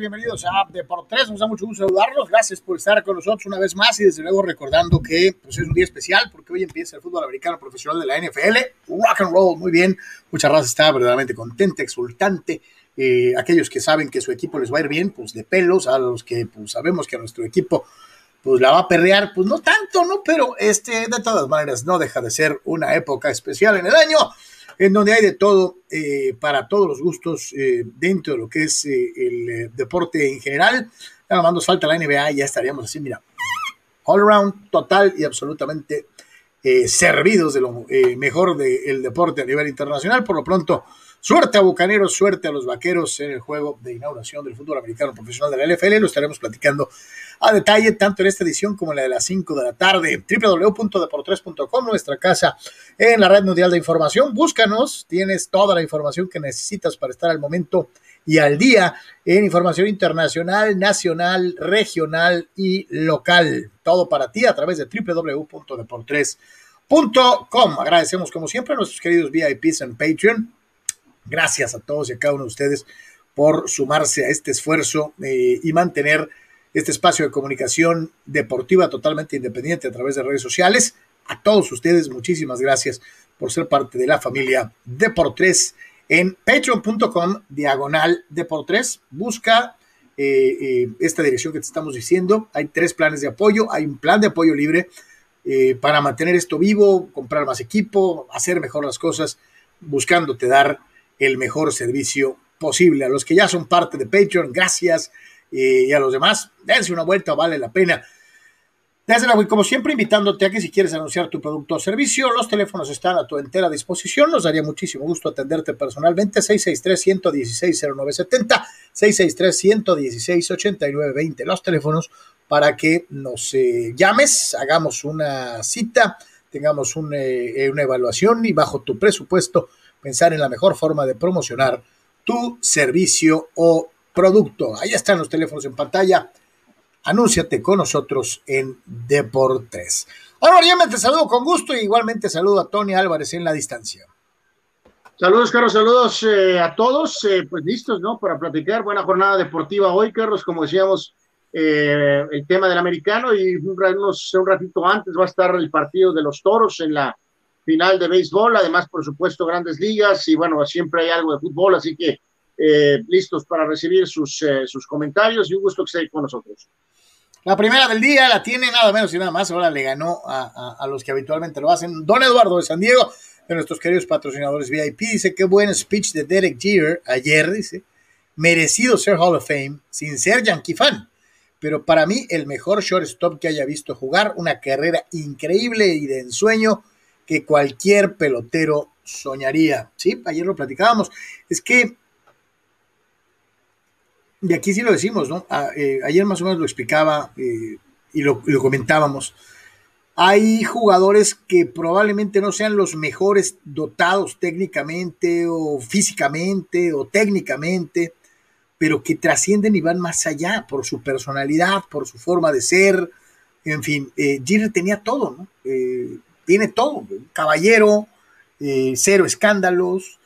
bienvenidos a Deportes. Nos da mucho gusto saludarlos. Gracias por estar con nosotros una vez más y desde luego recordando que pues, es un día especial porque hoy empieza el fútbol americano profesional de la NFL. Rock and roll, muy bien. Mucha raza está verdaderamente contenta, exultante. Eh, aquellos que saben que su equipo les va a ir bien, pues de pelos. A los que pues, sabemos que a nuestro equipo pues la va a perrear, pues no tanto, ¿no? Pero este, de todas maneras, no deja de ser una época especial en el año en donde hay de todo eh, para todos los gustos eh, dentro de lo que es eh, el deporte en general. Nada más nos falta la NBA y ya estaríamos así, mira, all around, total y absolutamente servidos de lo mejor del deporte a nivel internacional. Por lo pronto, suerte a Bucaneros, suerte a los Vaqueros en el juego de inauguración del fútbol americano profesional de la NFL. Lo estaremos platicando a detalle, tanto en esta edición como en la de las 5 de la tarde. www.deportres.com, nuestra casa en la red mundial de información. Búscanos, tienes toda la información que necesitas para estar al momento y al día en información internacional, nacional, regional y local. Todo para ti a través de www.deportres.com. Agradecemos como siempre a nuestros queridos VIPs en Patreon. Gracias a todos y a cada uno de ustedes por sumarse a este esfuerzo eh, y mantener este espacio de comunicación deportiva totalmente independiente a través de redes sociales. A todos ustedes, muchísimas gracias por ser parte de la familia Deportres en patreon.com diagonal Deportres. Busca eh, eh, esta dirección que te estamos diciendo. Hay tres planes de apoyo. Hay un plan de apoyo libre para mantener esto vivo, comprar más equipo, hacer mejor las cosas, buscándote dar el mejor servicio posible. A los que ya son parte de Patreon, gracias y a los demás, dense una vuelta, vale la pena. Desde como siempre, invitándote a que si quieres anunciar tu producto o servicio, los teléfonos están a tu entera disposición. Nos daría muchísimo gusto atenderte personalmente. 663-116-0970, 663-116-8920. Los teléfonos para que nos eh, llames, hagamos una cita, tengamos eh, una evaluación y bajo tu presupuesto pensar en la mejor forma de promocionar tu servicio o producto. Ahí están los teléfonos en pantalla. Anúnciate con nosotros en Deportes. Ahora, ya te saludo con gusto y igualmente saludo a Tony Álvarez en la distancia. Saludos, Carlos, saludos eh, a todos, eh, pues listos, ¿no? Para platicar, buena jornada deportiva hoy, Carlos, como decíamos, eh, el tema del americano y un, un ratito antes va a estar el partido de los toros en la final de béisbol, además, por supuesto, grandes ligas y bueno, siempre hay algo de fútbol, así que eh, listos para recibir sus, eh, sus comentarios y un gusto que esté con nosotros. La primera del día la tiene nada menos y nada más. Ahora le ganó a, los que habitualmente lo hacen. Don Eduardo de San Diego, de nuestros queridos patrocinadores VIP, dice: Qué buen speech de Derek Jeter ayer, dice. Merecido ser Hall of Fame, sin ser Yankee fan. Pero para mí, el mejor shortstop que haya visto jugar, una carrera increíble y de ensueño que cualquier pelotero soñaría. Sí, ayer lo platicábamos. Es que y aquí sí lo decimos, ¿no? Eh, ayer más o menos lo explicaba eh, y, lo, comentábamos. Hay jugadores que probablemente no sean los mejores dotados técnicamente o físicamente o técnicamente, pero que trascienden y van más allá por su personalidad, por su forma de ser. En fin, eh, tenía todo, ¿no? Eh, tiene todo. Caballero, cero escándalos,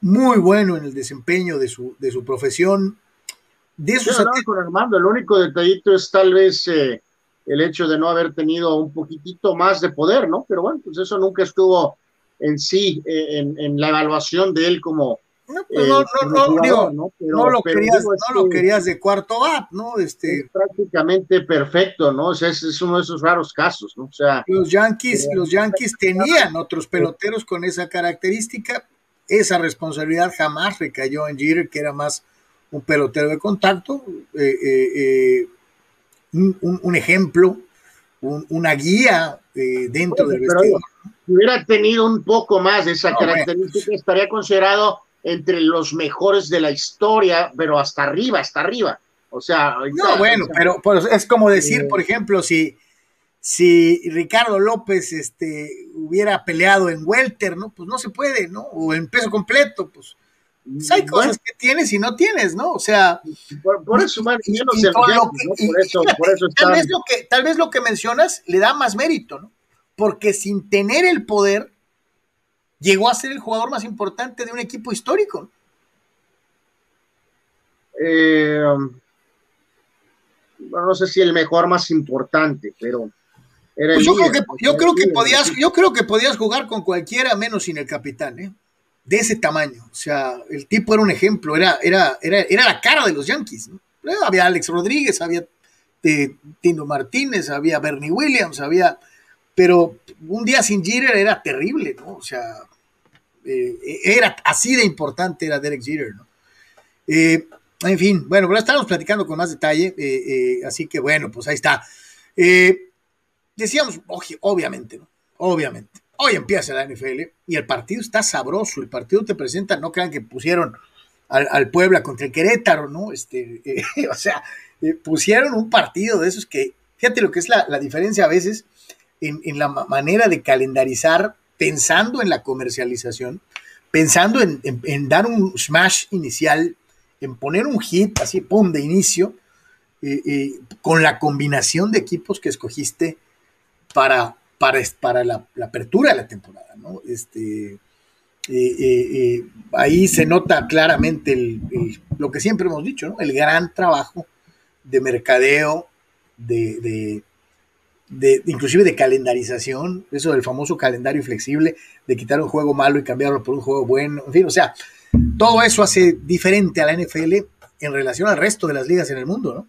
muy bueno en el desempeño de su, de su profesión de eso con Armando, el único detallito es tal vez eh, el hecho de no haber tenido un poquitito más de poder, ¿no? Pero bueno, pues eso nunca estuvo en sí, eh, en, la evaluación de él como... No, pues no, no, no, no, lo, querías, no lo querías de cuarto up, ¿no? Este, es prácticamente perfecto, ¿no? O sea, es, uno de esos raros casos, ¿no? O sea, los Yankees, los Yankees tenían otros peloteros con esa característica, esa responsabilidad jamás recayó en Jeter, que era más un pelotero de contacto, eh, eh, eh, un, ejemplo, una guía dentro del vestidor. Si hubiera tenido un poco más de esa característica, estaría considerado entre los mejores de la historia, pero hasta arriba, hasta arriba. O sea, no, bueno, pero, es como decir, por ejemplo, si, si Ricardo López este, hubiera peleado en welter, ¿no? Pues no se puede, ¿no? O en peso completo, pues pues hay cosas que tienes y no tienes, ¿no? O sea. Por, eso, man, por eso, por eso tal, vez lo que, tal vez lo que mencionas le da más mérito, ¿no? Porque sin tener el poder, llegó a ser el jugador más importante de un equipo histórico. eh, no sé si el mejor más importante, pero era pues el yo, líder, creo que, yo era creo el que líder, podías, yo creo que podías jugar con cualquiera menos sin el capitán, ¿eh? De ese tamaño. O sea, el tipo era un ejemplo, era, era, era, era la cara de los Yankees. ¿no? Había Alex Rodríguez, había eh, Tino Martínez, había Bernie Williams, había. Pero un día sin Jeter era terrible, ¿no? O sea, eh, era así de importante era Derek Jeter, ¿no? Eh, en fin, bueno, pero estamos platicando con más detalle, eh, así que bueno, pues ahí está. Decíamos, obviamente, ¿no? Obviamente. Hoy empieza la NFL y el partido está sabroso. El partido te presenta, no crean que pusieron al, Puebla contra el Querétaro, ¿no? Este, o sea, pusieron un partido de esos que, fíjate lo que es la diferencia a veces en, en la ma- manera de calendarizar, pensando en la comercialización, pensando en, en- dar un smash inicial, en poner un hit así, pum, de inicio, eh, eh, con la combinación de equipos que escogiste para, para, para la, apertura de la temporada, ¿no? Este, eh, ahí se nota claramente lo que siempre hemos dicho. El gran trabajo de mercadeo, de, de- de- inclusive de calendarización, eso del famoso calendario flexible, de quitar un juego malo y cambiarlo por un juego bueno, en fin, o sea, todo eso hace diferente a la NFL en relación al resto de las ligas en el mundo, ¿no?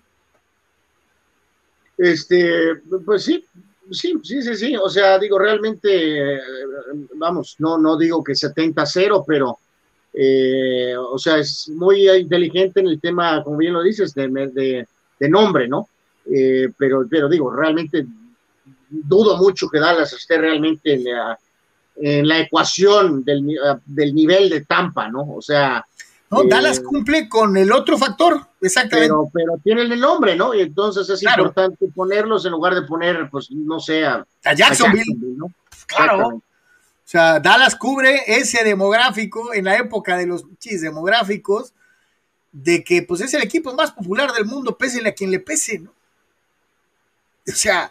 Este, pues sí, sí, sí, sí, sí. O sea, digo, realmente, vamos, no, no digo que 70-0, pero, eh, o sea, es muy inteligente en el tema, como bien lo dices, de, de, de nombre, ¿no? Eh, pero, pero digo, realmente dudo mucho que Dallas esté realmente en la, en la ecuación del, del nivel de Tampa, ¿no? O sea, ¿no? Eh, Dallas cumple con el otro factor, exactamente. pero, pero tienen el nombre, ¿no? Y entonces es Claro. importante ponerlos en lugar de poner, pues, no sé, a, a a Jacksonville, ¿no? claro. O sea, Dallas cubre ese demográfico en la época de los chis demográficos, de que pues es el equipo más popular del mundo, pese a quien le pese, ¿no? O sea,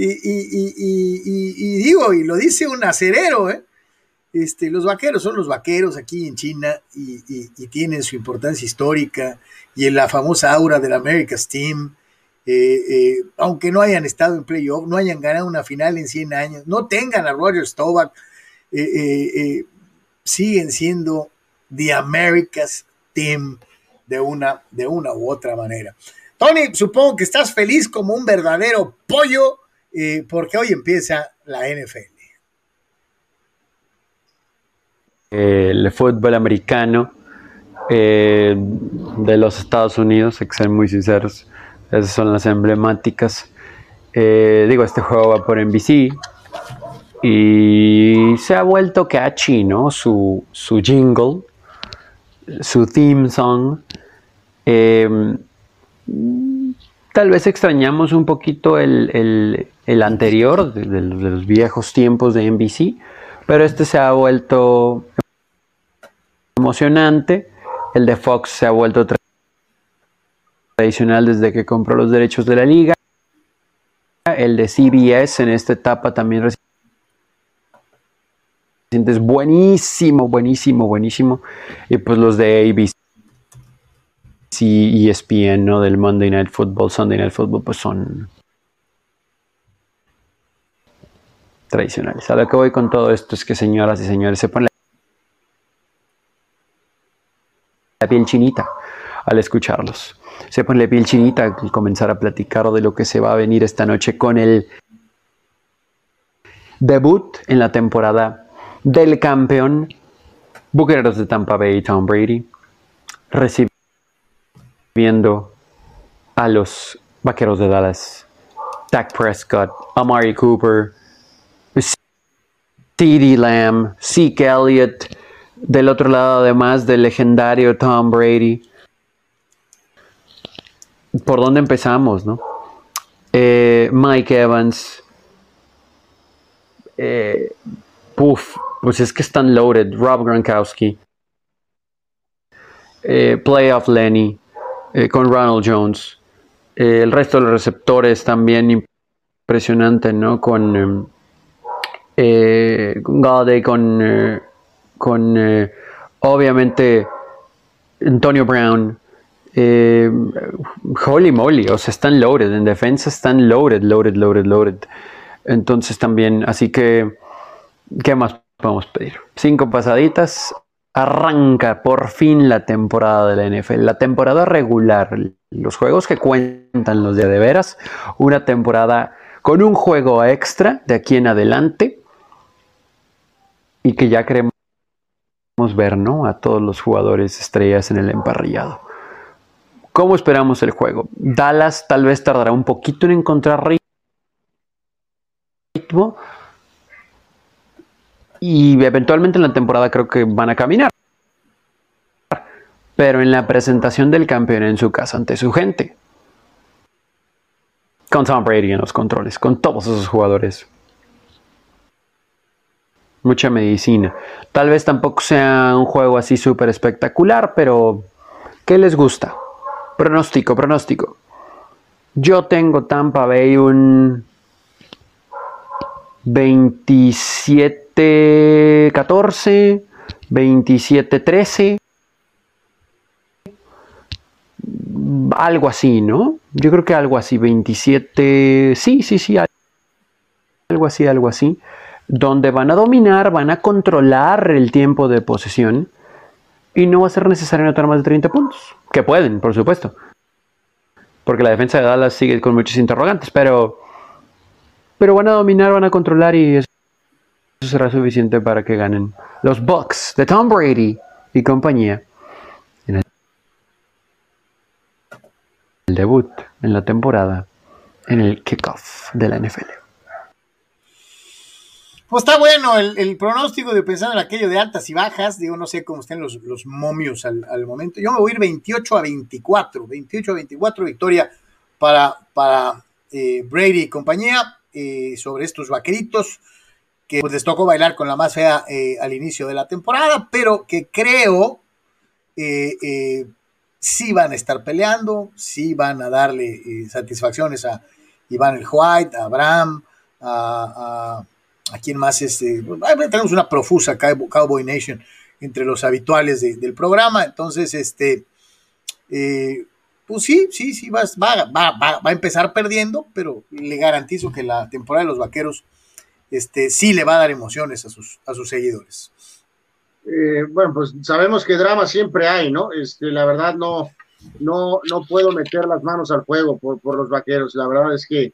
y, digo, y lo dice un acerero, ¿eh? Este, los vaqueros son los vaqueros aquí en China y, tienen su importancia histórica y en la famosa aura del America's Team. eh, eh, aunque no hayan estado en playoff, no hayan ganado una final en 100 años, no tengan a Roger Staubach, eh, siguen siendo the America's Team de una, de una u otra manera. Tony, supongo que estás feliz como un verdadero pollo eh, porque hoy empieza la NFL. el fútbol americano eh, de los Estados Unidos, hay que ser muy sinceros, esas son las emblemáticas. Eh, digo, este juego va por NBC y se ha vuelto catchy, ¿no? Su, su jingle, su theme song. Eh, tal vez extrañamos un poquito el, el- el anterior, de, de los- de los viejos tiempos de NBC, pero este se ha vuelto emocionante. El de Fox se ha vuelto tra- tradicional desde que compró los derechos de la liga. El de CBS en esta etapa también reciente es buenísimo, buenísimo, buenísimo. Y pues los de ABC, ESPN, ¿no? Del Monday Night Football, Sunday Night Football, pues son tradicionales. A lo que voy con todo esto es que señoras y señores se ponen la piel chinita al escucharlos. Se pone la piel chinita al comenzar a platicar de lo que se va a venir esta noche con el debut en la temporada del campeón Bucaneros de Tampa Bay, Tom Brady, recibiendo a los Vaqueros de Dallas, Dak Prescott, Amari Cooper, CeeDee Lamb, Zeke Elliott, del otro lado además del legendario Tom Brady. ¿Por dónde empezamos, no? Eh, Mike Evans. Eh, puf, pues es que están loaded. Rob Gronkowski. Eh, Playoff Lenny. eh, con Ronald Jones. Eh, el resto de los receptores también impresionante, ¿no? Con, em, eh, con Galladay, con, eh, con eh, obviamente Antonio Brown, eh, holy moly, o sea, están loaded, en defensa están loaded, loaded, loaded, loaded. Entonces también, así que, ¿qué más podemos pedir? Cinco pasaditas, arranca por fin la temporada de la NFL, la temporada regular, los juegos que cuentan los de de veras, una temporada con un juego extra de aquí en adelante y que ya queremos ver, ¿no? A todos los jugadores estrellas en el emparrillado. ¿Cómo esperamos el juego? Dallas tal vez tardará un poquito en encontrar ritmo. Y eventualmente en la temporada creo que van a caminar. Pero en la presentación del campeón en su casa ante su gente. Con Tom Brady en los controles, con todos esos jugadores. Mucha medicina. Tal vez tampoco sea un juego así súper espectacular, pero ¿qué les gusta? Pronóstico, pronóstico. Yo tengo Tampa Bay un 27-14, 27-13. Algo así, ¿no? Yo creo que algo así, 27, sí, sí, sí, algo así, algo así, donde van a dominar, van a controlar el tiempo de posesión y no va a ser necesario anotar más de 30 puntos. Que pueden, por supuesto. Porque la defensa de Dallas sigue con muchos interrogantes, pero, pero van a dominar, van a controlar y eso será suficiente para que ganen los Bucks de Tom Brady y compañía en el debut en la temporada en el kickoff de la NFL. Pues está bueno el, pronóstico de pensar en aquello de altas y bajas. Digo, no sé cómo estén los, los momios al, momento. Yo me voy a ir 28 a 24. 28 a 24 victoria para, para eh, Brady y compañía eh, sobre estos vaqueritos que pues, les tocó bailar con la más fea eh, al inicio de la temporada, pero que creo sí van a estar peleando, sí van a darle satisfacciones a Iván el White, a Abraham, ¿A quién más? Este, tenemos una profusa Cowboy Nation entre los habituales del programa. Entonces, este, eh, pues sí, sí, sí, va, va, a empezar perdiendo, pero le garantizo que la temporada de los vaqueros este, sí le va a dar emociones a sus, a sus seguidores. Eh, bueno, pues sabemos que drama siempre hay, ¿no? Este, la verdad no, no, no puedo meter las manos al fuego por, por los vaqueros. La verdad es que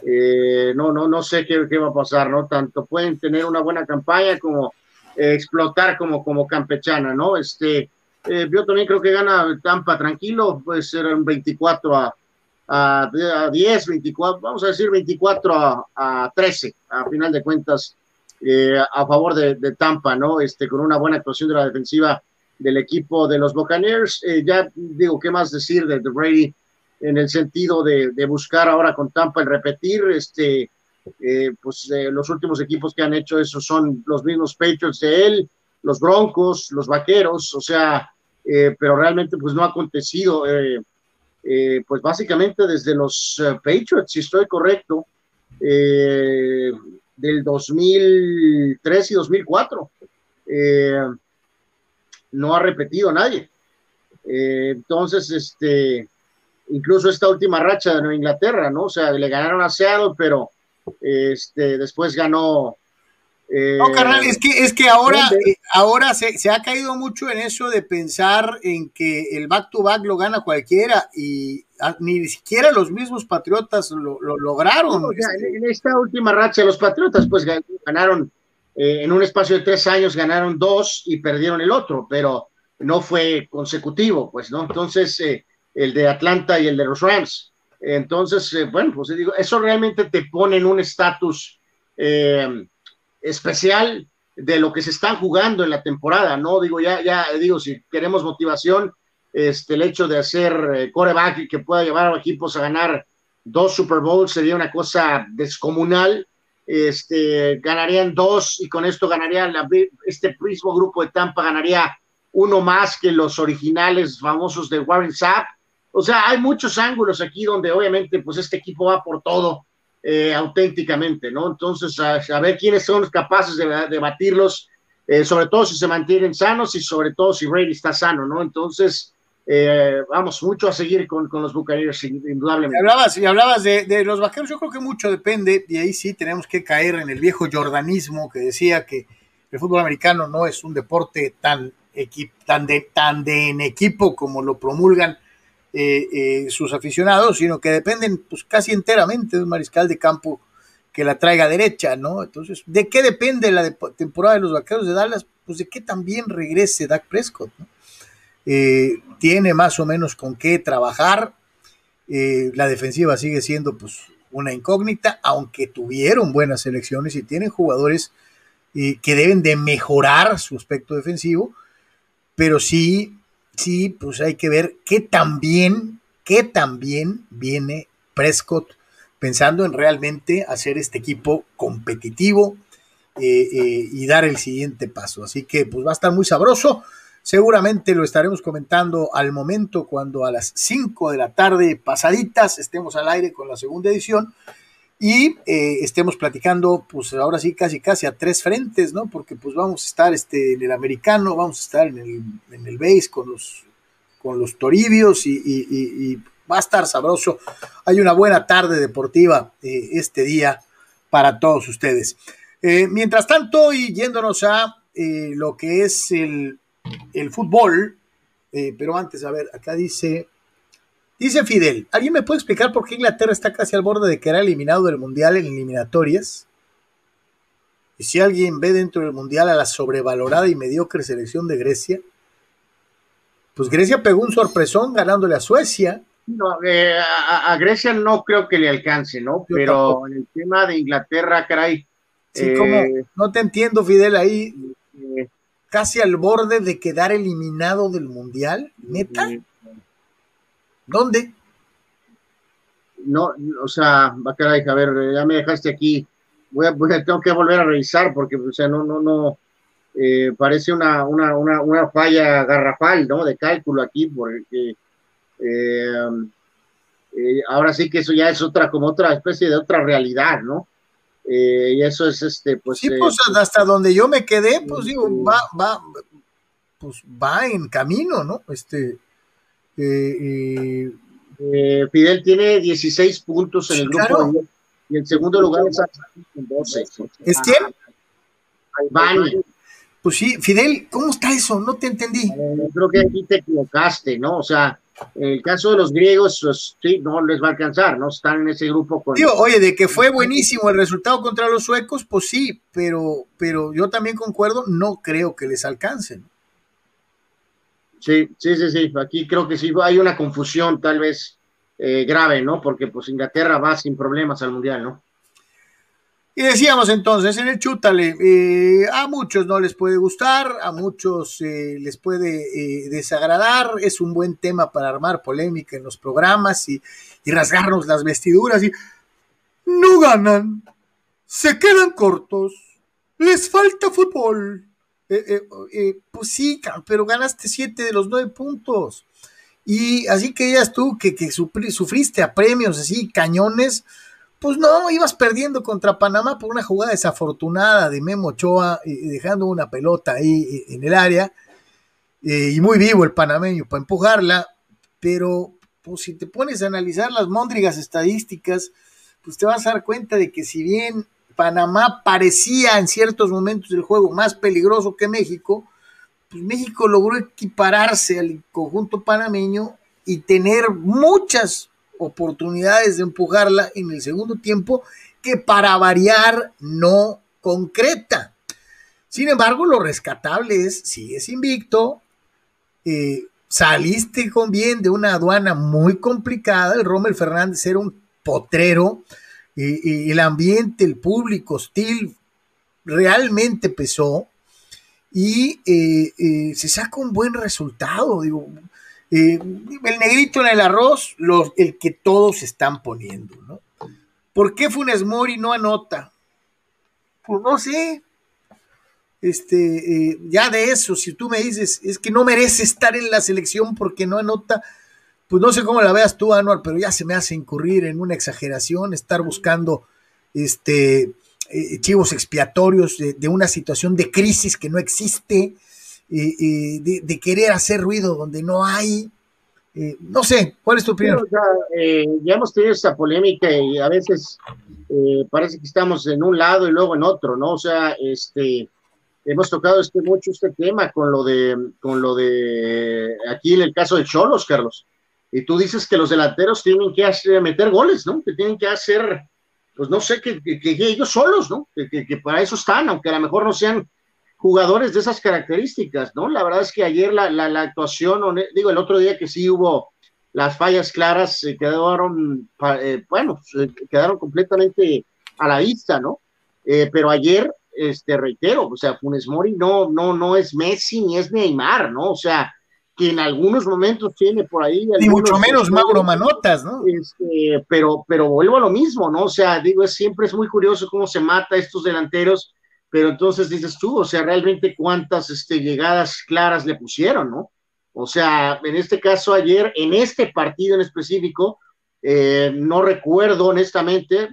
eh, no, no, no sé qué, va a pasar, ¿no? Tanto pueden tener una buena campaña como eh, explotar como, como campechana, ¿no? Este, eh, yo también creo que gana Tampa tranquilo, puede ser un 24 a, a, 10, 24, vamos a decir 24 a, a 13, a final de cuentas, a favor de, de, Tampa, ¿no? Este, con una buena actuación de la defensiva del equipo de los Buccaneers. ya digo, ¿qué más decir de, de Brady? En el sentido de, buscar ahora con Tampa el repetir, este, eh, pues eh, los últimos equipos que han hecho eso son los mismos Patriots de él, los Broncos, los Vaqueros, o sea, eh, pero realmente pues no ha acontecido, pues básicamente desde los Patriots, si estoy correcto, del 2003 y 2004, no ha repetido nadie. entonces, este, incluso esta última racha de Nueva Inglaterra, ¿no? O sea, le ganaron a Seattle, pero este, después ganó. Eh, no, carnal, es que, es que ahora, eh, ahora se, se, ha caído mucho en eso de pensar en que el back-to-back lo gana cualquiera y ni siquiera los mismos Patriotas lo, lograron. Este. en esta última racha, los Patriotas pues ganaron, eh, en un espacio de tres años ganaron dos y perdieron el otro, pero no fue consecutivo, pues, ¿no? Entonces, el de Atlanta y el de los Rams. Entonces, eh, bueno, pues digo, eso realmente te pone en un estatus eh, especial de lo que se están jugando en la temporada, ¿no? Digo, ya, ya, digo, si queremos motivación, este, el hecho de hacer eh, coreback y que pueda llevar a equipos a ganar dos Super Bowls sería una cosa descomunal. Este, ganarían dos y con esto ganaría este mismo grupo de Tampa ganaría uno más que los originales famosos de Warren Sapp o sea, hay muchos ángulos aquí donde obviamente pues este equipo va por todo eh, auténticamente, ¿no? Entonces, a, ver quiénes son capaces de, batirlos, eh, sobre todo si se mantienen sanos y sobre todo si Brady está sano, ¿no? Entonces, eh, vamos, mucho a seguir con, los Bucaneros, indudablemente. Hablabas, y hablabas de, los vaqueros, yo creo que mucho depende, y ahí sí tenemos que caer en el viejo jordanismo que decía que el fútbol americano no es un deporte tan, tan, de, tan de en equipo como lo promulgan eh, eh, sus aficionados, sino que dependen pues, casi enteramente de un mariscal de campo que la traiga derecha, ¿no? Entonces, ¿de qué depende la temporada de los vaqueros de Dallas? Pues de que también regrese Dak Prescott. Eh, tiene más o menos con qué trabajar. la defensiva sigue siendo pues una incógnita, aunque tuvieron buenas elecciones y tienen jugadores que deben de mejorar su aspecto defensivo, pero sí sí, pues hay que ver qué también, qué también viene Prescott pensando en realmente hacer este equipo competitivo eh, eh, y dar el siguiente paso. Así que pues va a estar muy sabroso. Seguramente lo estaremos comentando al momento cuando a las 5 de la tarde pasaditas estemos al aire con la segunda edición y eh, estemos platicando, pues ahora sí, casi casi a tres frentes, ¿no? Porque pues vamos a estar este, en el americano, vamos a estar en el, en el base con los, con los toribios y, va a estar sabroso. Hay una buena tarde deportiva eh, este día para todos ustedes. Eh, mientras tanto, y yéndonos a lo que es el, el fútbol, pero antes, a ver, acá dice Dice Fidel, ¿alguien me puede explicar por qué Inglaterra está casi al borde de quedar eliminado del Mundial en eliminatorias? Y si alguien ve dentro del Mundial a la sobrevalorada y mediocre selección de Grecia, pues Grecia pegó un sorpresón ganándole a Suecia. No, eh, a, Grecia no creo que le alcance, ¿no? Pero en el tema de Inglaterra, caray. Sí, como, eh, no te entiendo, Fidel, ahí eh, casi al borde de quedar eliminado del Mundial, neta. ¿Dónde? No, o sea, va caray, a ver, ya me dejaste aquí. Voy a, tengo que volver a revisar porque, o sea, no, no, no, eh, parece una, una, una, una, falla garrafal, ¿no? De cálculo aquí, porque eh, eh, ahora sí que eso ya es otra, como otra especie de otra realidad, ¿no? y eso es este, pues. Sí, pues hasta donde yo me quedé, pues digo, va, va, pues va en camino, ¿no? Este, eh, eh, Fidel tiene 16 puntos en el grupo y en segundo lugar es con 12. ¿Es quién? Pues sí, Fidel, ¿cómo está eso? No te entendí. Eh, creo que aquí te equivocaste, ¿no? O sea, el caso de los griegos, pues, sí, no les va a alcanzar, ¿no? Están en ese grupo con. oye, de que fue buenísimo el resultado contra los suecos, pues sí, pero, pero yo también concuerdo, no creo que les alcancen. Sí, sí, sí, sí. Aquí creo que sí hay una confusión tal vez eh, grave, ¿no? Porque pues Inglaterra va sin problemas al Mundial, ¿no? Y decíamos entonces en el Chútale, eh, a muchos no les puede gustar, a muchos eh, les puede desagradar, es un buen tema para armar polémica en los programas y, y rasgarnos las vestiduras y no ganan, se quedan cortos, les falta fútbol, eh, eh, eh, pues sí, pero ganaste siete de los nueve puntos. Y así que digas tú que, sufriste a premios así, cañones, pues no, ibas perdiendo contra Panamá por una jugada desafortunada de Memo Ochoa, dejando una pelota ahí en el área, y muy vivo el panameño para empujarla, pero pues si te pones a analizar las móndrigas estadísticas, pues te vas a dar cuenta de que si bien Panamá parecía en ciertos momentos del juego más peligroso que México, pues México logró equipararse al conjunto panameño y tener muchas oportunidades de empujarla en el segundo tiempo que para variar no concreta. Sin embargo, lo rescatable es, sigues invicto, eh, saliste con bien de una aduana muy complicada, el Rommel Fernández era un potrero, el ambiente, el público hostil realmente pesó y eh, eh, se saca un buen resultado. Digo, eh, el negrito en el arroz, el que todos están poniendo, ¿no? ¿Por qué Funes Mori no anota? Pues no sé. Este, ya de eso, si tú me dices, es que no merece estar en la selección porque no anota, pues no sé cómo la veas tú, Anual, pero ya se me hace incurrir en una exageración, estar buscando este, eh, chivos expiatorios de, una situación de crisis que no existe, de, querer hacer ruido donde no hay. Eh, no sé, ¿cuál es tu opinión? Eh, ya hemos tenido esta polémica y a veces eh, parece que estamos en un lado y luego en otro, ¿no? O sea, este, hemos tocado este mucho este tema con lo de, con lo de aquí en el caso de Cholos, Carlos. Y tú dices que los delanteros tienen que hacer, meter goles, ¿no? Que tienen que hacer, pues no sé, que, ellos solos, ¿no? Que, que, para eso están, aunque a lo mejor no sean jugadores de esas características, ¿no? La verdad es que ayer la, la, actuación, digo, el otro día que sí hubo las fallas claras, se quedaron, eh, bueno, quedaron completamente a la vista, ¿no? Eh, pero ayer, este, reitero, o sea, Funes Mori no, no, no es Messi ni es Neymar, ¿no? O sea, que en algunos momentos tiene por ahí. Ni mucho menos Mauro Manotas, ¿no? Este, pero, pero vuelvo a lo mismo, ¿no? O sea, digo, es, siempre es muy curioso cómo se mata a estos delanteros pero entonces dices tú, o sea, realmente cuántas este, llegadas claras le pusieron, ¿no? O sea, en este caso ayer, en este partido en específico, eh, no recuerdo honestamente,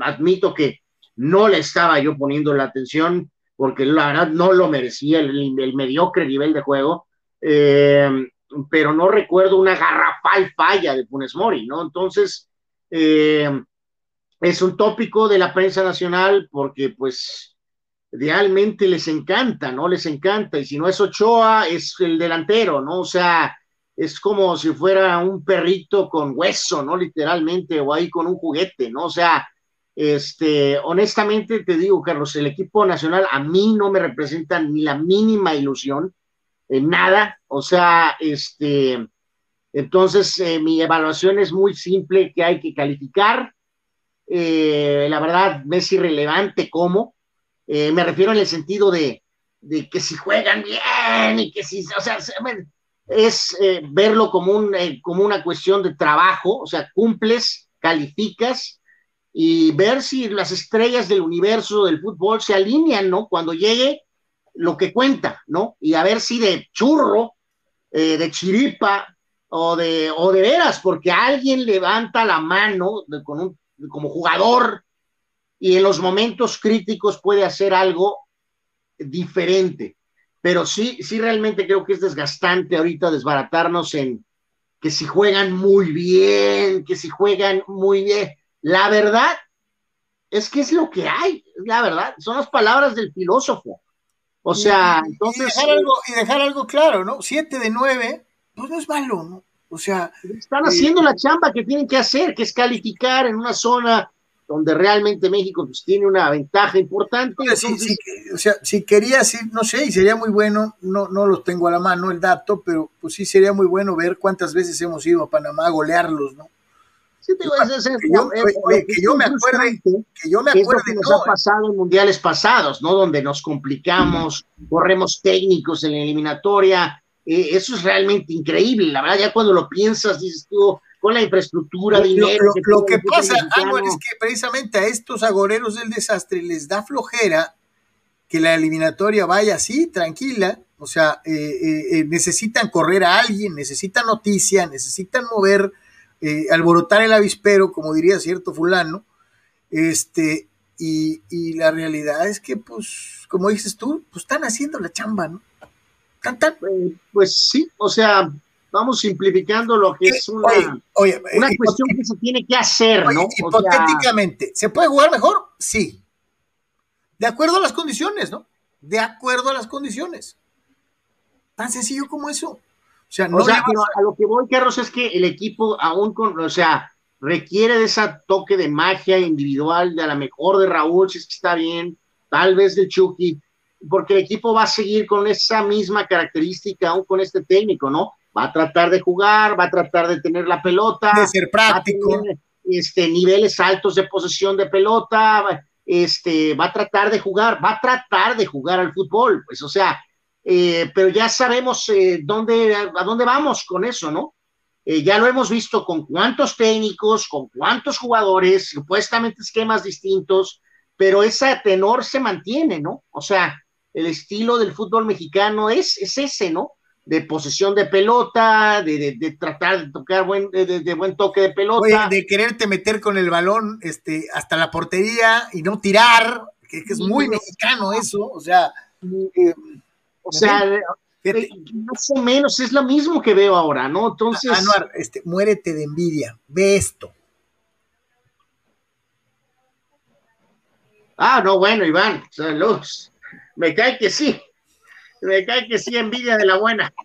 admito que no le estaba yo poniendo la atención porque la verdad no lo merecía el, mediocre nivel de juego, eh, pero no recuerdo una garrafal falla de Funes Mori, ¿no? Entonces, eh, es un tópico de la prensa nacional porque pues realmente les encanta, ¿no? Les encanta. Y si no es Ochoa, es el delantero, ¿no? O sea, es como si fuera un perrito con hueso, ¿no? Literalmente, o ahí con un juguete, ¿no? O sea, este, honestamente te digo, Carlos, el equipo nacional a mí no me representa ni la mínima ilusión, en nada. O sea, este, entonces eh, mi evaluación es muy simple, que hay que calificar eh, la verdad, es irrelevante cómo. Eh, me refiero en el sentido de, que si juegan bien y que si, o sea, es eh, verlo como, un, como una cuestión de trabajo, o sea, cumples, calificas y ver si las estrellas del universo del fútbol se alinean, ¿no? Cuando llegue lo que cuenta, ¿no? Y a ver si de churro, de chiripa o de, o de veras, porque alguien levanta la mano con un como jugador y en los momentos críticos puede hacer algo diferente. Pero sí, sí realmente creo que es desgastante ahorita desbaratarnos en que si juegan muy bien, que si juegan muy bien. La verdad es que es lo que hay, la verdad, son las palabras del filósofo. O sea, entonces... Y dejar, algo, y dejar algo claro, ¿no? Siete de nueve, pues no es malo, ¿no? O sea. Están haciendo la chamba que tienen que hacer, que es calificar en una zona donde realmente México pues, tiene una ventaja importante. o sea, si quería, sí, no sé, y sería muy bueno, no, no los tengo a la mano el dato, pero pues sí sería muy bueno ver cuántas veces hemos ido a Panamá a golearlos, ¿no? Sí, que, yo, que yo me acuerde, que yo me acuerde. que nos ha pasado en mundiales pasados, ¿no? Donde nos complicamos, corremos técnicos en la eliminatoria, eh, eso es realmente increíble, la verdad, ya cuando lo piensas, dices tú, con la infraestructura, dinero. Lo, que, pasa, es que precisamente a estos agoreros del desastre les da flojera que la eliminatoria vaya así, tranquila, o sea, eh, eh, necesitan correr a alguien, necesitan noticia, necesitan mover, alborotar el avispero, como diría cierto fulano, este, y, y la realidad es que, pues, como dices tú, pues están haciendo la chamba, ¿no? Eh, pues sí, o sea, vamos simplificando lo que es una, una eh, cuestión que se tiene que hacer, ¿no? Hipotéticamente, ¿se puede jugar mejor? Sí. De acuerdo a las condiciones, ¿no? De acuerdo a las condiciones. Tan sencillo como eso. O sea, no a... lo que voy, Carlos, es que el equipo aún con, o sea, requiere de ese toque de magia individual, de a lo mejor de Raúl, si es que está bien, tal vez de Chucky, porque el equipo va a seguir con esa misma característica aún con este técnico, ¿no? Va a tratar de jugar, va a tratar de tener la pelota, de ser práctico, este, niveles altos de posesión de pelota, este, va a tratar de jugar, va a tratar de jugar al fútbol, pues, o sea, eh, pero ya sabemos eh, dónde, a dónde vamos con eso, ¿no? Eh, ya lo hemos visto con cuántos técnicos, con cuántos jugadores, supuestamente esquemas distintos, pero ese tenor se mantiene, ¿no? O sea, el estilo del fútbol mexicano es, es ese, ¿no? De posesión de pelota, de, tratar de tocar buen, de, buen toque de pelota. de quererte meter con el balón este, hasta la portería y no tirar, que, es muy mexicano eso, o sea. O sea, más o menos es lo mismo que veo ahora, ¿no? Entonces. Anuar, este, muérete de envidia. Ve esto. Ah, no, bueno, Iván, saludos. Me cae que sí. Me cae que sí, envidia de la buena.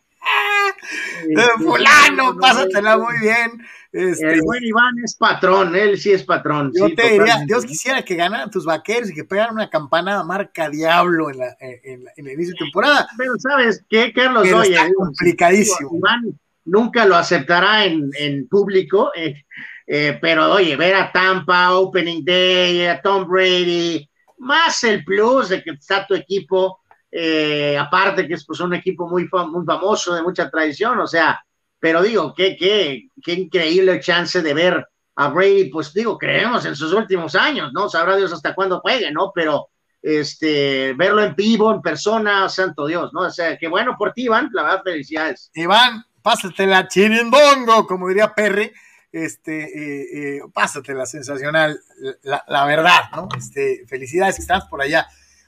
Este, fulano, pásatela muy bien. Este, el buen Iván es patrón, él sí es patrón. Yo te diría, Dios quisiera que ganaran tus vaqueros y que pegaran una campana marca diablo en, la, en, el inicio de temporada. Pero sabes qué, Carlos, Pero está complicadísimo. Iván nunca lo aceptará en, en público, eh, eh, pero oye, ver a Tampa, Opening Day, a Tom Brady, más el plus de que está tu equipo, eh, aparte que es pues, un equipo muy, muy famoso, de mucha tradición, o sea, pero digo, qué, qué, qué increíble chance de ver a Brady, pues digo, creemos en sus últimos años, ¿no? Sabrá Dios hasta cuándo juegue, ¿no? Pero este, verlo en vivo, en persona, santo Dios, ¿no? O sea, qué bueno por ti, Iván, la verdad, felicidades. Iván, pásate la chirindongo, como diría Perry, este, eh, eh, pásatela sensacional, la, la, verdad, ¿no? Este, felicidades que estás por allá.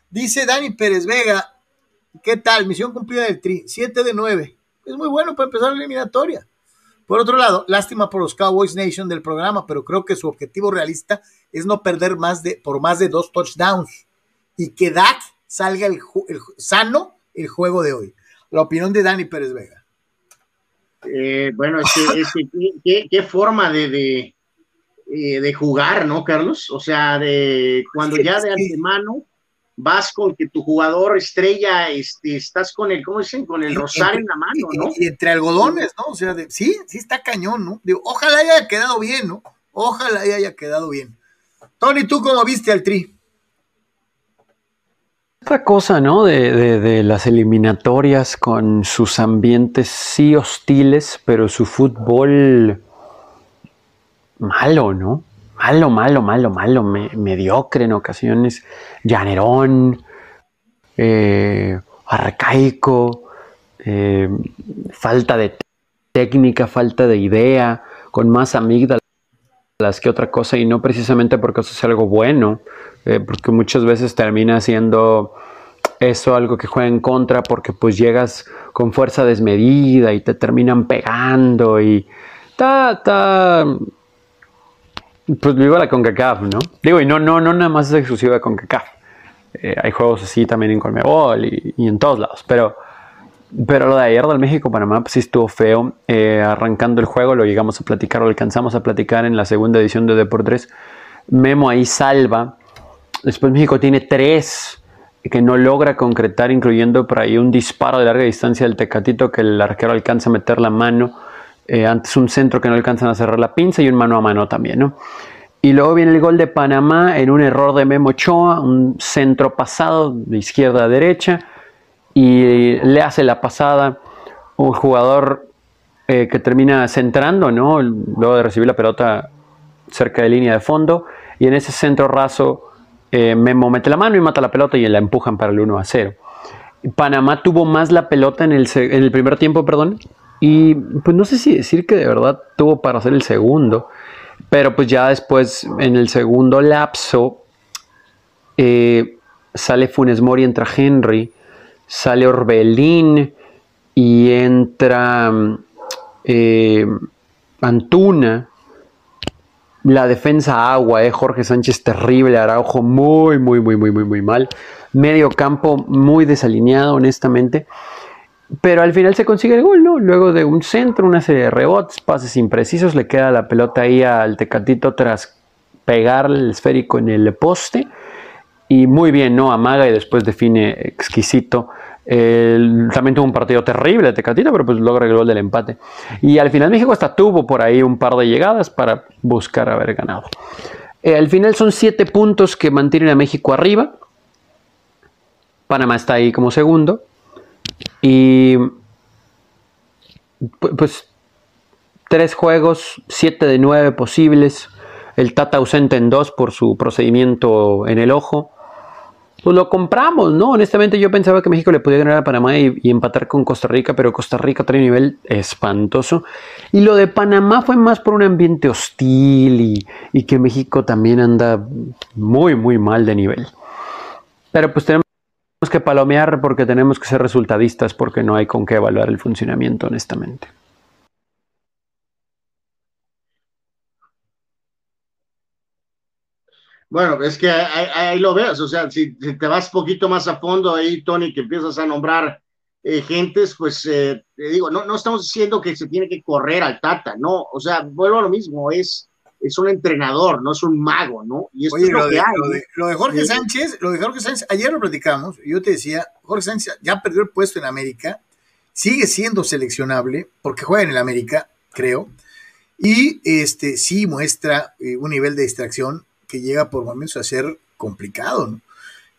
Dice Dani Pérez Vega, ¿qué tal? Misión cumplida del Tri, 7 de 9. Es muy bueno para empezar la eliminatoria. Por otro lado, lástima por los Cowboys Nation del programa, pero creo que su objetivo realista es no perder más de, por más de dos touchdowns y que Dak salga el, sano el juego de hoy. La opinión de Dani Pérez Vega. Eh, bueno, qué, forma de, de, eh, de, jugar, ¿no, Carlos? O sea, de cuando ya de antemano vas con que tu jugador estrella, este, estás con el, ¿cómo dicen? Con el rosario en la mano, ¿no? Y entre algodones, ¿no? O sea, sí, sí está cañón, ¿no? Digo, ojalá haya quedado bien, ¿no? Ojalá haya quedado bien. Tony, ¿tú cómo viste al Tri? Otra cosa, ¿no? De, de, las eliminatorias con sus ambientes sí hostiles, pero su fútbol malo, ¿no? Malo, malo, malo, malo, mediocre en ocasiones, llanerón, eh, arcaico, eh, falta de técnica, falta de idea, con más amígdalas que otra cosa y no precisamente porque eso sea algo bueno, eh, porque muchas veces termina siendo eso algo que juega en contra porque pues llegas con fuerza desmedida y te terminan pegando y ta, ta, pues vivo la CONCACAF, ¿no? Digo, y no, no, no nada más es exclusiva de CONCACAF. Eh, hay juegos así también en Colmebol y, y, en todos lados. Pero, pero lo de ayer del México-Panamá pues sí estuvo feo. Eh, arrancando el juego lo llegamos a platicar, lo alcanzamos a platicar en la segunda edición de Deportes. Memo ahí salva. Después México tiene tres que no logra concretar, incluyendo por ahí un disparo de larga distancia del Tecatito que el arquero alcanza a meter la mano eh, antes un centro que no alcanzan a cerrar la pinza y un mano a mano también, ¿no? Y luego viene el gol de Panamá en un error de Memo Ochoa, un centro pasado de izquierda a derecha y le hace la pasada un jugador eh, que termina centrando, ¿no? Luego de recibir la pelota cerca de línea de fondo y en ese centro raso eh, Memo mete la mano y mata la pelota y la empujan para el 1 a 0. Panamá tuvo más la pelota en el, en el primer tiempo, perdón, y pues no sé si decir que de verdad tuvo para hacer el segundo, pero pues ya después en el segundo lapso eh, sale Funes Mori, entra Henry, sale Orbelín y entra eh, Antuna. La defensa agua, eh, Jorge Sánchez terrible, Araujo muy, muy, muy, muy, muy, muy mal. Medio campo muy desalineado, honestamente. Pero al final se consigue el gol, ¿no? Luego de un centro, una serie de rebotes, pases imprecisos, le queda la pelota ahí al Tecatito tras pegar el esférico en el poste. Y muy bien, ¿no? Amaga y después define exquisito. también tuvo un partido terrible Tecatito, pero pues logra el gol del empate. Y al final México hasta tuvo por ahí un par de llegadas para buscar haber ganado. Eh, al final son siete puntos que mantienen a México arriba. Panamá está ahí como segundo. Y pues tres juegos, siete de nueve posibles. El Tata ausente en dos por su procedimiento en el ojo. Pues lo compramos, ¿no? Honestamente yo pensaba que México le podía ganar a Panamá y, empatar con Costa Rica, pero Costa Rica trae un nivel espantoso. Y lo de Panamá fue más por un ambiente hostil y, y que México también anda muy, muy mal de nivel. Pero pues tenemos que palomear porque tenemos que ser resultadistas porque no hay con qué evaluar el funcionamiento honestamente. Bueno, es que ahí, lo ves, o sea, si, te vas poquito más a fondo ahí, Tony, que empiezas a nombrar eh, gentes, pues eh, te digo, no, no estamos diciendo que se tiene que correr al Tata, no, o sea, vuelvo a lo mismo, es, es un entrenador, no es un mago, ¿no? Y esto es lo, que hay. Lo de, Jorge Sánchez, lo de Jorge Sánchez, ayer lo platicamos, yo te decía, Jorge Sánchez ya perdió el puesto en América, sigue siendo seleccionable, porque juega en el América, creo, y este sí muestra eh, un nivel de distracción que llega por momentos a ser complicado, ¿no?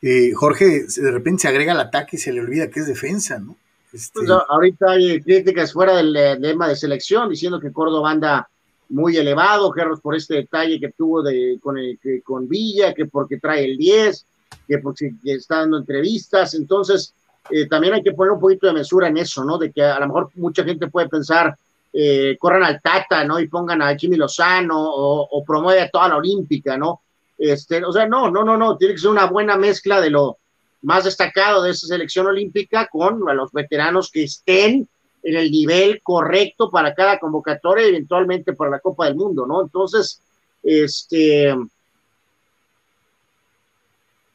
Eh, Jorge de repente se agrega al ataque y se le olvida que es defensa, ¿no? Este... Pues, ahorita hay críticas fuera del tema de selección diciendo que Córdoba anda muy elevado, Carlos, por este detalle que tuvo de, con, con Villa, que porque trae el 10, que porque está dando entrevistas, entonces eh, también hay que poner un poquito de mesura en eso, ¿no? De que a lo mejor mucha gente puede pensar, eh, corran al Tata, ¿no? Y pongan a Jimmy Lozano o, o promueve a toda la Olímpica, ¿no? Este, o sea, no, no, no, no, tiene que ser una buena mezcla de lo más destacado de esa selección olímpica con los veteranos que estén en el nivel correcto para cada convocatoria y eventualmente para la Copa del Mundo, ¿no? Entonces, este,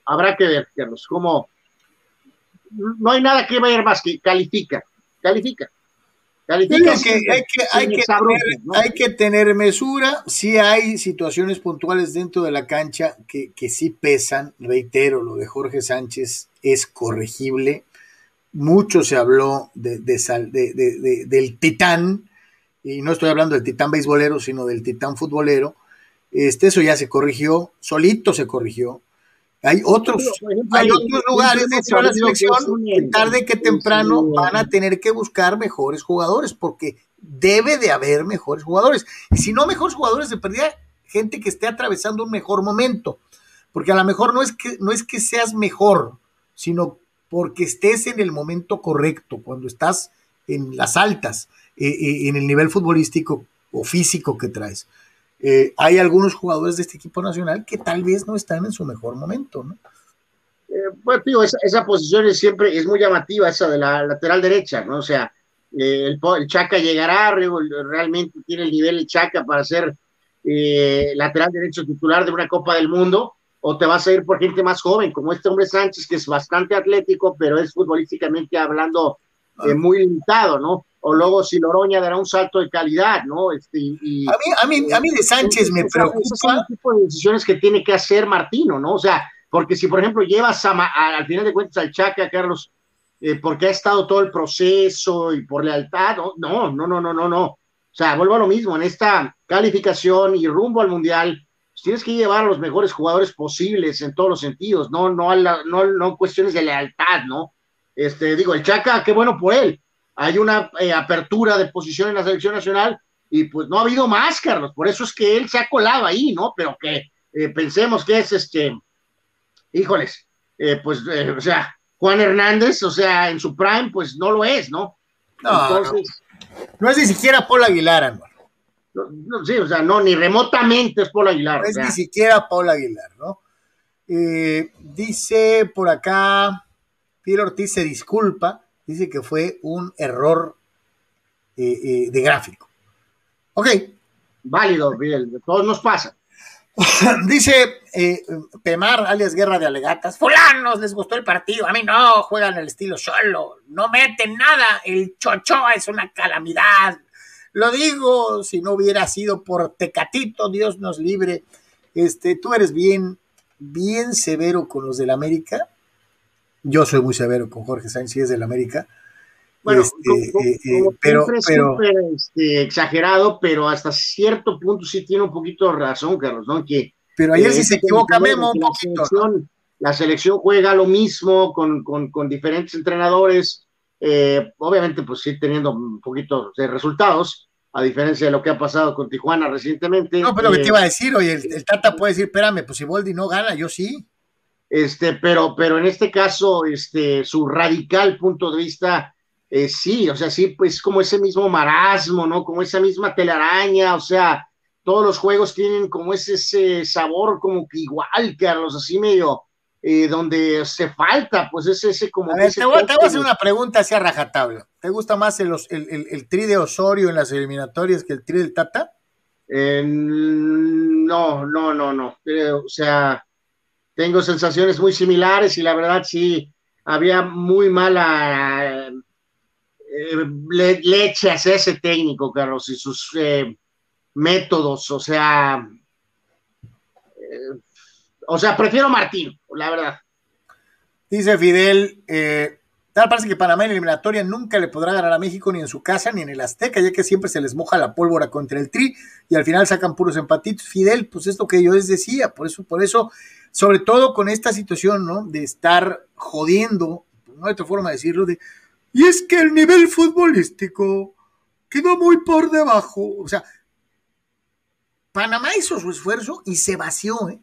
habrá que ver, Carlos, como no hay nada que ver más que califica, califica hay, que, tener, mesura, sí hay situaciones puntuales dentro de la cancha que, que sí pesan, reitero, lo de Jorge Sánchez es corregible, mucho se habló de, de, del titán, y no estoy hablando del titán beisbolero, sino del titán futbolero, este, eso ya se corrigió, solito se corrigió, hay otros, hay otros lugares dentro de la selección que tarde que temprano van a tener que buscar mejores jugadores, porque debe de haber mejores jugadores. Y si no mejores jugadores, de perdida gente que esté atravesando un mejor momento. Porque a lo mejor no es que, no es que seas mejor, sino porque estés en el momento correcto, cuando estás en las altas, eh, eh, en el nivel futbolístico o físico que traes. Eh, hay algunos jugadores de este equipo nacional que tal vez no están en su mejor momento, ¿no? pues, tío, esa, posición es siempre es muy llamativa, esa de la lateral derecha, ¿no? O sea, el, Chaca llegará, realmente tiene el nivel el Chaca para ser lateral derecho titular de una Copa del Mundo, o te vas a ir por gente más joven, como este hombre Sánchez, que es bastante atlético, pero es futbolísticamente hablando ah. muy limitado, ¿no? o luego si Loroña dará un salto de calidad, ¿no? Este, y, a, mí, a, mí, de Sánchez me preocupa. Son el tipo de decisiones que tiene que hacer Martino, ¿no? O sea, porque si por ejemplo llevas al final de cuentas al Chaca, Carlos, eh, porque ha estado todo el proceso y por lealtad, no, no, no, no, no, no. O sea, vuelvo a lo mismo, en esta calificación y rumbo al Mundial, tienes que llevar a los mejores jugadores posibles en todos los sentidos, no, no, a no, no cuestiones de lealtad, ¿no? Este, digo, el Chaca, qué bueno por él, hay una eh, apertura de posición en la selección nacional y pues no ha habido más, Carlos, por eso es que él se ha colado ahí, ¿no? Pero que eh, pensemos que es este, híjoles, eh, pues, o sea, Juan Hernández, o sea, en su prime, pues no lo es, ¿no? No, Entonces, no. es ni siquiera Paul Aguilar, no, sí, o sea, no, ni remotamente es Paul Aguilar. No es ni siquiera Paul Aguilar, ¿no? dice por acá, Pierre Ortiz se disculpa dice que fue un error eh, eh, de gráfico. Ok. Válido, Miguel, todos nos pasa. dice eh, Pemar, alias Guerra de Alegatas, fulanos, les gustó el partido, a mí no, juegan el estilo solo, no meten nada, el Chochoa es una calamidad. Lo digo, si no hubiera sido por Tecatito, Dios nos libre. Este, tú eres bien, bien severo con los del América, yo soy muy severo con Jorge Sánchez es del América. Bueno, este, eh, eh, pero, pero este, exagerado, pero hasta cierto punto sí tiene un poquito de razón, Carlos, ¿no? Que, pero ayer sí se equivoca Memo un poquito. La selección, la selección, juega lo mismo con, con, con diferentes entrenadores, eh, obviamente pues sí teniendo un poquito de resultados, a diferencia de lo que ha pasado con Tijuana recientemente. No, pero lo que te iba a decir, oye, el, el Tata puede decir, espérame, pues si Boldi no gana, yo sí. Este, pero, pero en este caso, este, su radical punto de vista, eh, sí, o sea, sí, pues como ese mismo marasmo, ¿no? Como esa misma telaraña, o sea, todos los juegos tienen como ese, ese sabor como que igual, Carlos, así medio, eh, donde se falta, pues es ese como... A ver, te, voy, a hacer una pregunta hacia rajatabla. ¿Te gusta más el, el, el, tri de Osorio en las eliminatorias que el tri del Tata? no, no, no, no. o sea, tengo sensaciones muy similares y la verdad sí, había muy mala eh, leche hacia ese técnico, Carlos, y sus eh, métodos, o sea, eh, o sea, prefiero Martín, la verdad. Dice Fidel, tal parece que Panamá en eliminatoria nunca le podrá ganar a México ni en su casa ni en el Azteca, ya que siempre se les moja la pólvora contra el Tri y al final sacan puros empatitos. Fidel, pues esto que yo les decía, por eso, por eso, sobre todo con esta situación, ¿no? De estar jodiendo, no hay otra forma de decirlo, de y es que el nivel futbolístico quedó muy por debajo. O sea, Panamá hizo su esfuerzo y se vació. ¿eh?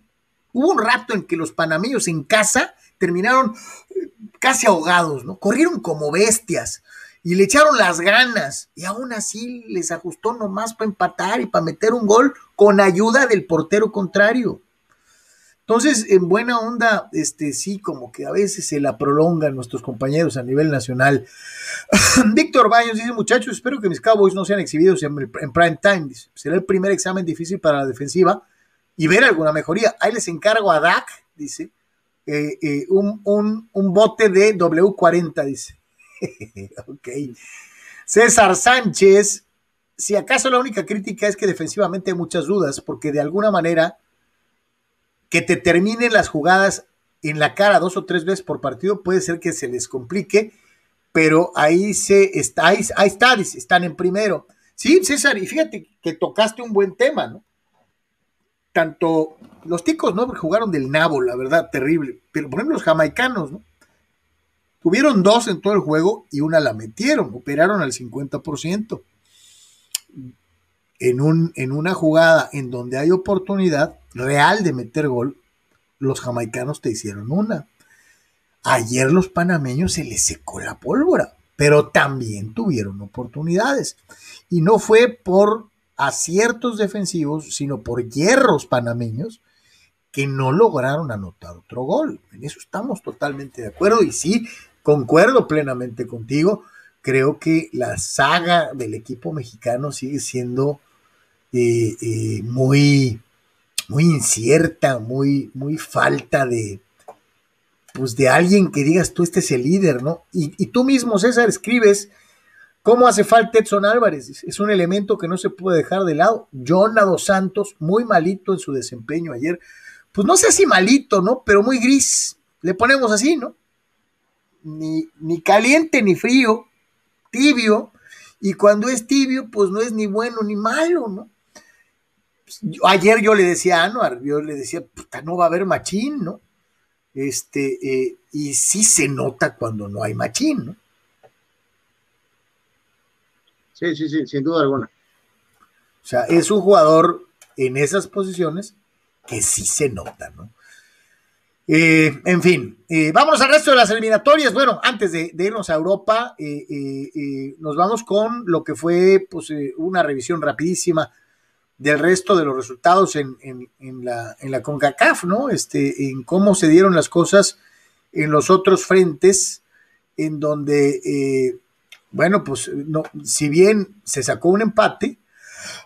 Hubo un rato en que los panameños en casa terminaron eh, casi ahogados, ¿no? Corrieron como bestias y le echaron las ganas y aún así les ajustó nomás para empatar y para meter un gol con ayuda del portero contrario. Entonces, en buena onda, este sí, como que a veces se la prolongan nuestros compañeros a nivel nacional. Víctor Baños dice, muchachos, espero que mis Cowboys no sean exhibidos en, prime time. será el primer examen difícil para la defensiva y ver alguna mejoría. Ahí les encargo a Dak, dice, eh, eh, un, un, bote de W40, dice. ok. César Sánchez, si acaso la única crítica es que defensivamente hay muchas dudas, porque de alguna manera que te terminen las jugadas en la cara dos o tres veces por partido, puede ser que se les complique, pero ahí se está, ahí, está, están en primero. Sí, César, y fíjate que tocaste un buen tema, ¿no? Tanto los ticos, ¿no? Jugaron del nabo, la verdad, terrible. Pero por ejemplo, los jamaicanos, ¿no? Tuvieron dos en todo el juego y una la metieron, operaron al 50%. En, un, en una jugada en donde hay oportunidad, real de meter gol, los jamaicanos te hicieron una. Ayer los panameños se les secó la pólvora, pero también tuvieron oportunidades. Y no fue por aciertos defensivos, sino por hierros panameños que no lograron anotar otro gol. En eso estamos totalmente de acuerdo y sí, concuerdo plenamente contigo. Creo que la saga del equipo mexicano sigue siendo eh, eh, muy, muy incierta, muy, muy falta de, pues de alguien que digas tú, este es el líder, ¿no? Y, tú mismo, César, escribes cómo hace falta Edson Álvarez. Es un elemento que no se puede dejar de lado. Jonado Santos, muy malito en su desempeño ayer. Pues no sé si malito, ¿no? Pero muy gris. Le ponemos así, ¿no? Ni, ni caliente ni frío, tibio. Y cuando es tibio, pues no es ni bueno ni malo, ¿no? ayer yo le decía a Anuar, yo le decía, puta, no va a haber machín, ¿no? Este, eh, y sí se nota cuando no hay machín, ¿no? Sí, sí, sí, sin duda alguna. O sea, es un jugador en esas posiciones que sí se nota, ¿no? Eh, en fin, eh, vámonos al resto de las eliminatorias. Bueno, antes de, irnos a Europa, nos vamos con lo que fue pues, una revisión rapidísima del resto de los resultados en, la, en la CONCACAF, ¿no? Este, en cómo se dieron las cosas en los otros frentes, en donde, eh, bueno, pues no, si bien se sacó un empate,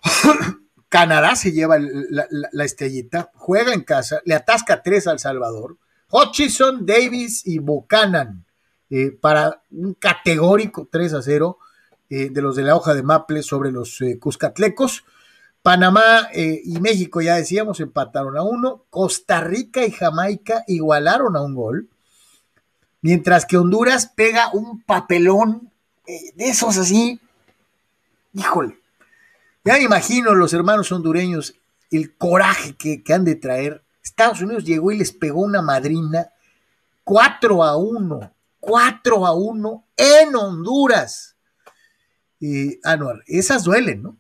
Canadá se lleva la, estrellita, juega en casa, le atasca tres al Salvador, Hutchison, Davis y Buchanan eh, para un categórico 3 a 0 eh, de los de la hoja de Maple sobre los Cuscatlecos. Panamá eh, y México, ya decíamos, empataron a uno. Costa Rica y Jamaica igualaron a un gol. Mientras que Honduras pega un papelón de esos así. Híjole. Ya me imagino los hermanos hondureños el coraje que, han de traer. Estados Unidos llegó y les pegó una madrina 4 a 1. 4 a 1 en Honduras. Y, Anuar, esas duelen, ¿no?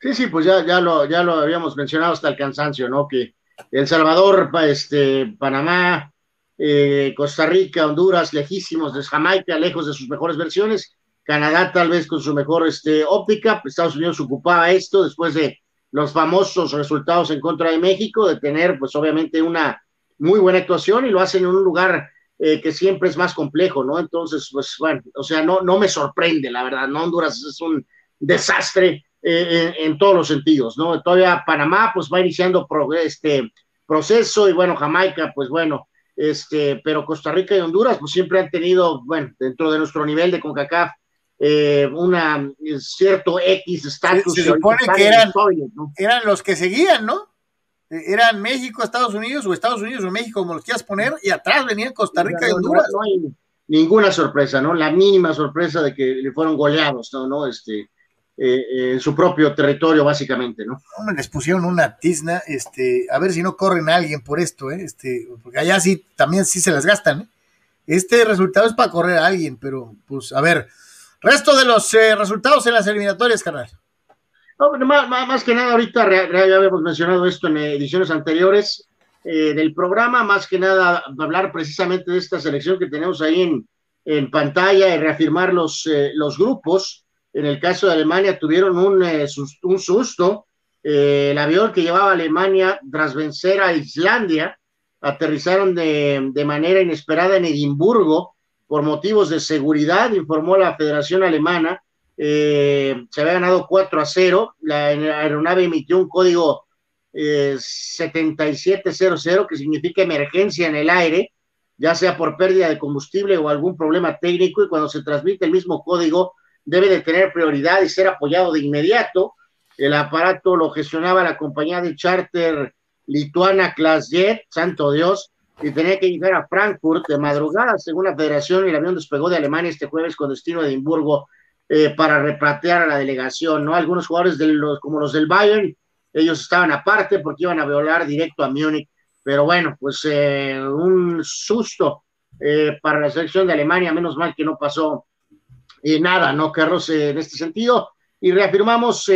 Sí, sí, pues ya, ya, lo, ya lo habíamos mencionado hasta el cansancio, ¿no? Que El Salvador, este, Panamá, eh, Costa Rica, Honduras, lejísimos de Jamaica, lejos de sus mejores versiones, Canadá tal vez con su mejor este, óptica, Estados Unidos ocupaba esto después de los famosos resultados en contra de México, de tener pues obviamente una muy buena actuación y lo hacen en un lugar eh, que siempre es más complejo, ¿no? Entonces, pues bueno, o sea, no, no me sorprende, la verdad, ¿no? Honduras es un desastre eh, en, todos los sentidos, ¿no? Todavía Panamá, pues va iniciando este proceso y bueno, Jamaica, pues bueno, este, pero Costa Rica y Honduras, pues siempre han tenido, bueno, dentro de nuestro nivel de CONCACAF, eh, una cierto X estatus. Se, supone que eran, eran los que seguían, ¿no? eran México, Estados Unidos o Estados Unidos o México, como los quieras poner, y atrás venían Costa Rica y Honduras. No, hay ninguna sorpresa, ¿no? La mínima sorpresa de que le fueron goleados, ¿no? ¿no? Este, eh, en su propio territorio, básicamente, ¿no? Les pusieron una tizna, este, a ver si no corren a alguien por esto, ¿eh? Este, porque allá sí, también sí se las gastan, ¿eh? Este resultado es para correr a alguien, pero, pues, a ver, resto de los eh, resultados en las eliminatorias, carnal. No, más, más, que nada, ahorita ya habíamos mencionado esto en ediciones anteriores eh, del programa, más que nada hablar precisamente de esta selección que tenemos ahí en, en pantalla y reafirmar los, eh, los grupos. En el caso de Alemania tuvieron un, eh, un susto. el avión que llevaba Alemania tras vencer a Islandia aterrizaron de, de manera inesperada en Edimburgo por motivos de seguridad, informó la Federación Alemana eh, se había ganado 4 a 0, la aeronave emitió un código 7700 eh, que significa emergencia en el aire, ya sea por pérdida de combustible o algún problema técnico, y cuando se transmite el mismo código debe de tener prioridad y ser apoyado de inmediato. El aparato lo gestionaba la compañía de charter lituana ClassJet, santo Dios, y tenía que llegar a Frankfurt de madrugada, según la federación, y el avión despegó de Alemania este jueves con destino a Edimburgo eh, para repatriar a la delegación, ¿no? Algunos jugadores de los, como los del Bayern, ellos estaban aparte porque iban a volar directo a Múnich, pero bueno, pues eh, un susto eh, para la selección de Alemania, menos mal que no pasó nada, ¿no, Carlos? en este sentido, y reafirmamos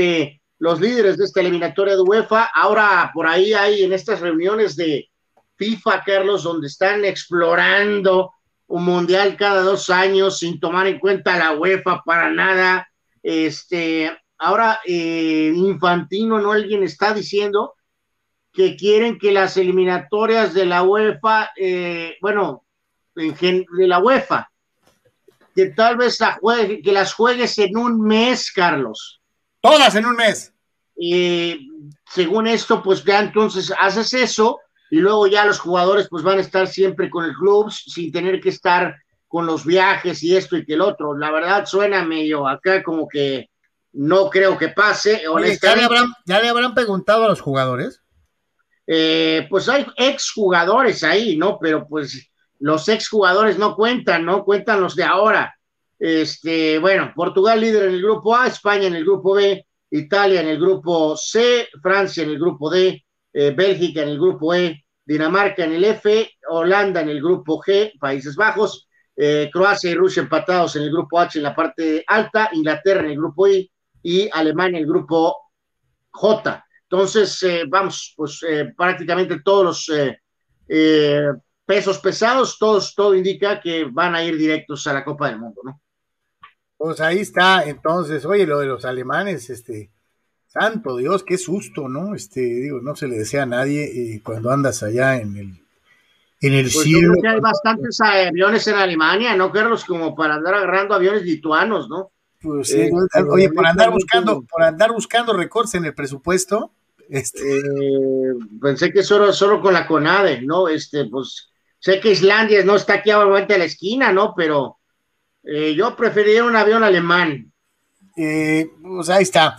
los líderes de esta eliminatoria de UEFA, ahora por ahí hay en estas reuniones de FIFA, Carlos, donde están explorando un mundial cada dos años sin tomar en cuenta la UEFA para nada. Este, ahora eh, Infantino, ¿no? Alguien está diciendo que quieren que las eliminatorias de la UEFA, eh, bueno, de la UEFA, que tal vez la juegue, que las juegues en un mes, Carlos. Todas en un mes. y según esto, pues ya entonces haces eso y luego ya los jugadores pues van a estar siempre con el club sin tener que estar con los viajes y esto y que el otro. La verdad suena medio acá como que no creo que pase. ¿ya, le habrán, ¿Ya le habrán preguntado a los jugadores? Eh, pues hay exjugadores ahí, ¿no? Pero pues los exjugadores no cuentan, ¿no? Cuentan los de ahora. Este, bueno, Portugal líder en el grupo A, España en el grupo B, Italia en el grupo C, Francia en el grupo D, eh, Bélgica en el grupo E, Dinamarca en el F, Holanda en el grupo G, Países Bajos, eh, Croacia y Rusia empatados en el grupo H en la parte alta, Inglaterra en el grupo I y Alemania en el grupo J. Entonces, eh, vamos, pues prácticamente todos los pesos pesados, todos, todo indica que van a ir directos a la Copa del Mundo, ¿no? Pues ahí está, entonces, oye, lo de los alemanes, este, Santo Dios, qué susto, ¿no? Este, digo, no se le desea a nadie eh, cuando andas allá en el, en el pues cielo. hay bastantes aviones en Alemania, ¿no, Carlos? Como para andar agarrando aviones lituanos, ¿no? Pues sí, eh, oye, por andar buscando, por andar buscando recortes en el presupuesto, este. Eh, pensé que solo, solo con la CONADE, ¿no? Este, pues, sé que Islandia no está aquí a la esquina, ¿no? Pero yo preferiría un avión alemán. pues ahí está.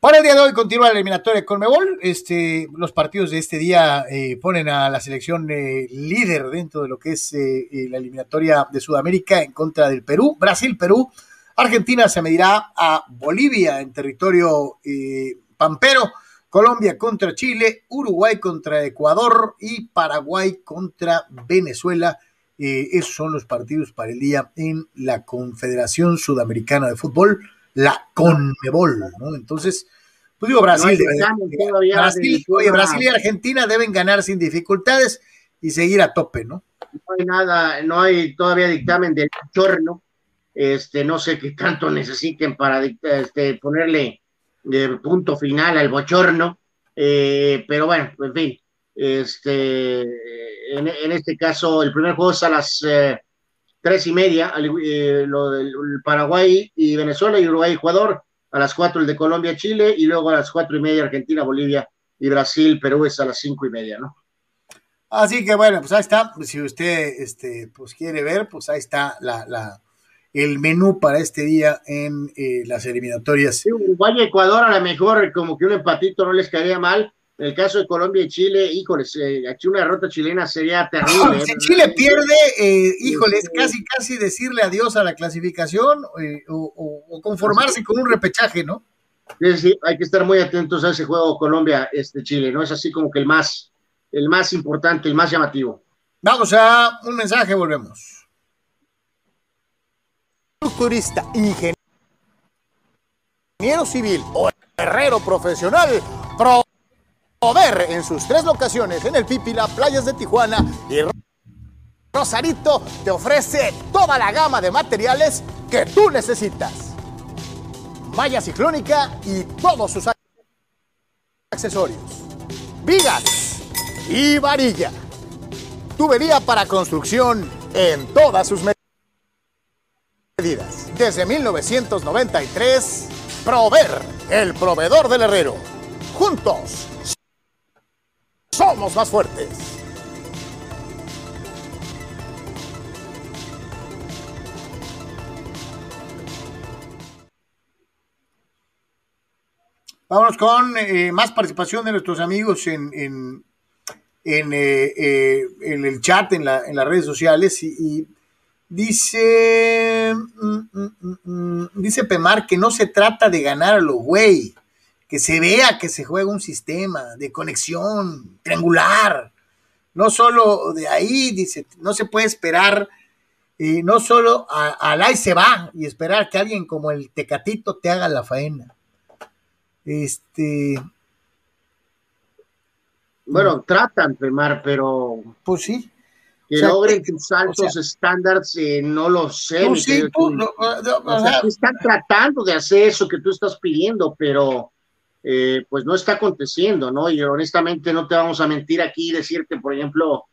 Para el día de hoy continúa la eliminatoria con Mebol. Este, los partidos de este día eh, ponen a la selección eh, líder dentro de lo que es eh, la eliminatoria de Sudamérica en contra del Perú. Brasil-Perú. Argentina se medirá a Bolivia en territorio pampero. Colombia contra Chile. Uruguay contra Ecuador. Y Paraguay contra Venezuela. esos son los partidos para el día en la Confederación Sudamericana de Fútbol la Conmebol, ¿no? Entonces, pues digo, Brasil, Brasil, oye, Brasil y Argentina deben ganar sin dificultades y seguir a tope, ¿no? No hay nada, no hay todavía dictamen del bochorno, este, no sé qué tanto necesiten para este, ponerle eh, punto final al bochorno, eh, pero bueno, en fin, Este, en, este caso, el primer juego es a las eh, tres y media, eh, lo del Paraguay y Venezuela y Uruguay y Ecuador, a las cuatro el de Colombia, Chile, y luego a las cuatro y media Argentina, Bolivia y Brasil, Perú es a las cinco y media, ¿no? Así que bueno, pues ahí está. Si usted este, pues quiere ver, pues ahí está la el menú para este día en eh, las eliminatorias. Sí, Uruguay y Ecuador a lo mejor como que un empatito no les caería mal. En el caso de Colombia y Chile, híjoles, eh, aquí una derrota chilena sería terrible. si Chile pierde, eh, híjoles, casi casi decirle adiós a la clasificación o, o, conformarse con un repechaje, ¿no? Sí, sí, hay que estar muy atentos a ese juego Colombia, este ¿no? Es así como que el más, el más importante, el más llamativo. Vamos a un mensaje, volvemos. Turista, ingeniero civil o herrero profesional, Prover en sus tres locaciones en el Pipila, Playas de Tijuana y Rosarito te ofrece toda la gama de materiales que tú necesitas. Malla ciclónica y todos sus accesorios. Vigas y varilla. Tubería para construcción en todas sus medidas. Desde 1993, Prover, el proveedor del herrero. Juntos, somos más fuertes. Vámonos con eh, más participación de nuestros amigos en, en, en, eh, eh, el chat, en, la, en, las redes sociales. Y, dice, mm, mm, mm, dice Pemar que no se trata de ganar a los güey, que se vea que se juega un sistema de conexión triangular. No solo de ahí, dice, no se puede esperar, no solo al ahí se va y esperar que alguien como el Tecatito te haga la faena. Este. Bueno, tratan, Femar, pero. Pues sí. Que logren tus altos estándares, eh, no lo sé. Sí, están tratando de hacer eso que tú estás pidiendo, pero eh, pues no está aconteciendo, ¿no? Y honestamente no te vamos a mentir aquí y decirte, por ejemplo,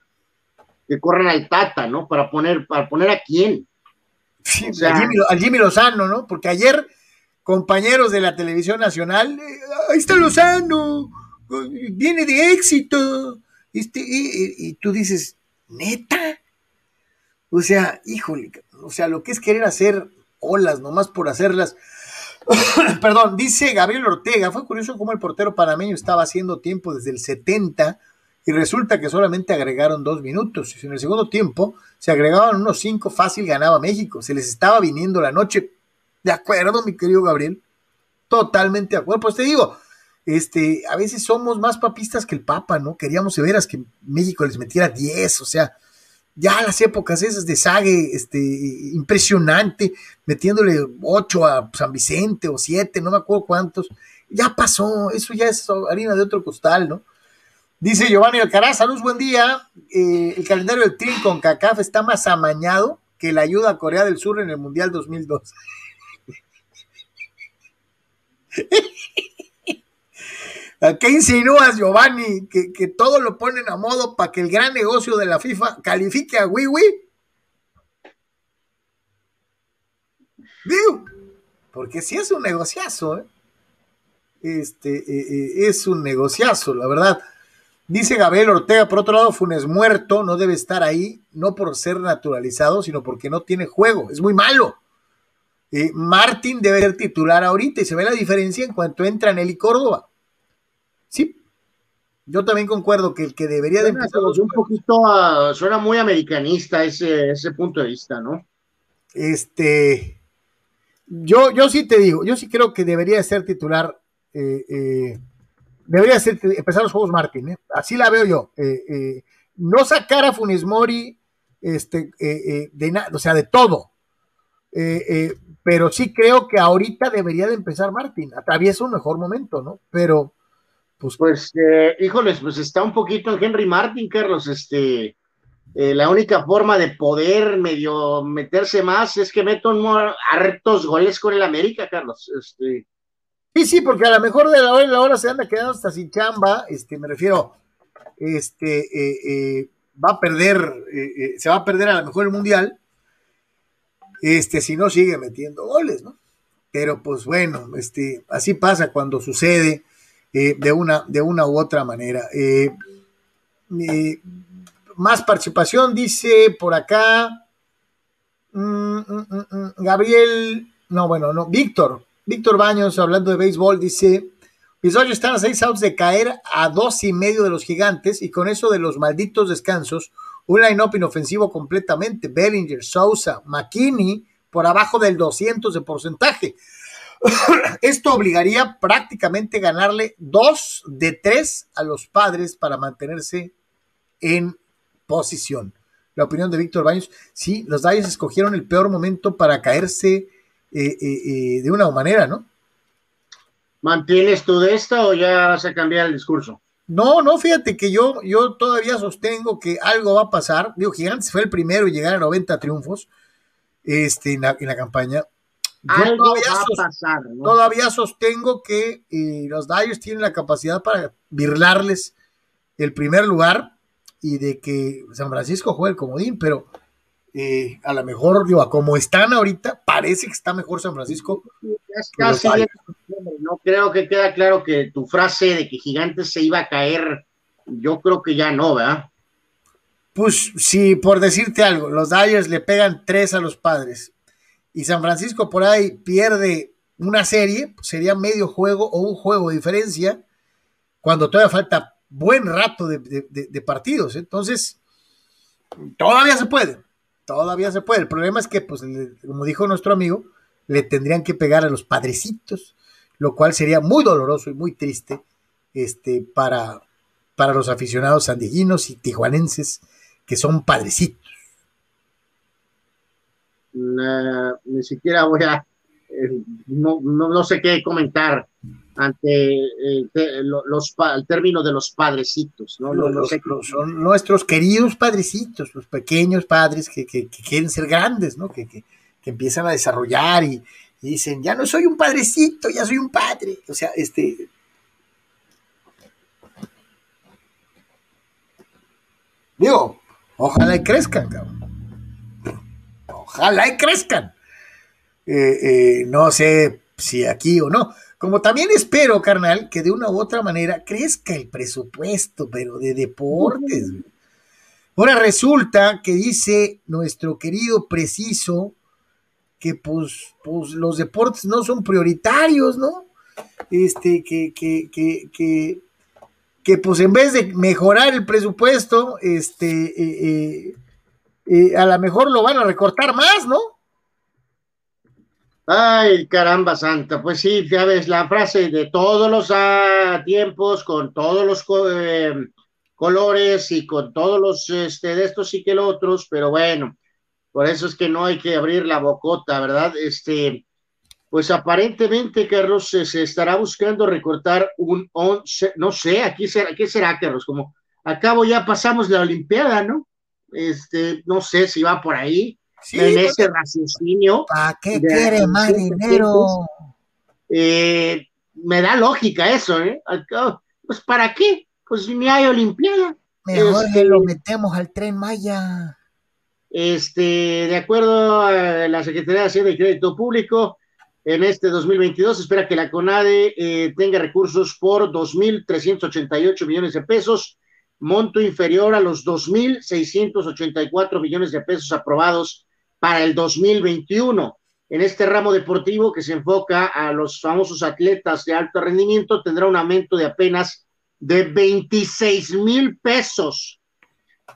que corran al Tata, ¿no? Para poner, para poner a quién. Sí, al Jimmy Lozano, ¿no? Porque ayer compañeros de la televisión nacional, eh, ahí está Lozano, viene de éxito. Este, y, tú dices, neta. O sea, híjole, o sea, lo que es querer hacer olas nomás por hacerlas. Perdón, dice Gabriel Ortega, fue curioso cómo el portero panameño estaba haciendo tiempo desde el 70 y resulta que solamente agregaron dos minutos. En el segundo tiempo se agregaban unos cinco, fácil ganaba México. Se les estaba viniendo la noche. De acuerdo, mi querido Gabriel. Totalmente de acuerdo. Pues te digo, este, a veces somos más papistas que el Papa, ¿no? Queríamos de veras que México les metiera 10, o sea, ya las épocas esas de Sague, este, impresionante, metiéndole 8 a San Vicente o 7, no me acuerdo cuántos. Ya pasó, eso ya es harina de otro costal, ¿no? Dice Giovanni Alcaraz, salud, buen día. Eh, el calendario del Trin con CACAF está más amañado que la ayuda a Corea del Sur en el Mundial 2002. ¿A qué insinúas, Giovanni? ¿Que, todo lo ponen a modo para que el gran negocio de la FIFA califique a Wiwi? Digo, porque si es un negociazo, ¿eh? Este, eh, eh, es un negociazo, la verdad. Dice Gabriel Ortega, por otro lado, Funes muerto no debe estar ahí, no por ser naturalizado, sino porque no tiene juego, es muy malo. Eh, Martín debe ser titular ahorita y se ve la diferencia en cuanto entra Nelly Córdoba. Sí, yo también concuerdo que el que debería de empezar. Un poquito, suena muy americanista ese, ese punto de vista, ¿no? Este, yo, yo sí te digo, yo sí creo que debería ser titular, eh, eh, debería ser, empezar los juegos Martín, así la veo yo. no sacar a Funes Mori, este, de o sea, de todo. Eh, pero sí creo que ahorita debería de empezar Martín. Atraviesa un mejor momento, ¿no? Pero, pues. Pues, eh, híjoles, pues está un poquito en Henry Martin, Carlos. Este, eh, la única forma de poder medio meterse más es que meto hartos goles con el América, Carlos. Este. Sí, sí, porque a lo mejor de la hora la hora se anda quedando hasta sin chamba. Este, me refiero, este, eh, eh, va a perder, se va a perder a lo mejor el Mundial, este, si no sigue metiendo goles, ¿no? Pero pues bueno, este, así pasa cuando sucede de, una, de una u otra manera. más participación, dice por acá. Mm, mm, mm, Gabriel, no, bueno, no, Víctor, Víctor Baños, hablando de béisbol, dice: Mis están a seis outs de caer a dos y medio de los gigantes y con eso de los malditos descansos, un line-up inofensivo completamente. Bellinger, Sousa, McKinney por abajo del 200 de porcentaje. Esto obligaría prácticamente ganarle dos de tres a los padres para mantenerse en posición. La opinión de Víctor Baños, sí, los Dodgers escogieron el peor momento para caerse eh, eh, eh, de una manera, ¿no? ¿Mantienes tú de esta o ya vas a cambiar el discurso? No, no, fíjate que yo, yo todavía sostengo que algo va a pasar. Digo, Gigantes fue el primero en llegar a 90 triunfos este, en, la, campaña. Algo va a pasar. Todavía sostengo que los Dyers tienen la capacidad para virlarles el primer lugar y de que San Francisco juegue el comodín, pero eh, a lo mejor, digo, como están ahorita, parece que está mejor San Francisco. no creo que queda claro que tu frase de que Gigantes se iba a caer, yo creo que ya no, ¿verdad? Pues sí, por decirte algo, los Dyers le pegan tres a los padres y San Francisco por ahí pierde una serie, pues sería medio juego o un juego de diferencia, cuando todavía falta buen rato de, partidos. Entonces, todavía se puede todavía se puede. El problema es que, pues, como dijo nuestro amigo, le tendrían que pegar a los padrecitos, lo cual sería muy doloroso y muy triste este, para, para los aficionados sandiguinos y tijuanenses que son padrecitos. Ni siquiera voy a, eh, no, no, sé qué comentar ante eh, los, el término de los padrecitos, ¿no? son nuestros queridos padrecitos, los pequeños padres que, quieren ser grandes, ¿no? Que, empiezan a desarrollar y, dicen, ya no soy un padrecito, ya soy un padre. O sea, este... Digo, ojalá y crezcan, cabrón. Ojalá y crezcan. Eh, eh, no sé si aquí o no como también espero, carnal, que de una u otra manera crezca el presupuesto, pero de deportes. Ahora resulta que dice nuestro querido preciso que pues, pues los deportes no son prioritarios, ¿no? Este, que, que, que, que, que pues en vez de mejorar el presupuesto, este, eh, eh, a lo mejor lo van a recortar más, ¿no? Ay, caramba santa, pues sí, ya ves la frase de todos los ah, tiempos, con todos los eh, colores y con todos los este, de estos y que los otros, pero bueno, por eso es que no hay que abrir la bocota, ¿verdad? Este, pues aparentemente, Carlos, se, estará buscando recortar un 11, no sé, aquí será, ¿qué será, Carlos? Como acabo ya pasamos la Olimpiada, ¿no? Este, no sé si va por ahí en ese raciocinio. ¿Para qué quiere más dinero? Eh, me da lógica eso, ¿eh? Pues ¿para qué? Pues ni hay Olimpiada. Mejor este, lo metemos al tren Maya. Este, de acuerdo a la Secretaría de Hacienda y Crédito Público, en este 2022 espera que la CONADE eh, tenga recursos por 2.388 millones de pesos, monto inferior a los 2.684 millones de pesos aprobados para el 2021. En este ramo deportivo que se enfoca a los famosos atletas de alto rendimiento, tendrá un aumento de apenas de 26 mil pesos,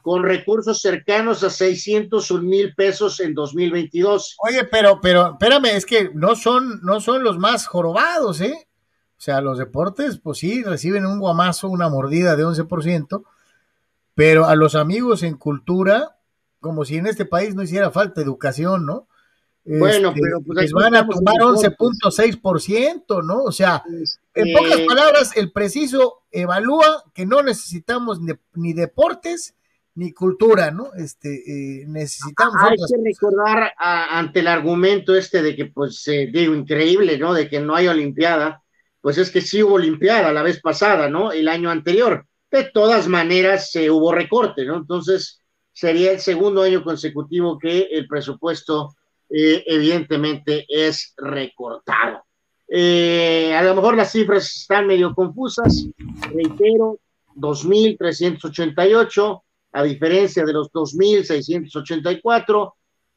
con recursos cercanos a 601 mil pesos en 2022. Oye, pero, pero, espérame, es que no son, no son los más jorobados, ¿eh? O sea, los deportes, pues sí, reciben un guamazo, una mordida de 11%, pero a los amigos en cultura, como si en este país no hiciera falta educación, ¿no? Bueno, este, pero pues les van a tomar 11.6%, ¿no? O sea, en este pocas palabras, el preciso evalúa que no necesitamos ni, deportes ni cultura, ¿no? Este, eh, necesitamos. Hay que recordar ante el argumento este de que, pues, eh, digo, increíble, ¿no? De que no hay Olimpiada, pues es que sí hubo Olimpiada la vez pasada, ¿no? El año anterior de todas maneras eh, hubo recorte, ¿no? Entonces, sería el segundo año consecutivo que el presupuesto eh, evidentemente es recortado. Eh, a lo mejor las cifras están medio confusas, reitero, 2.388, a diferencia de los 2.684,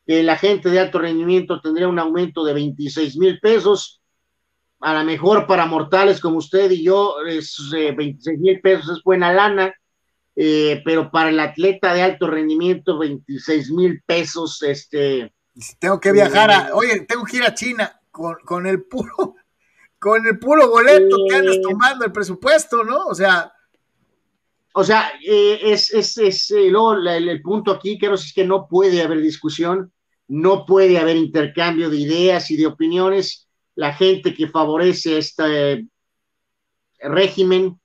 que la gente de alto rendimiento tendría un aumento de 26 mil pesos, a lo mejor para mortales como usted y yo, es, 26 eh, mil pesos es buena lana, eh, pero para el atleta de alto rendimiento, 26 mil pesos, este... tengo que viajar a, eh, oye, tengo que ir a China con, con el puro, con el puro boleto que andas tomando el presupuesto, ¿no? O sea... O sea, es, es, es luego el, el, punto aquí, creo es que no puede haber discusión, no puede haber intercambio de ideas y de opiniones, la gente que favorece este régimen,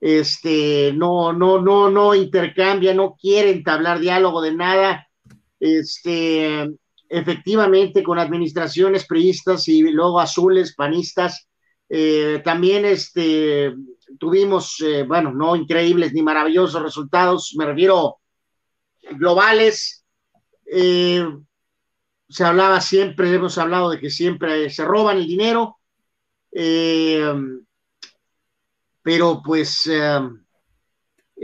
este, no, no, no, no intercambia, no quiere entablar diálogo de nada, este, efectivamente con administraciones priistas y luego azules, panistas, eh, también este, tuvimos, eh, bueno, no increíbles ni maravillosos resultados, me refiero globales, eh, se hablaba siempre, hemos hablado de que siempre se roban el dinero, eh, pero pues eh,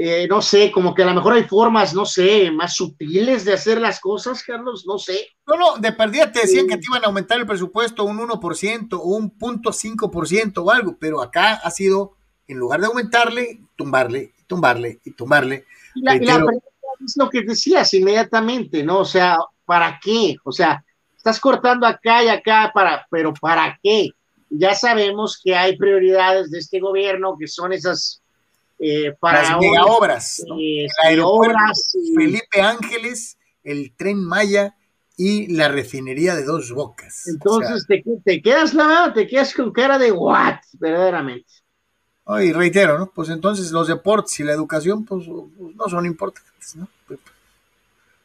eh, no sé, como que a lo mejor hay formas, no sé, más sutiles de hacer las cosas, Carlos, no sé. No, no, de perdida te decían que te iban a aumentar el presupuesto un 1% o un punto 5% o algo, pero acá ha sido, en lugar de aumentarle, tumbarle, tumbarle y tumbarle. Y la, es lo que decías inmediatamente, ¿no? O sea, ¿para qué? O sea, estás cortando acá y acá, para, pero ¿para qué? Ya sabemos que hay prioridades de este gobierno que son esas eh, para las obras, eh, Felipe Ángeles, el tren Maya y la refinería de dos bocas. Entonces te, te, quedas la te quedas con cara de what, verdaderamente. Y reitero, ¿no? Pues entonces los deportes y la educación, pues, pues no son importantes, ¿no?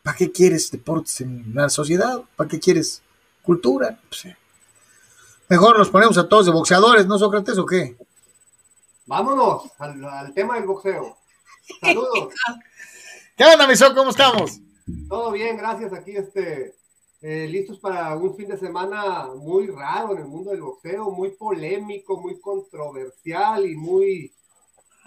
¿Para qué quieres deportes en la sociedad? ¿Para qué quieres cultura? Pues, mejor nos ponemos a todos de boxeadores, ¿no, Sócrates, o qué? Vámonos al, tema del boxeo. Saludos. ¿Qué onda, Miso? ¿Cómo estamos? Todo bien, gracias. Aquí este, eh, listos para un fin de semana muy raro en el mundo del boxeo, muy polémico, muy controversial y muy,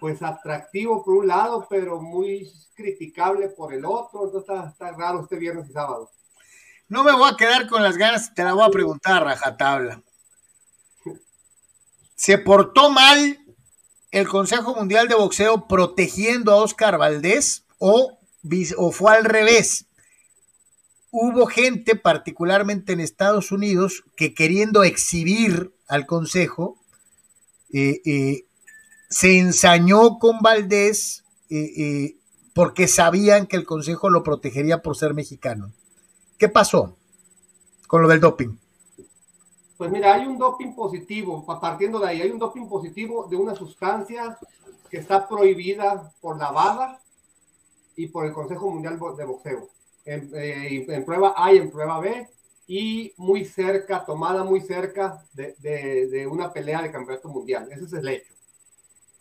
pues, atractivo por un lado, pero muy criticable por el otro, entonces está, raro este viernes y sábado. No me voy a quedar con las ganas, te la voy a preguntar, rajatabla. ¿Se portó mal el Consejo Mundial de Boxeo protegiendo a Oscar Valdés o, o fue al revés? Hubo gente, particularmente en Estados Unidos, que queriendo exhibir al Consejo, eh, eh, se ensañó con Valdés eh, porque sabían que el Consejo lo protegería por ser mexicano. ¿Qué pasó con lo del doping? Pues mira, hay un doping positivo, partiendo de ahí, hay un doping positivo de una sustancia que está prohibida por la WADA y por el Consejo Mundial de Boxeo. En, eh, prueba A y en prueba B, y muy cerca, tomada muy cerca de, una pelea de campeonato mundial. Ese es el hecho.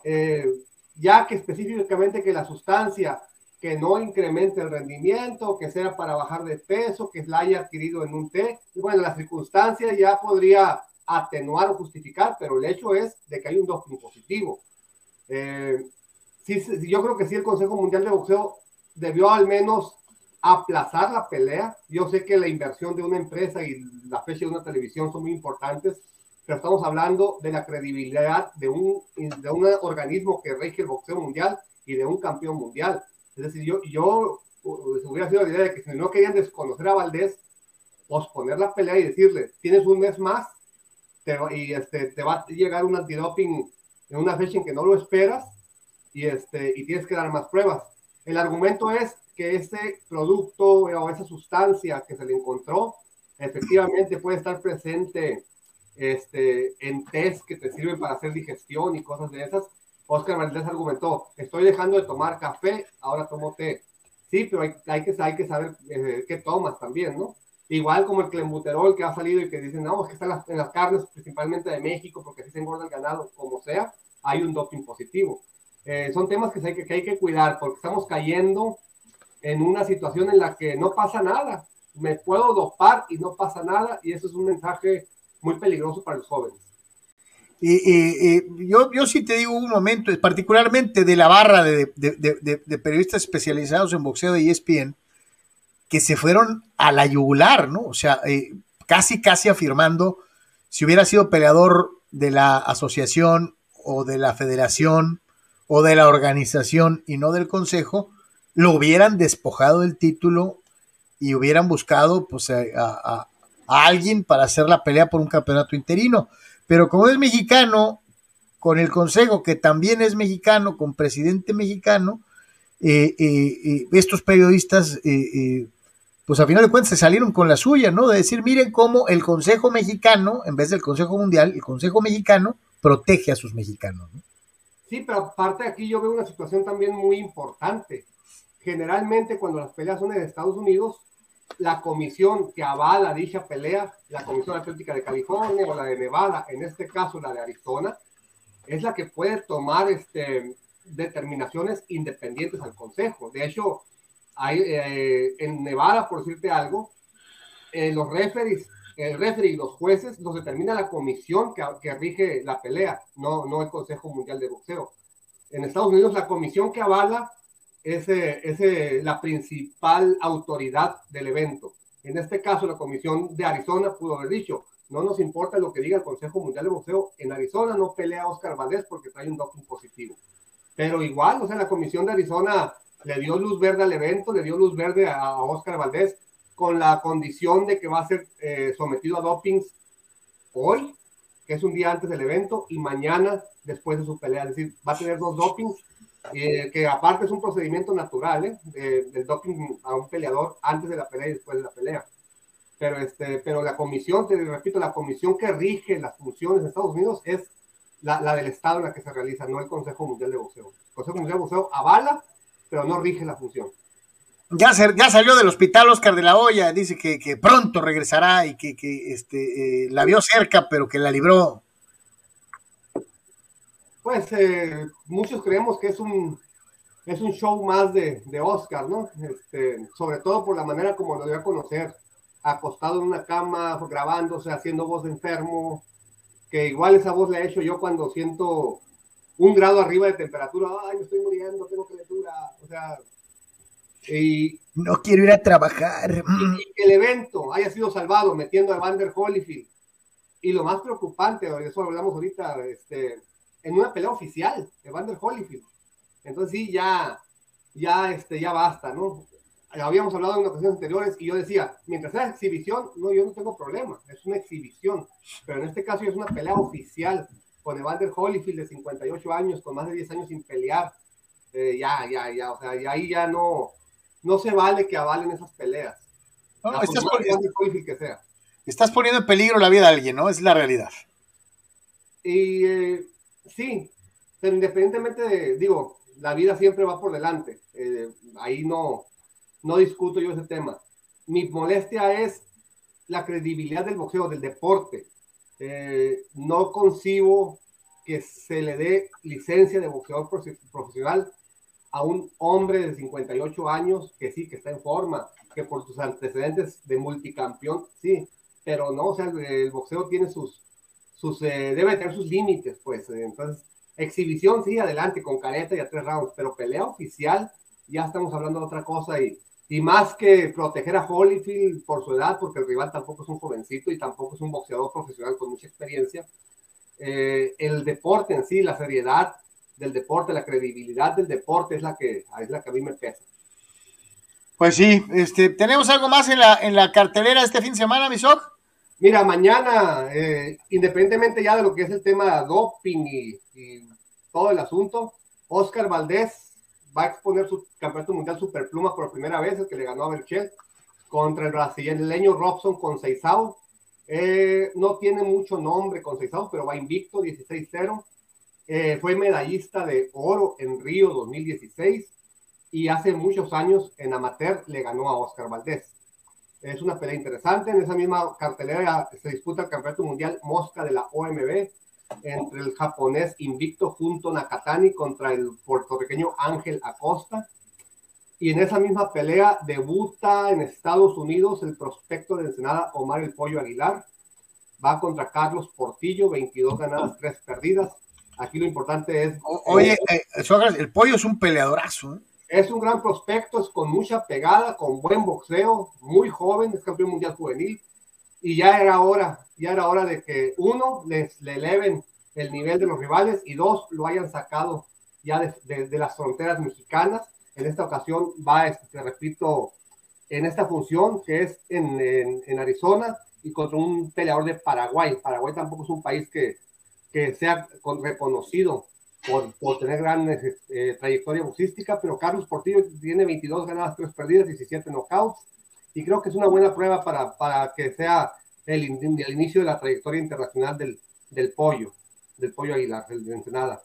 Eh, ya que específicamente que la sustancia que no incremente el rendimiento, que sea para bajar de peso, que la haya adquirido en un té. Y bueno, las circunstancias ya podría atenuar o justificar, pero el hecho es de que hay un doping positivo. Eh, sí, yo creo que sí el Consejo Mundial de Boxeo debió al menos aplazar la pelea. Yo sé que la inversión de una empresa y la fecha de una televisión son muy importantes, pero estamos hablando de la credibilidad de un, de un organismo que rige el boxeo mundial y de un campeón mundial. Es decir, yo, yo hubiera sido la idea de que si no querían desconocer a Valdés, posponer la pelea y decirle, tienes un mes más te, y este, te va a llegar un antidoping en una fecha en que no lo esperas y, este, y tienes que dar más pruebas. El argumento es que ese producto o esa sustancia que se le encontró efectivamente puede estar presente este, en test que te sirven para hacer digestión y cosas de esas. Oscar Valdés argumentó, estoy dejando de tomar café, ahora tomo té. Sí, pero hay, hay que, hay que saber eh, qué tomas también, ¿no? Igual como el clenbuterol que ha salido y que dicen, no, es que está en las, carnes principalmente de México porque así se engorda el ganado, como sea, hay un doping positivo. Eh, son temas que hay que, que hay que cuidar porque estamos cayendo en una situación en la que no pasa nada. Me puedo dopar y no pasa nada y eso es un mensaje muy peligroso para los jóvenes. Y, yo, yo sí te digo un momento, particularmente de la barra de, de, de, periodistas especializados en boxeo de ESPN, que se fueron a la yugular, ¿no? O sea, eh, casi, casi afirmando, si hubiera sido peleador de la asociación o de la federación o de la organización y no del consejo, lo hubieran despojado del título y hubieran buscado pues, a, a, a alguien para hacer la pelea por un campeonato interino. Pero como es mexicano, con el Consejo, que también es mexicano, con presidente mexicano, eh, eh, eh, estos periodistas, pues a final de cuentas se salieron con la suya, ¿no? De decir, miren cómo el Consejo mexicano, en vez del Consejo Mundial, el Consejo mexicano protege a sus mexicanos. ¿no? Sí, pero aparte aquí yo veo una situación también muy importante. Generalmente cuando las peleas son en Estados Unidos, la comisión que avala dicha pelea, la Comisión Atlética de California o la de Nevada, en este caso la de Arizona, es la que puede tomar este, determinaciones independientes al Consejo. De hecho, hay, eh, en Nevada, por decirte algo, eh, los referees, el referee y los jueces los determina la comisión que, que rige la pelea, no, no el Consejo Mundial de Boxeo. En Estados Unidos, la comisión que avala es, la principal autoridad del evento. En este caso, la Comisión de Arizona pudo haber dicho, no nos importa lo que diga el Consejo Mundial de Boxeo, en Arizona no pelea Oscar Valdés porque trae un doping positivo. Pero igual, o sea, la Comisión de Arizona le dio luz verde al evento, le dio luz verde a, Oscar Valdés con la condición de que va a ser eh, sometido a dopings hoy, que es un día antes del evento, y mañana después de su pelea. Es decir, va a tener dos dopings eh, que aparte es un procedimiento natural, ¿eh? del doping a un peleador antes de la pelea y después de la pelea. Pero, este, pero la comisión, te repito, la comisión que rige las funciones en Estados Unidos es la, del Estado en la que se realiza, no el Consejo Mundial de Boxeo. El Consejo Mundial de Boxeo avala, pero no rige la función. Ya, ya salió del hospital Oscar de la Hoya, dice que, que pronto regresará y que, que este, eh, la vio cerca, pero que la libró pues eh, muchos creemos que es un, es un show más de, de Oscar, ¿no? Este, sobre todo por la manera como lo dio a conocer, acostado en una cama, grabándose, haciendo voz de enfermo, que igual esa voz la he hecho yo cuando siento un grado arriba de temperatura, ay, me estoy muriendo, tengo calentura, o sea, y... No quiero ir a trabajar. Y, que el evento haya sido salvado metiendo a Vander Holyfield. Y lo más preocupante, de eso hablamos ahorita, este, en una pelea oficial de Vander Holyfield. Entonces sí, ya, ya, este, ya basta, ¿no? Habíamos hablado en ocasiones anteriores y yo decía, mientras sea exhibición, no, yo no tengo problema, es una exhibición, pero en este caso es una pelea oficial con Evander Holyfield de 58 años, con más de 10 años sin pelear, eh, ya, ya, ya, o sea, y ahí ya no, no se vale que avalen esas peleas. No, estás, poniendo, que sea. estás poniendo en peligro la vida de alguien, ¿no? Es la realidad. Y eh, sí, pero independientemente de, digo, la vida siempre va por delante. Eh, ahí no, no discuto yo ese tema. Mi molestia es la credibilidad del boxeo, del deporte. Eh, no concibo que se le dé licencia de boxeador profesional a un hombre de 58 años que sí, que está en forma, que por sus antecedentes de multicampeón, sí, pero no, o sea, el boxeo tiene sus, sus, eh, debe tener sus límites, pues. Eh, entonces, exhibición, sí, adelante, con careta y a tres rounds, pero pelea oficial, ya estamos hablando de otra cosa y, y más que proteger a Holyfield por su edad, porque el rival tampoco es un jovencito y tampoco es un boxeador profesional con mucha experiencia. Eh, el deporte en sí, la seriedad del deporte, la credibilidad del deporte es la que, es la que a mí me pesa. Pues sí, este, ¿tenemos algo más en la, en la cartelera este fin de semana, Misok? Mira, mañana, eh, independientemente ya de lo que es el tema doping y, todo el asunto, Oscar Valdés va a exponer su campeonato mundial superpluma por primera vez, el que le ganó a Berchel, contra el brasileño Robson con Seisao. Eh, no tiene mucho nombre con Seisao, pero va invicto, 16-0. Eh, fue medallista de oro en Río 2016 y hace muchos años en amateur le ganó a Oscar Valdés. Es una pelea interesante. En esa misma cartelera se disputa el Campeonato Mundial Mosca de la OMB. entre el japonés Invicto Junto Nakatani contra el puertorriqueño Ángel Acosta. Y en esa misma pelea debuta en Estados Unidos el prospecto de Ensenada Omar El Pollo Aguilar. Va contra Carlos Portillo, 22 ganadas, 3 perdidas. Aquí lo importante es... oye, eh, el Pollo es un peleadorazo. ¿eh? Es un gran prospecto, es con mucha pegada, con buen boxeo, muy joven, es campeón mundial juvenil. Y ya era hora, ya era hora de que uno, les le eleven el nivel de los rivales y dos, lo hayan sacado ya de, las fronteras mexicanas en esta ocasión va, este, te repito, en esta función que es en, Arizona y contra un peleador de Paraguay. Paraguay tampoco es un país que sea reconocido por, por tener gran eh, trayectoria boxística, pero Carlos Portillo tiene 22 ganadas, 3 perdidas, 17 knockouts, y creo que es una buena prueba para, para que sea el, el, inicio de la trayectoria internacional del, del pollo, del pollo Aguilar, el de Ensenada.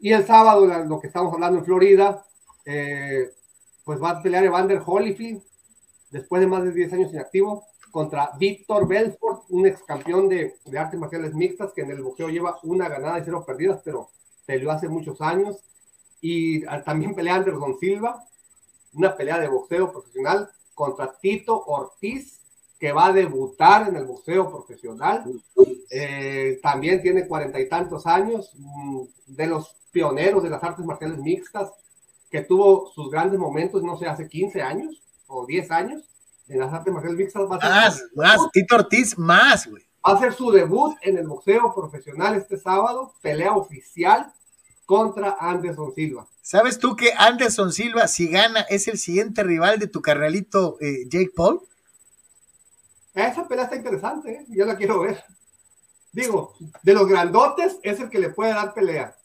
Y el sábado, lo que estamos hablando en Florida, eh, pues va a pelear Evander Holyfield después de más de 10 años inactivo contra Víctor Belfort, un ex campeón de, de, artes marciales mixtas que en el boxeo lleva una ganada y cero perdidas, pero peleó hace muchos años. Y también pelea Anderson Silva, una pelea de boxeo profesional contra Tito Ortiz, que va a debutar en el boxeo profesional. Eh, también tiene cuarenta y tantos años, mm, de los pioneros de las artes marciales mixtas, que tuvo sus grandes momentos, no sé, hace 15 años o 10 años en las artes marciales mixtas. más, más, Tito Ortiz, más, güey. Va a hacer su debut en el boxeo profesional este sábado, pelea oficial contra Anderson Silva. ¿Sabes tú que Anderson Silva, si gana, es el siguiente rival de tu carnalito eh, Jake Paul? Esa pelea está interesante, ¿eh? yo la quiero ver. Digo, de los grandotes es el que le puede dar pelea.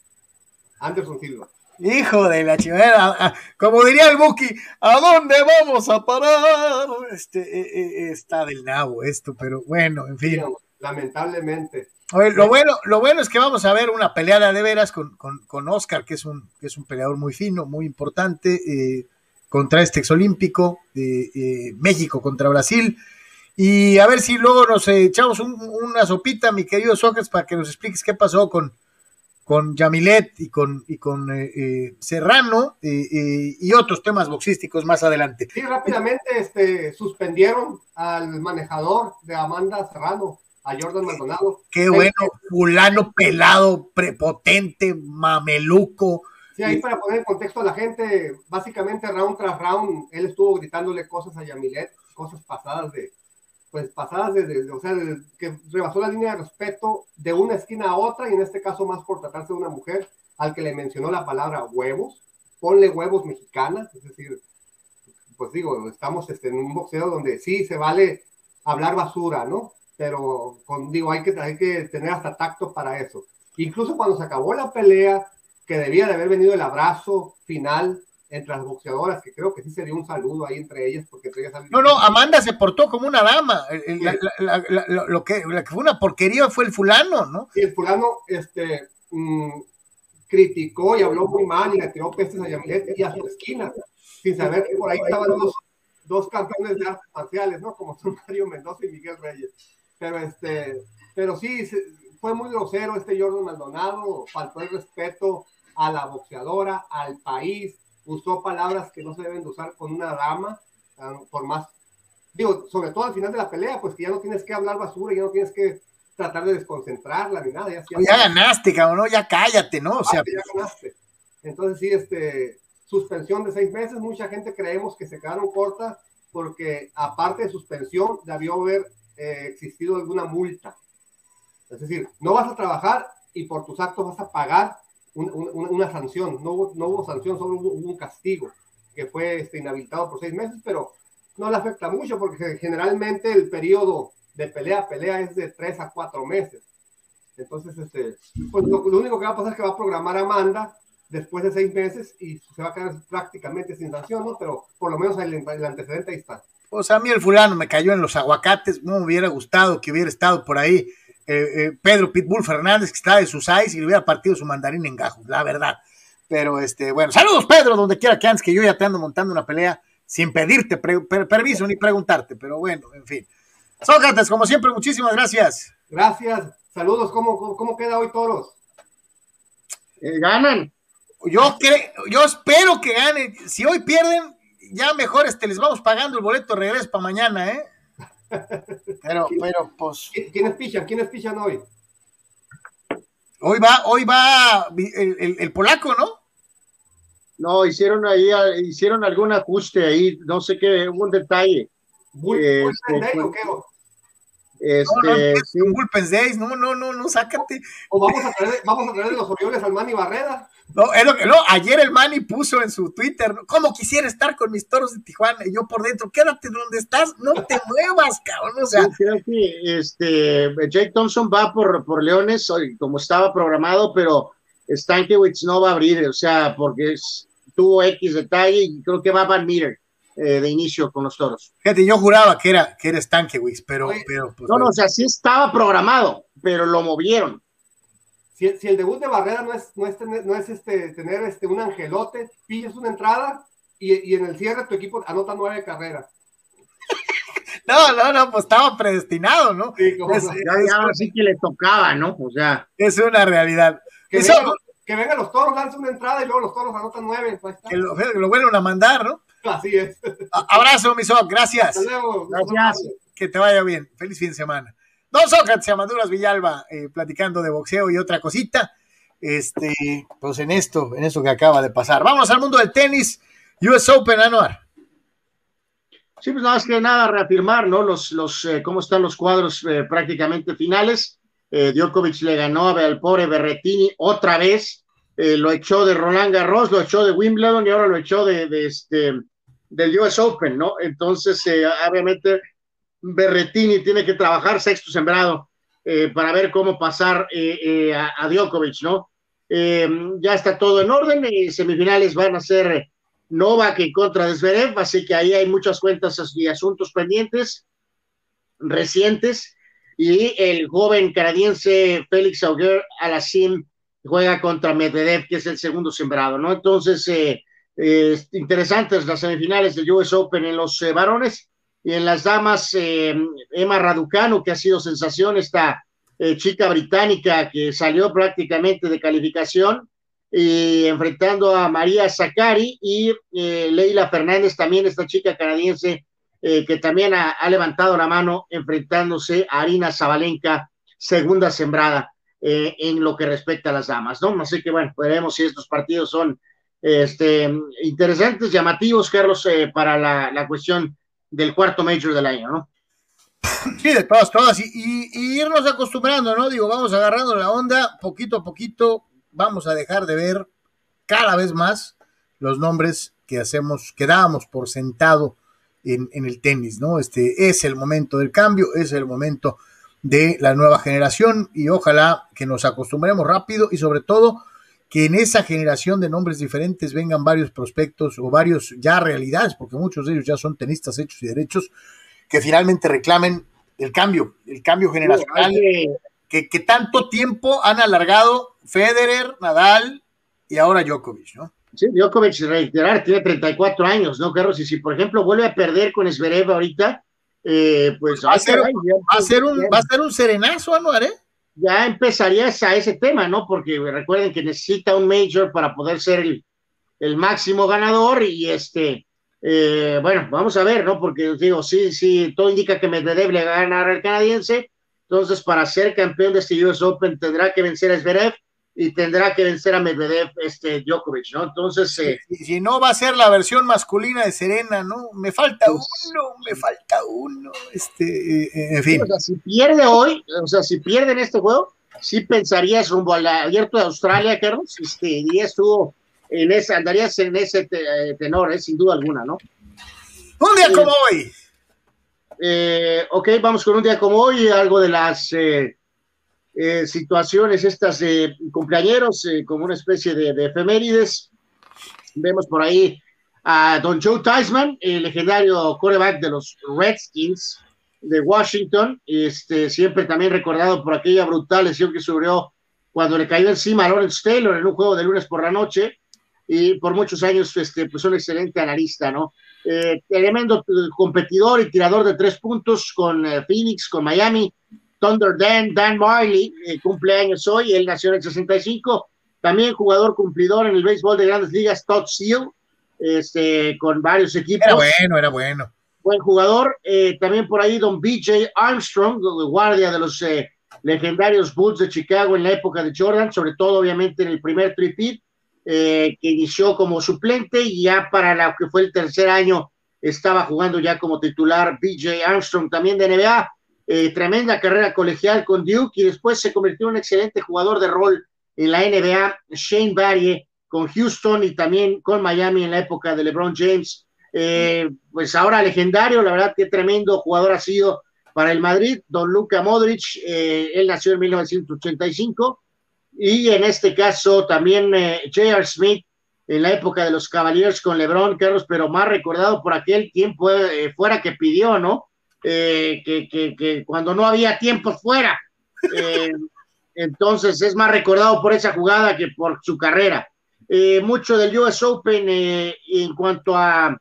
Anderson Silva. Hijo de la chingada, como diría el Buki, ¿a dónde vamos a parar? Este, eh, eh, está del nabo esto, pero bueno, en fin. Lamentablemente. Lo bueno, lo bueno es que vamos a ver una peleada de veras con, con, Oscar, que es un, que es un peleador muy fino, muy importante, eh, contra este exolímpico, de México contra Brasil. Y a ver si luego nos echamos una sopita, mi querido Sócrates, para que nos expliques qué pasó con, con Yamilet y con, y con eh, eh, Serrano eh, y otros temas boxísticos más adelante. Sí, rápidamente este, suspendieron al manejador de Amanda Serrano, a Jordan Maldonado. Qué bueno, fulano pelado, prepotente, mameluco. Sí, ahí para poner en contexto a la gente, básicamente round tras round, él estuvo gritándole cosas a Yamilet, cosas pasadas de, pues pasadas desde, o sea, que rebasó la línea de respeto de una esquina a otra y en este caso más por tratarse de una mujer al que le mencionó la palabra huevos, ponle huevos mexicana, es decir, pues digo, estamos este, en un boxeo donde sí se vale hablar basura, ¿no? Pero con, digo, hay que, hay que tener hasta tacto para eso. Incluso cuando se acabó la pelea, que debía de haber venido el abrazo final entre las boxeadoras, que creo que sí sería un saludo ahí entre ellas, porque entre ellas No, no, Amanda se portó como una dama. lo, que, fue una porquería fue el fulano, ¿no? Sí, el fulano este, mm, criticó y habló muy mal y le tiró pestes a Yamilet y a su esquina, sin saber que por ahí estaban dos, dos campeones de artes marciales, ¿no? Como son Mario Mendoza y Miguel Reyes. Pero, este, pero sí, fue muy grosero este Jordan Maldonado, faltó el respeto a la boxeadora, al país, usó palabras que no se deben de usar con una dama, ah, por más, digo, sobre todo al final de la pelea, pues que ya no tienes que hablar basura, ya no tienes que tratar de desconcentrarla ni nada. Ya, ya, ganaste, cabrón, ya cállate, ¿no? O sea, ya ganaste. Entonces sí, este, suspensión de seis meses, mucha gente creemos que se quedaron cortas porque aparte de suspensión debió haber eh, existido alguna multa. Es decir, no vas a trabajar y por tus actos vas a pagar una sanción, no hubo, no hubo sanción, solo hubo, un castigo que fue este, inhabilitado por seis meses, pero no le afecta mucho porque generalmente el periodo de pelea pelea es de tres a cuatro meses. Entonces, este, pues lo, único que va a pasar es que va a programar Amanda después de seis meses y se va a quedar prácticamente sin sanción, ¿no? Pero por lo menos el, el antecedente ahí está. Pues a mí el fulano me cayó en los aguacates, no me hubiera gustado que hubiera estado por ahí eh, eh, Pedro Pitbull Fernández, que está de sus eyes y le hubiera partido su mandarín en gajos, la verdad. Pero, este, bueno, saludos, Pedro, donde quiera que andes, que yo ya te ando montando una pelea sin pedirte permiso ni preguntarte, pero bueno, en fin. Sócrates, como siempre, muchísimas gracias. Gracias. Saludos, ¿cómo, cómo queda hoy toros? Eh, ganan. Yo, creo, yo espero que ganen. Si hoy pierden, ya mejor este, les vamos pagando el boleto de regreso para mañana, ¿eh? Pero, pero, pues. ¿Quiénes pichan? ¿Quiénes pichan hoy? Hoy va, hoy va el, el, el polaco, ¿no? No, hicieron ahí, hicieron algún ajuste ahí, no sé qué, hubo un detalle. Bull, Eh, este, Day, ¿o qué? Este, No, no, sí, no, no, no, no, sácate. ¿O vamos a traer, vamos a traer de los Orioles al Manny Barrera? No, es lo que, no, ayer el Manny puso en su Twitter. ¿cómo quisiera estar con mis toros de Tijuana? Y yo por dentro, quédate donde estás, no te muevas, cabrón, o sea, sí, creo que este, Jake Thompson va por, por Leones, como estaba programado, pero Stankiewicz no va a abrir, o sea, porque es- tuvo X detalle y creo que va Van Meter eh, de inicio con los toros. fíjate, yo juraba que era, que era Stankiewicz, pero, Oye, pero, pues, No, no, o sea, sí estaba programado, pero lo movieron. Si, si el debut de Barrera no es, no es, tener, no es este, tener este, un angelote, pillas una entrada y, y en el cierre tu equipo anota nueve carreras. no, no, no, pues estaba predestinado, ¿no? Sí, como Es- no. Ya, ya ahora sí que le tocaba, ¿no? O sea, Es una realidad. que, Eso- que vengan los toros, lanza una entrada y luego los toros anotan nueve. Pues, que lo, que lo vuelven a mandar, ¿no? Así es. A- Abrazo, mi Soc, gracias. Hasta luego. Gracias. Que te vaya bien. Feliz fin de semana. Don Sócrates, Amaduras Villalba, eh, platicando de boxeo y otra cosita. Este, pues en esto, en esto que acaba de pasar. Vamos al mundo del tenis. US Open, Anuar. Sí, pues nada más que nada reafirmar, ¿no? Los, los, eh, cómo están los cuadros eh, prácticamente finales. Eh, Djokovic le ganó al pobre Berretini otra vez. Lo echó de Roland Garros, lo echó de Wimbledon y ahora lo echó de, de este, del US Open, ¿no? Entonces, obviamente, Berretini tiene que trabajar sexto sembrado eh, para ver cómo pasar eh, eh, a, Djokovic, ¿no? Ya está todo en orden. eh, semifinales van a ser Novak en contra de Zverev, así que ahí hay muchas cuentas y asuntos pendientes recientes. Y el joven canadiense Félix Auger Alassim juega contra Medvedev, que es el segundo sembrado, ¿no? Entonces, eh, interesantes las semifinales del US Open en los varones y en las damas, eh, Emma Raducanu, que ha sido sensación, esta eh, chica británica que salió prácticamente de calificación, enfrentando a María Zakari y eh, Leila Fernández, también esta chica canadiense eh, que también ha, ha, levantado la mano enfrentándose a Arina Zabalenka, segunda sembrada eh, en lo que respecta a las damas, ¿no? Así que bueno, veremos si estos partidos son este, interesantes, llamativos, Carlos, eh, para la, la, cuestión del cuarto major del año, ¿no? Sí, de todas, todas, y, y, irnos acostumbrando, ¿no? Digo, vamos agarrando la onda poquito a poquito, vamos a dejar de ver cada vez más los nombres que hacemos, que dábamos por sentado en, en, el tenis, ¿no? Este es el momento del cambio, es el momento de la nueva generación y ojalá que nos acostumbremos rápido y sobre todo que en esa generación de nombres diferentes vengan varios prospectos o varios ya realidades, porque muchos de ellos ya son tenistas hechos y derechos, que finalmente reclamen el cambio, el cambio generacional que, que tanto tiempo han alargado Federer, Nadal y ahora Djokovic, ¿no? Sí, Djokovic, reiterar, tiene 34 años, ¿no, Carlos? Y si, por ejemplo, vuelve a perder con Zverev ahorita, eh, pues va a, ser, va, a ser un, va a ser un serenazo, Anuar, ¿eh? Ya empezarías a ese tema, ¿no? Porque recuerden que necesita un major para poder ser el, máximo ganador y este, eh, bueno, vamos a ver, ¿no? Porque digo, sí, sí, todo indica que Medvedev le va a ganar al canadiense, entonces para ser campeón de este US Open tendrá que vencer a Zverev y tendrá que vencer a Medvedev, este Djokovic, ¿no? Entonces, eh, si, si, no va a ser la versión masculina de Serena, ¿no? Me falta uno, me falta uno, este, eh, en fin. O sea, si pierde hoy, o sea, si pierde en este juego, sí pensarías rumbo al abierto de Australia, Carlos, este, irías tú en ese, andarías en ese tenor, eh, sin duda alguna, ¿no? Un día como hoy. Eh, ok, vamos con un día como hoy, algo de las eh, eh, situaciones estas de cumpleañeros, eh, como una especie de, de, efemérides. Vemos por ahí a Don Joe Theismann, el legendario quarterback de los Redskins de Washington, este, siempre también recordado por aquella brutal lesión que sufrió cuando le cayó encima a Lawrence Taylor en un juego de lunes por la noche, y por muchos años, este, pues un excelente analista, ¿no? Eh, tremendo competidor y tirador de tres puntos con eh, Phoenix, con Miami, Thunder Dan, Dan Marley, eh, cumpleaños hoy, él nació en el 65. También jugador cumplidor en el béisbol de grandes ligas, Todd Seal, este, con varios equipos. Era bueno, era bueno. Buen jugador. Eh, también por ahí don BJ Armstrong, guardia de los eh, legendarios Bulls de Chicago en la época de Jordan, sobre todo obviamente en el primer tripit, eh, que inició como suplente y ya para lo que fue el tercer año estaba jugando ya como titular BJ Armstrong, también de NBA. Tremenda carrera colegial con Duke y después se convirtió en un excelente jugador de rol en la NBA. Shane Barry con Houston y también con Miami en la época de LeBron James. Eh, pues ahora legendario, la verdad que tremendo jugador ha sido para el Madrid, don Luca Modric, eh, él nació en 1985 y en este caso también eh, J.R. Smith en la época de los Cavaliers con LeBron, Carlos, pero más recordado por aquel tiempo fuera que pidió, ¿no? Que, que, cuando no había tiempo fuera. entonces es más recordado por esa jugada que por su carrera. Eh, mucho del US Open eh, en cuanto a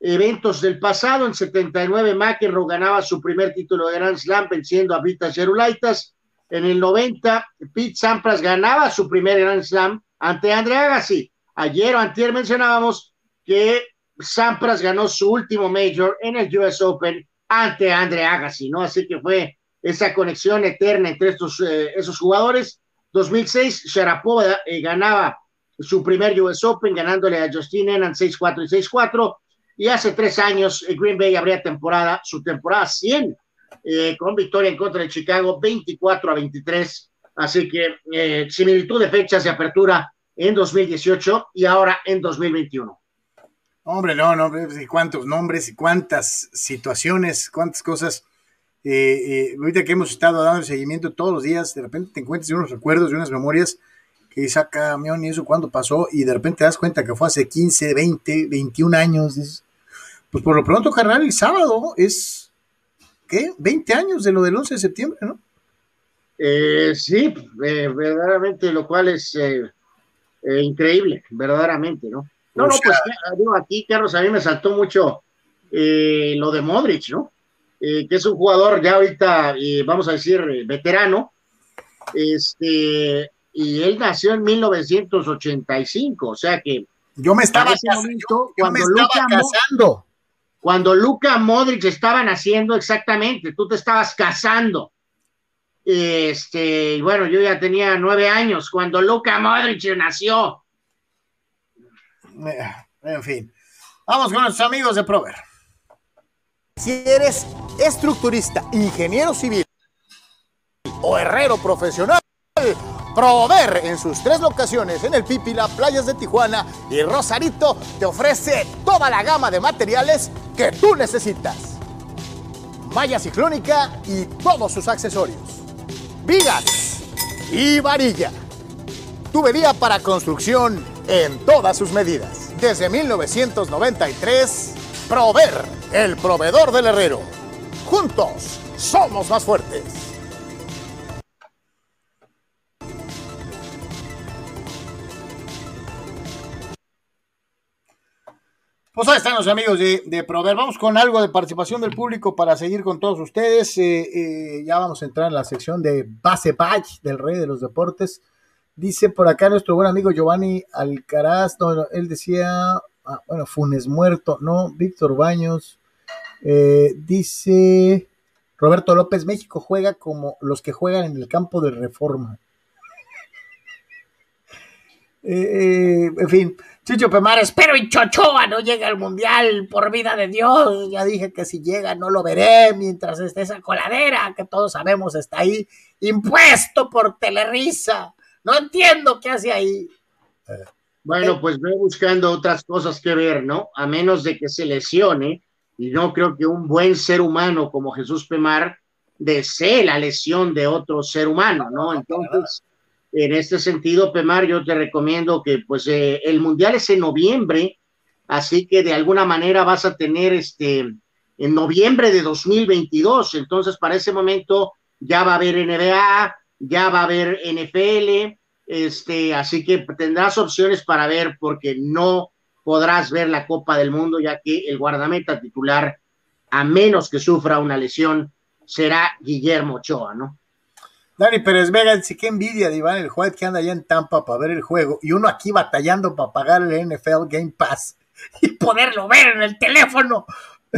eventos del pasado. En 79 McEnroe ganaba su primer título de Grand Slam venciendo a Vita Gerulaitas. En el 90 Pete Sampras ganaba su primer Grand Slam ante Andre Agassi. Ayer o antier mencionábamos que Sampras ganó su último major en el US Open ante Andre Agassi, ¿no? Así que fue esa conexión eterna entre estos, eh, esos jugadores. 2006 Sharapova ganaba su primer US Open ganándole a Justin Enan 6-4 y 6-4. Y hace tres años eh, Green Bay habría temporada, su temporada 100, eh, con victoria en contra de Chicago 24 a 23. Así que eh, similitud de fechas de apertura en 2018 y ahora en 2021. Hombre, no, no, y cuántos nombres y cuántas situaciones, cuántas cosas. ahorita que hemos estado dando seguimiento todos los días, de repente te encuentras unos recuerdos y unas memorias que saca camión y eso cuando pasó y de repente te das cuenta que fue hace 15, 20, 21 años. pues por lo pronto, carnal, el sábado es, ¿qué? 20 años de lo del 11 de septiembre, ¿no? Eh, sí, eh, verdaderamente, lo cual es eh, increíble, verdaderamente, ¿no? No, no, pues digo, aquí, Carlos, a mí me saltó mucho lo de Modric, ¿no? que es un jugador ya ahorita, vamos a decir, veterano, este, y él nació en 1985, o sea que yo me estaba, casando, cuando Luca casando. Cuando Luca Modric estaba naciendo, exactamente, tú te estabas casando. Este, y bueno, yo ya tenía nueve años cuando Luca Modric nació. En fin, vamos con nuestros amigos de Prover. Si eres estructurista, ingeniero civil o herrero profesional, Prover en sus tres locaciones en el Pípila, Playas de Tijuana y Rosarito te ofrece toda la gama de materiales que tú necesitas. Malla ciclónica y todos sus accesorios. Vigas y varilla. Tubería para construcción en todas sus medidas. Desde 1993, Prover, el proveedor del herrero. Juntos somos más fuertes. Pues ahí están los amigos de, Prover. Vamos con algo de participación del público para seguir con todos ustedes. Eh, eh, ya vamos a entrar en la sección de Base Patch del Rey de los Deportes. Dice por acá nuestro buen amigo Giovanni Alcaraz, él decía, ah, bueno, Funes muerto, no, Víctor Baños. Eh, dice Roberto López, México juega como los que juegan en el campo de reforma. en fin, Chicho Pemar, espero y Chochoa no llegue al Mundial, por vida de Dios. Ya dije que si llega no lo veré mientras esté esa coladera que todos sabemos está ahí, impuesto por Telerisa. No entiendo qué hace ahí. Bueno, pues ve buscando otras cosas que ver, ¿no? A menos de que se lesione, y no creo que un buen ser humano como Jesús Pemar desee la lesión de otro ser humano, ¿no? Entonces en este sentido, Pemar, yo te recomiendo que pues eh, el Mundial es en noviembre, así que de alguna manera vas a tener este en noviembre de 2022, entonces para ese momento ya va a haber NBA, ya va a haber NFL, este, así que tendrás opciones para ver porque no podrás ver la Copa del Mundo ya que el guardameta titular, a menos que sufra una lesión, será Guillermo Ochoa, ¿no? Dani Pérez Vega dice que envidia de Iván el White que anda allá en Tampa para ver el juego y uno aquí batallando para pagar el NFL Game Pass y poderlo ver en el teléfono.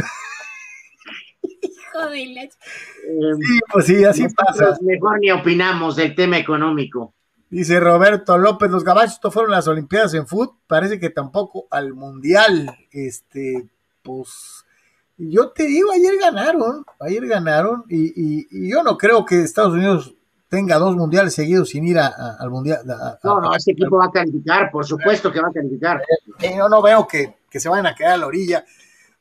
Hijo de la... Sí, pues sí, así pasa. Mejor ni opinamos del tema económico. Dice Roberto López, los gabachos fueron las Olimpiadas en fútbol, parece que tampoco al Mundial. Este, pues, yo te digo, ayer ganaron, ayer ganaron, y, y yo no creo que Estados Unidos tenga dos mundiales seguidos sin ir al mundial. no, no, este equipo va a calificar, por supuesto que va a calificar. yo no veo que, se vayan a quedar a la orilla.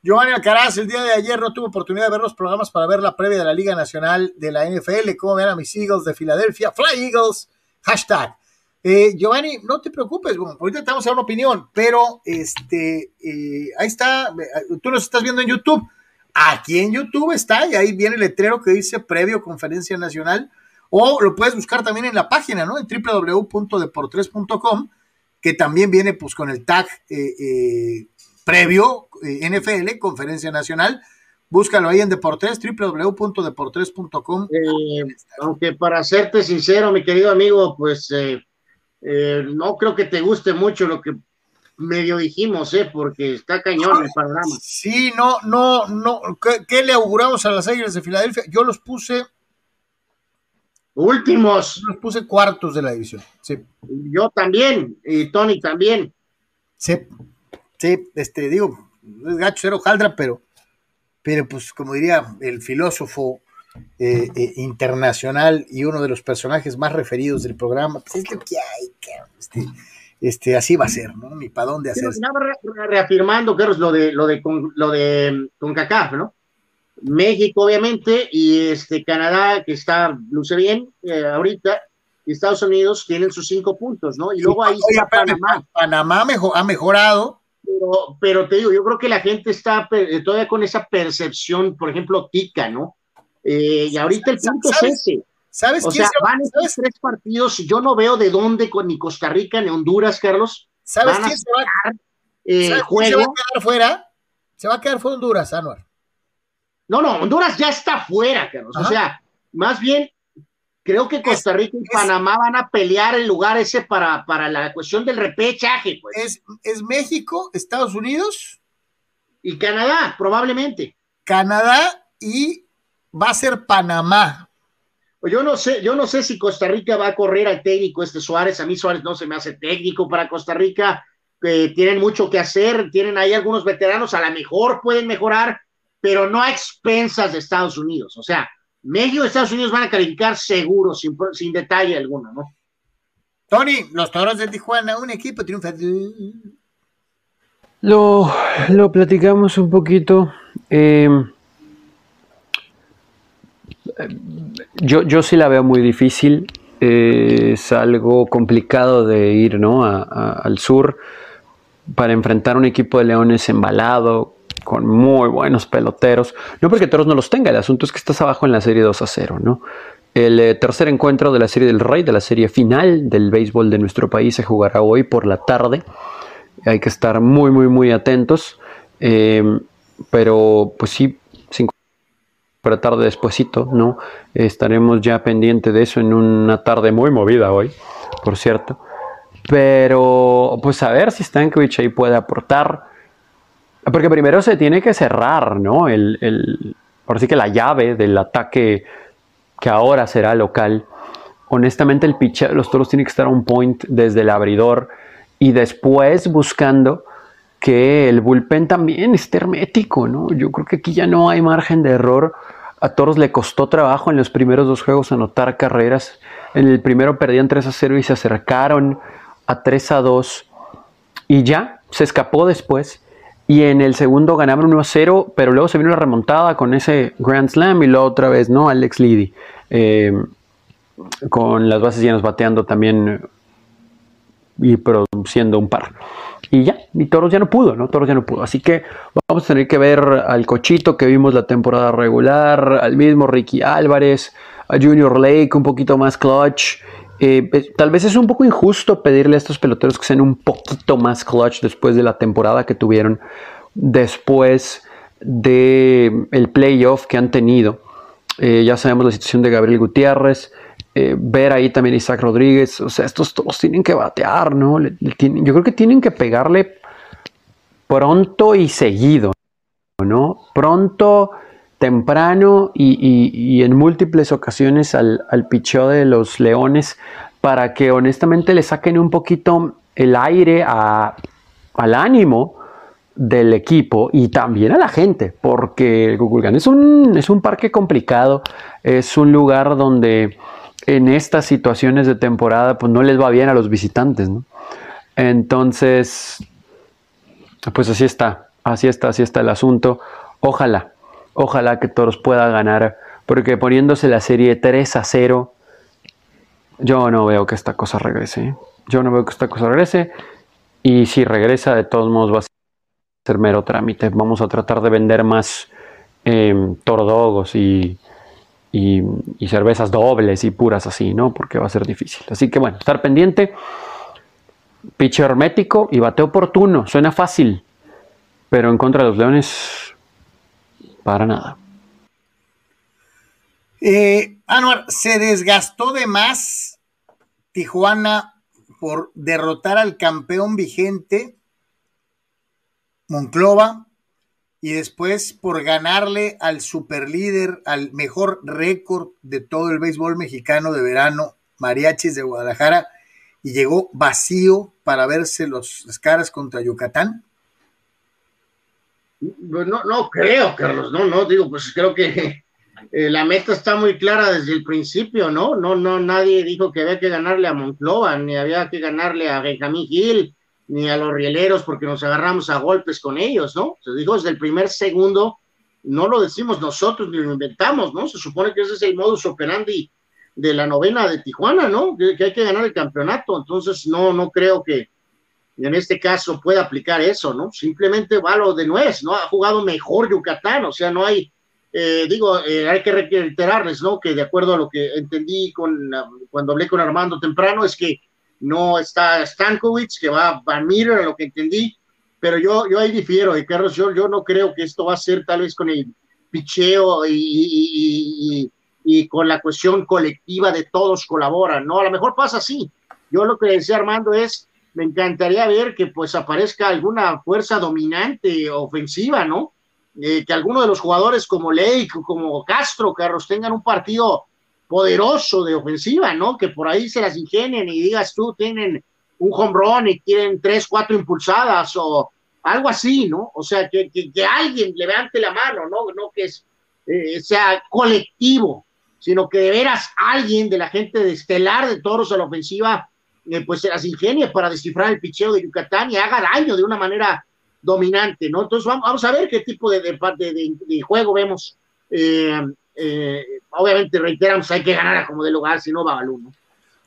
Giovanni Alcaraz, el día de ayer no tuve oportunidad de ver los programas para ver la previa de la Liga Nacional de la NFL. ¿Cómo ven a mis Eagles de Filadelfia? Fly Eagles, hashtag. Eh, Giovanni, no te preocupes, ahorita te vamos a dar una opinión, pero este, eh, ahí está, tú nos estás viendo en YouTube. Aquí en YouTube está, y ahí viene el letrero que dice previo conferencia nacional o lo puedes buscar también en la página, ¿no? En www.deportres.com, que también viene pues con el tag eh, eh, previo, eh, NFL, Conferencia Nacional. Búscalo ahí en Deportes, www.deportres.com. aunque para serte sincero, mi querido amigo, pues no creo que te guste mucho lo que medio dijimos, ¿eh? porque está cañón el panorama. Sí, no, no, no. ¿Qué, ¿Qué, le auguramos a las Águilas de Filadelfia? Yo los puse Últimos. Los puse cuartos de la división. Sí. Yo también, y Tony también. Sí, sí, este, digo, es gacho ser hojaldra, pero, pero pues como diría el filósofo eh, eh, internacional y uno de los personajes más referidos del programa, pues es lo que hay, este, este, así va a ser, ¿no? Ni para dónde hacer. reafirmando, Carlos, lo de, lo de, lo de CONCACAF, ¿no? México, obviamente, y este Canadá, que está, luce bien eh, ahorita, y Estados Unidos tienen sus cinco puntos, ¿no? Y luego ahí está Panamá. Panamá ha mejorado. Pero, pero, te digo, yo creo que la gente está eh, todavía con esa percepción, por ejemplo, tica, ¿no? Eh, y ahorita el punto es ese. ¿Sabes o sea, van estos tres partidos y yo no veo de dónde con ni Costa Rica ni Honduras, Carlos. ¿Sabes quién se va, a quedar fuera? Se va a quedar fuera Honduras, Anuar. No, no, Honduras ya está fuera, Carlos. O sea, más bien, creo que Costa Rica y Panamá van a pelear el lugar ese para, para la cuestión del repechaje. Pues. Es, es México, Estados Unidos. Y Canadá, probablemente. Canadá y va a ser Panamá. Pues yo no sé, yo no sé si Costa Rica va a correr al técnico este Suárez. A mí Suárez no se me hace técnico para Costa Rica. Eh, tienen mucho que hacer, tienen ahí algunos veteranos, a lo mejor pueden mejorar, pero no a expensas de Estados Unidos. O sea, México y Estados Unidos van a calificar seguro, sin, sin detalle alguno, ¿no? Tony, los toros de Tijuana, un equipo triunfa. Lo, lo platicamos un poquito. Em, yo, yo sí la veo muy difícil. es algo complicado de ir ¿no? al sur para enfrentar un equipo de Leones embalado, con muy buenos peloteros. No porque Toros no los tenga, el asunto es que estás abajo en la serie 2 a 0, ¿no? El eh, tercer encuentro de la serie del Rey, de la serie final del béisbol de nuestro país, se jugará hoy por la tarde. Hay que estar muy, muy, muy atentos. Em, pero, pues sí, cinco para tarde despuesito, ¿no? Estaremos ya pendiente de eso en una tarde muy movida hoy, por cierto. Pero, pues a ver si Stankovic ahí puede aportar. Porque primero se tiene que cerrar, ¿no? El, por así que la llave del ataque que ahora será local. Honestamente, el pitch, los toros tienen que estar a un point desde el abridor y después buscando que el bullpen también esté hermético, ¿no? Yo creo que aquí ya no hay margen de error. A Toros le costó trabajo en los primeros dos juegos anotar carreras. En el primero perdían 3 a 0 y se acercaron a 3 a 2. Y ya, se escapó después. Y en el segundo ganaban 1 0, pero luego se vino la remontada con ese Grand Slam y luego otra vez, ¿no? Alex Liddy. Eh, con las bases llenas bateando también y produciendo un par. Y ya, y Toros ya no pudo, ¿no? Toros ya no pudo. Así que vamos a tener que ver al Cochito que vimos la temporada regular, al mismo Ricky Álvarez, a Junior Lake un poquito más clutch. Eh, tal vez es un poco injusto pedirle a estos peloteros que sean un poquito más clutch después de la temporada que tuvieron, después del el playoff que han tenido. Eh, ya sabemos la situación de Gabriel Gutiérrez. Eh, ver ahí también Isaac Rodríguez. O sea, estos todos tienen que batear, ¿no? yo creo que tienen que pegarle pronto y seguido, ¿no? Pronto, temprano y, en múltiples ocasiones al, al picheo de los Leones para que honestamente le saquen un poquito el aire al ánimo del equipo y también a la gente, porque el Kukulkan es un, es un parque complicado, es un lugar donde en estas situaciones de temporada pues no les va bien a los visitantes. Entonces, pues así está, así está, así está el asunto. Ojalá, ojalá que Toros pueda ganar, porque poniéndose la serie 3 a 0, yo no veo que esta cosa regrese. ¿eh? Yo no veo que esta cosa regrese. Y si regresa, de todos modos va a ser mero trámite. Vamos a tratar de vender más eh, tordogos y, y, cervezas dobles y puras así, ¿no? Porque va a ser difícil. Así que bueno, estar pendiente. Piche hermético y bate oportuno. Suena fácil. Pero en contra de los Leones, para nada. Eh, Anuar, se desgastó de más Tijuana por derrotar al campeón vigente, Monclova, y después por ganarle al superlíder, al mejor récord de todo el béisbol mexicano de verano, Mariachis de Guadalajara, y llegó vacío para verse los, las caras contra Yucatán? No, no creo, Carlos, no, no, digo, pues creo que eh, la meta está muy clara desde el principio, ¿no? No, no, nadie dijo que había que ganarle a Monclova, ni había que ganarle a Benjamín Gil, ni a los rieleros porque nos agarramos a golpes con ellos, ¿no? Se dijo desde el primer segundo, no lo decimos nosotros ni lo inventamos, ¿no? Se supone que ese es el modus operandi de la novena de Tijuana, ¿no? Que, que hay que ganar el campeonato, entonces no, no creo que en este caso pueda aplicar eso, ¿no? Simplemente va lo de nuez, ¿no? Ha jugado mejor Yucatán, o sea, no hay eh, digo, eh, hay que reiterarles, ¿no? Que de acuerdo a lo que entendí con, cuando hablé con Armando temprano, es que no está Stankovic, que va Van Meter, a lo que entendí, pero yo, yo ahí difiero, y Carlos, yo, yo no creo que esto va a ser tal vez con el picheo y, y, con la cuestión colectiva de todos colaboran, ¿no? A lo mejor pasa así. Yo lo que decía Armando es, me encantaría ver que pues aparezca alguna fuerza dominante ofensiva, ¿no? Eh, que algunos de los jugadores como Lake, como Castro, Carlos, tengan un partido poderoso de ofensiva, ¿no? Que por ahí se las ingenien y digas tú, tienen un home run y tienen tres, cuatro impulsadas o algo así, ¿no? O sea, que, que, alguien levante la mano, ¿no? No que es, eh, sea colectivo, sino que de veras alguien de la gente de estelar de toros a la ofensiva, eh, pues las ingenie para descifrar el picheo de Yucatán y haga daño de una manera dominante, ¿no? Entonces vamos, a ver qué tipo de, juego vemos. Eh, eh, obviamente, reiteramos, hay que ganar a como de lugar, si no va al uno.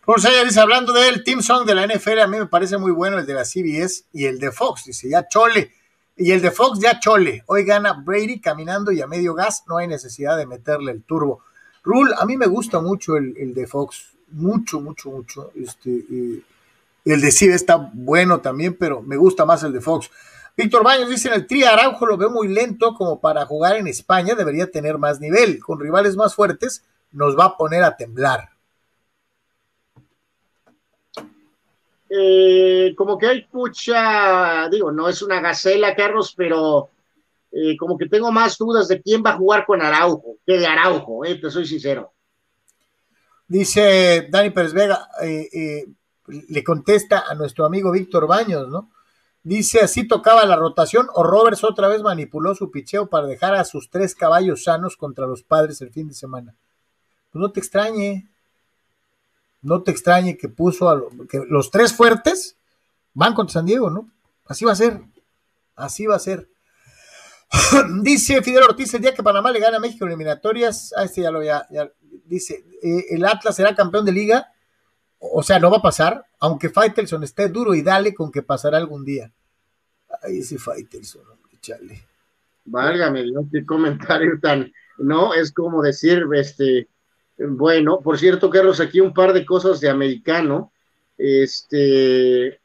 José dice, hablando del Team Song de la NFL, a mí me parece muy bueno el de la CBS y el de Fox, dice, ya chole. Y el de Fox ya chole. Hoy gana Brady caminando y a medio gas, no hay necesidad de meterle el turbo. Rule, a mí me gusta mucho el, de Fox, mucho, mucho, mucho. Este, y el de CBS está bueno también, pero me gusta más el de Fox. Víctor Baños dice, en el Tri Araujo lo veo muy lento como para jugar en España, debería tener más nivel. Con rivales más fuertes nos va a poner a temblar. Eh, como que hay mucha, digo, no es una gacela, Carlos, pero eh, como que tengo más dudas de quién va a jugar con Araujo que de Araujo, eh, te soy sincero. Dice Dani Pérez Vega, le contesta a nuestro amigo Víctor Baños, ¿no? Dice así tocaba la rotación o Roberts otra vez manipuló su picheo para dejar a sus tres caballos sanos contra los padres el fin de semana. Pues no te extrañe, no te extrañe que puso a que los tres fuertes van contra San Diego, ¿no? Así va a ser, así va a ser. dice Fidel Ortiz, el día que Panamá le gana a México en eliminatorias, ah, este ya lo ya, ya dice, eh, el Atlas será campeón de liga o sea, no va a pasar, aunque Faitelson esté duro y dale con que pasará algún día. Ay, ese Faitelson, chale. Válgame, no qué comentario tan, no, es como decir, este, bueno, por cierto, Carlos, aquí un par de cosas de americano, este,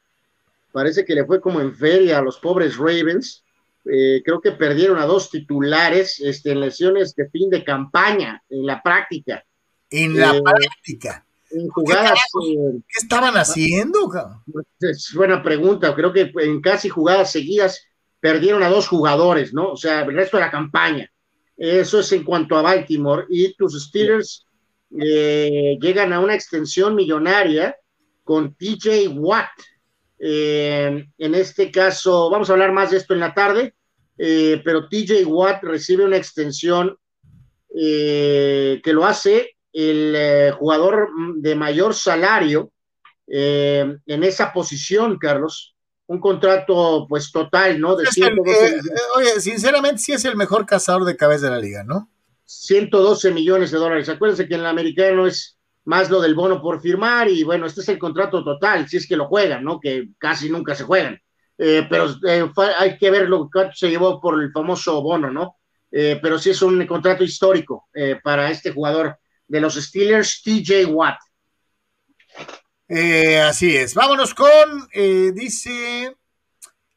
parece que le fue como en feria a los pobres Ravens, eh, creo que perdieron a dos titulares este, en lesiones de fin de campaña, en la práctica. En la Eh, práctica. En jugadas. eh, ¿Qué estaban haciendo? cabrón? es buena pregunta. Creo que en casi jugadas seguidas perdieron a dos jugadores, ¿no? O sea, el resto de la campaña. Eso es en cuanto a Baltimore. Y tus Steelers eh, llegan a una extensión millonaria con TJ Watt. Eh, en este caso, vamos a hablar más de esto en la tarde, eh, pero TJ Watt recibe una extensión que lo hace el eh, jugador de mayor salario eh, en esa posición, Carlos. Un contrato, pues, total, ¿no? De Es el- 112, eh, oye, sinceramente, sí es el mejor cazador de cabeza de la liga, ¿no? 112 millones de dólares. Acuérdense que en el americano es más lo del bono por firmar y bueno, este es el contrato total, si es que lo juegan, ¿no? Que casi nunca se juegan. Pero hay que ver lo que se llevó por el famoso bono, ¿no? Pero sí es un contrato histórico para este jugador de los Steelers, TJ Watt. Eh, así es. Vámonos con, eh, dice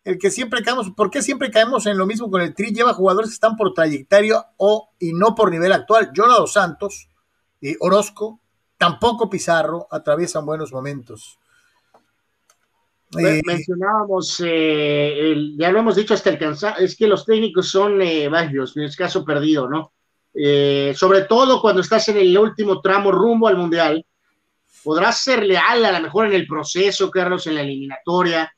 el que siempre caemos, ¿por qué siempre caemos en lo mismo con el Tri? Lleva jugadores que están por trayectoria o y no por nivel actual. Jonado Santos y Orozco, tampoco Pizarro, atraviesan buenos momentos. Men- Eh, mencionábamos, eh, el- ya lo hemos dicho hasta el cansancio, es que los técnicos son eh, varios, en el caso perdido, ¿no? Eh, sobre todo cuando estás en el último tramo rumbo al Mundial, podrás ser leal a lo mejor en el proceso, Carlos, en la eliminatoria,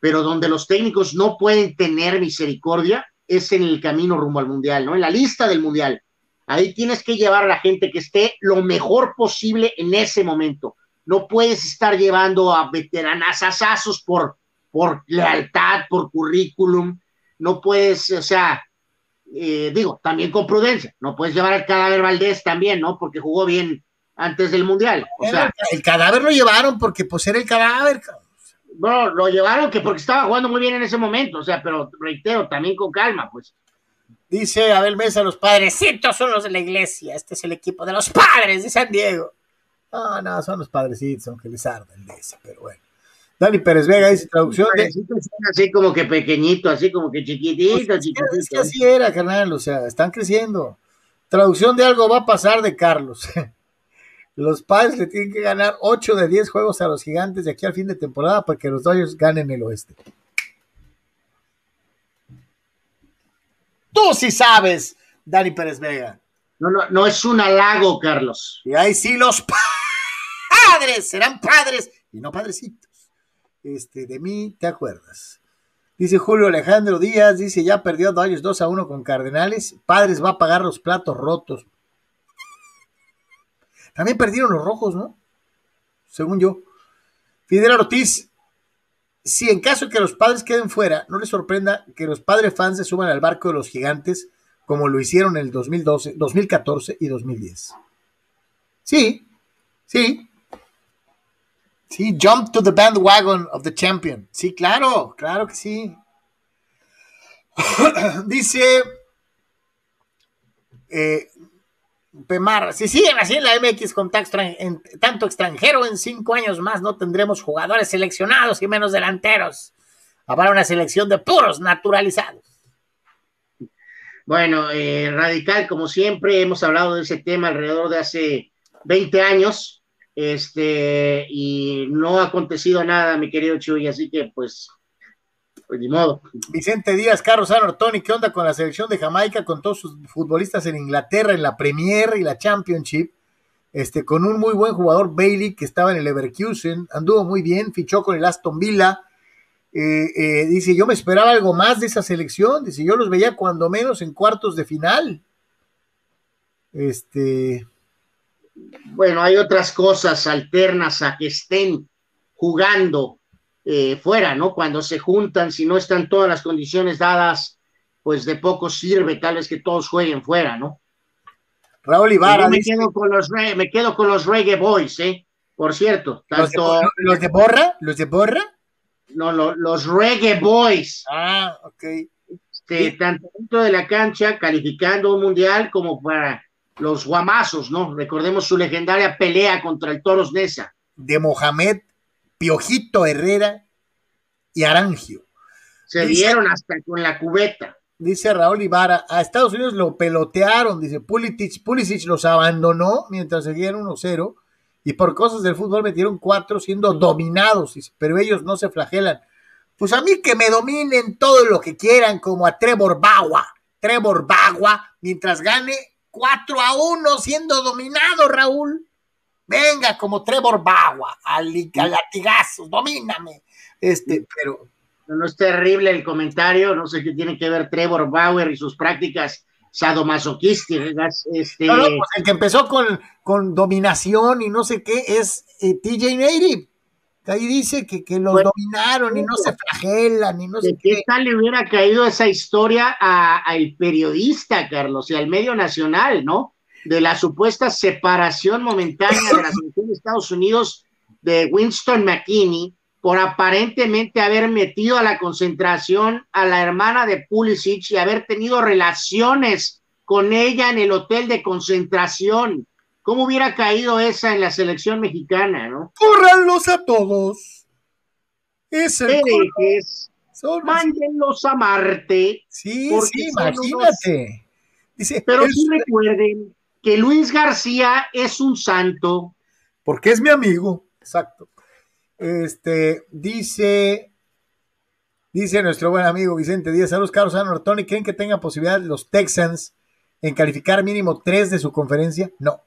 pero donde los técnicos no pueden tener misericordia es en el camino rumbo al Mundial, ¿no? En la lista del Mundial. Ahí tienes que llevar a la gente que esté lo mejor posible en ese momento. No puedes estar llevando a veteranazazazos por, por lealtad, por currículum. No puedes, o sea, eh, digo, también con prudencia. No puedes llevar al cadáver Valdés también, ¿no? Porque jugó bien antes del Mundial. O sea, el cadáver lo llevaron porque pues era el cadáver. cabrón. bueno, lo llevaron que porque estaba jugando muy bien en ese momento. O sea, pero reitero, también con calma, pues. Dice Abel Mesa, los padrecitos son los de la iglesia. Este es el equipo de los padres de San Diego. No, no, son los padrecitos, aunque les arda el de ese, pero bueno. Dani Pérez Vega dice traducción de. Así como que pequeñito, así como que chiquitito, Es que, chiquitito. es que así era, carnal, o sea, están creciendo. Traducción de algo va a pasar de Carlos. Los padres le tienen que ganar 8 de 10 juegos a los gigantes de aquí al fin de temporada para que los Dodgers ganen el oeste. Tú sí sabes, Dani Pérez Vega. No, no, no es un halago, Carlos. Y ahí sí los padres serán padres y no padrecitos. Este, de mí te acuerdas. Dice Julio Alejandro Díaz, dice ya perdió Dodgers 2 a 1 con Cardenales. Padres va a pagar los platos rotos. También perdieron los rojos, ¿no? Según yo. Fidel Ortiz, si en caso de que los padres queden fuera, no les sorprenda que los padres fans se suban al barco de los gigantes como lo hicieron en el 2012, 2014 y 2010. Sí, sí. Sí, jump to the bandwagon of the champion. Sí, claro, claro que sí. Dice eh, Pemar, si siguen así en la MX con tanto extranjero, en cinco años más no tendremos jugadores seleccionados y menos delanteros. Habrá una selección de puros naturalizados. Bueno, eh, Radical, como siempre, hemos hablado de ese tema alrededor de hace 20 años, este, y no ha acontecido nada, mi querido Chuy, así que pues, pues ni modo. Vicente Díaz, Carlos Ortoni, ¿qué onda con la selección de Jamaica, con todos sus futbolistas en Inglaterra, en la Premier y la Championship? Este, con un muy buen jugador, Bailey, que estaba en el Leverkusen, anduvo muy bien, fichó con el Aston Villa. Eh, eh, dice, yo me esperaba algo más de esa selección. Dice, yo los veía cuando menos en cuartos de final. Este, Bueno, hay otras cosas alternas a que estén jugando eh, fuera, ¿no? Cuando se juntan, si no están todas las condiciones dadas, pues de poco sirve tal vez que todos jueguen fuera, ¿no? Raúl Ibarra, yo me dice, quedo con los me quedo con los Reggae Boys, ¿eh? Por cierto, ¿los, de, tanto los de Borra, los de Borra. no, lo- los Reggae Boys, Ah, ok. este, tanto dentro de la cancha, calificando un mundial como para los guamazos, ¿no? Recordemos su legendaria pelea contra el Toros Nesa. de Mohamed, Piojito Herrera y Arangio. Se dieron hasta con la cubeta. Dice Raúl Ibarra, a Estados Unidos lo pelotearon, dice Pulisic, Pulisic los abandonó mientras seguían 1-0 y por cosas del fútbol metieron cuatro siendo dominados, pero ellos no se flagelan. Pues a mí que me dominen todo lo que quieran, como a Trevor Bagua, Trevor Bagua, mientras gane 4 a 1 siendo dominado, Raúl. Venga, como Trevor Bagua, al, al latigazo, domíname. Este, pero no es terrible el comentario, no sé qué tiene que ver Trevor Bauer y sus prácticas sadomasoquísticas. Este... No, no, pues el que empezó con, con dominación y no sé qué es eh, TJ Native. Ahí dice que, que los dominaron y no se flagelan y no sé qué. ¿Qué tal le hubiera caído esa historia al periodista, Carlos, y al medio nacional, ¿no? De la supuesta separación momentánea de la selección de Estados Unidos de Winston McKinney por aparentemente haber metido a la concentración a la hermana de Pulisic y haber tenido relaciones con ella en el hotel de concentración. ¿Cómo hubiera caído esa en la selección mexicana, no? ¡Córranlos a todos! Es el Mándenlos a Marte. Sí, sí, imagínate. Dice, Pero sí recuerden que Luis García es un santo. Porque es mi amigo. Exacto. Este, dice, dice nuestro buen amigo Vicente Díaz, saludos Carlos Norton, ¿y creen que tengan posibilidad los Texans en calificar mínimo tres de su conferencia? No.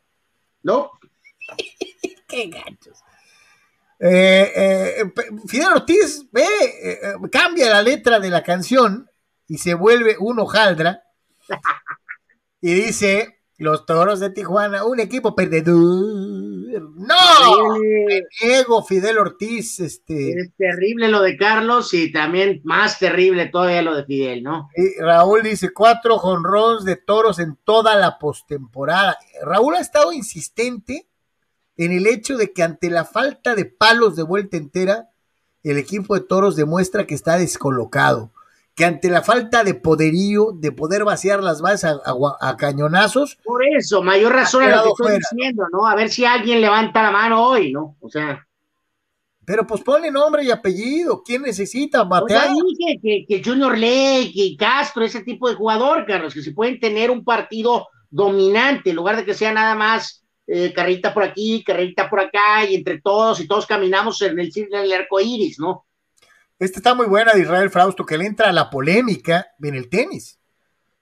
No. Qué ganchos. Eh, eh, Fidel Ortiz ve, eh, cambia la letra de la canción y se vuelve un hojaldra y dice los toros de Tijuana, un equipo perdedor no, Diego Fidel Ortiz, este. Es terrible lo de Carlos y también más terrible todavía lo de Fidel, ¿no? Y Raúl dice cuatro jonrons de toros en toda la postemporada. Raúl ha estado insistente en el hecho de que ante la falta de palos de vuelta entera, el equipo de toros demuestra que está descolocado que ante la falta de poderío, de poder vaciar las bases a, cañonazos. Por eso, mayor razón a lo que estoy diciendo, ¿no? A ver si alguien levanta la mano hoy, ¿no? O sea. Pero pues pone nombre y apellido. ¿Quién necesita batear? dije que, que Junior Lake y Castro, ese tipo de jugador, Carlos, que se pueden tener un partido dominante, en lugar de que sea nada más eh, carrerita por aquí, carrerita por acá, y entre todos, y todos caminamos en el, en el arco iris, ¿no? Esta está muy buena de Israel Frausto, que le entra a la polémica en el tenis.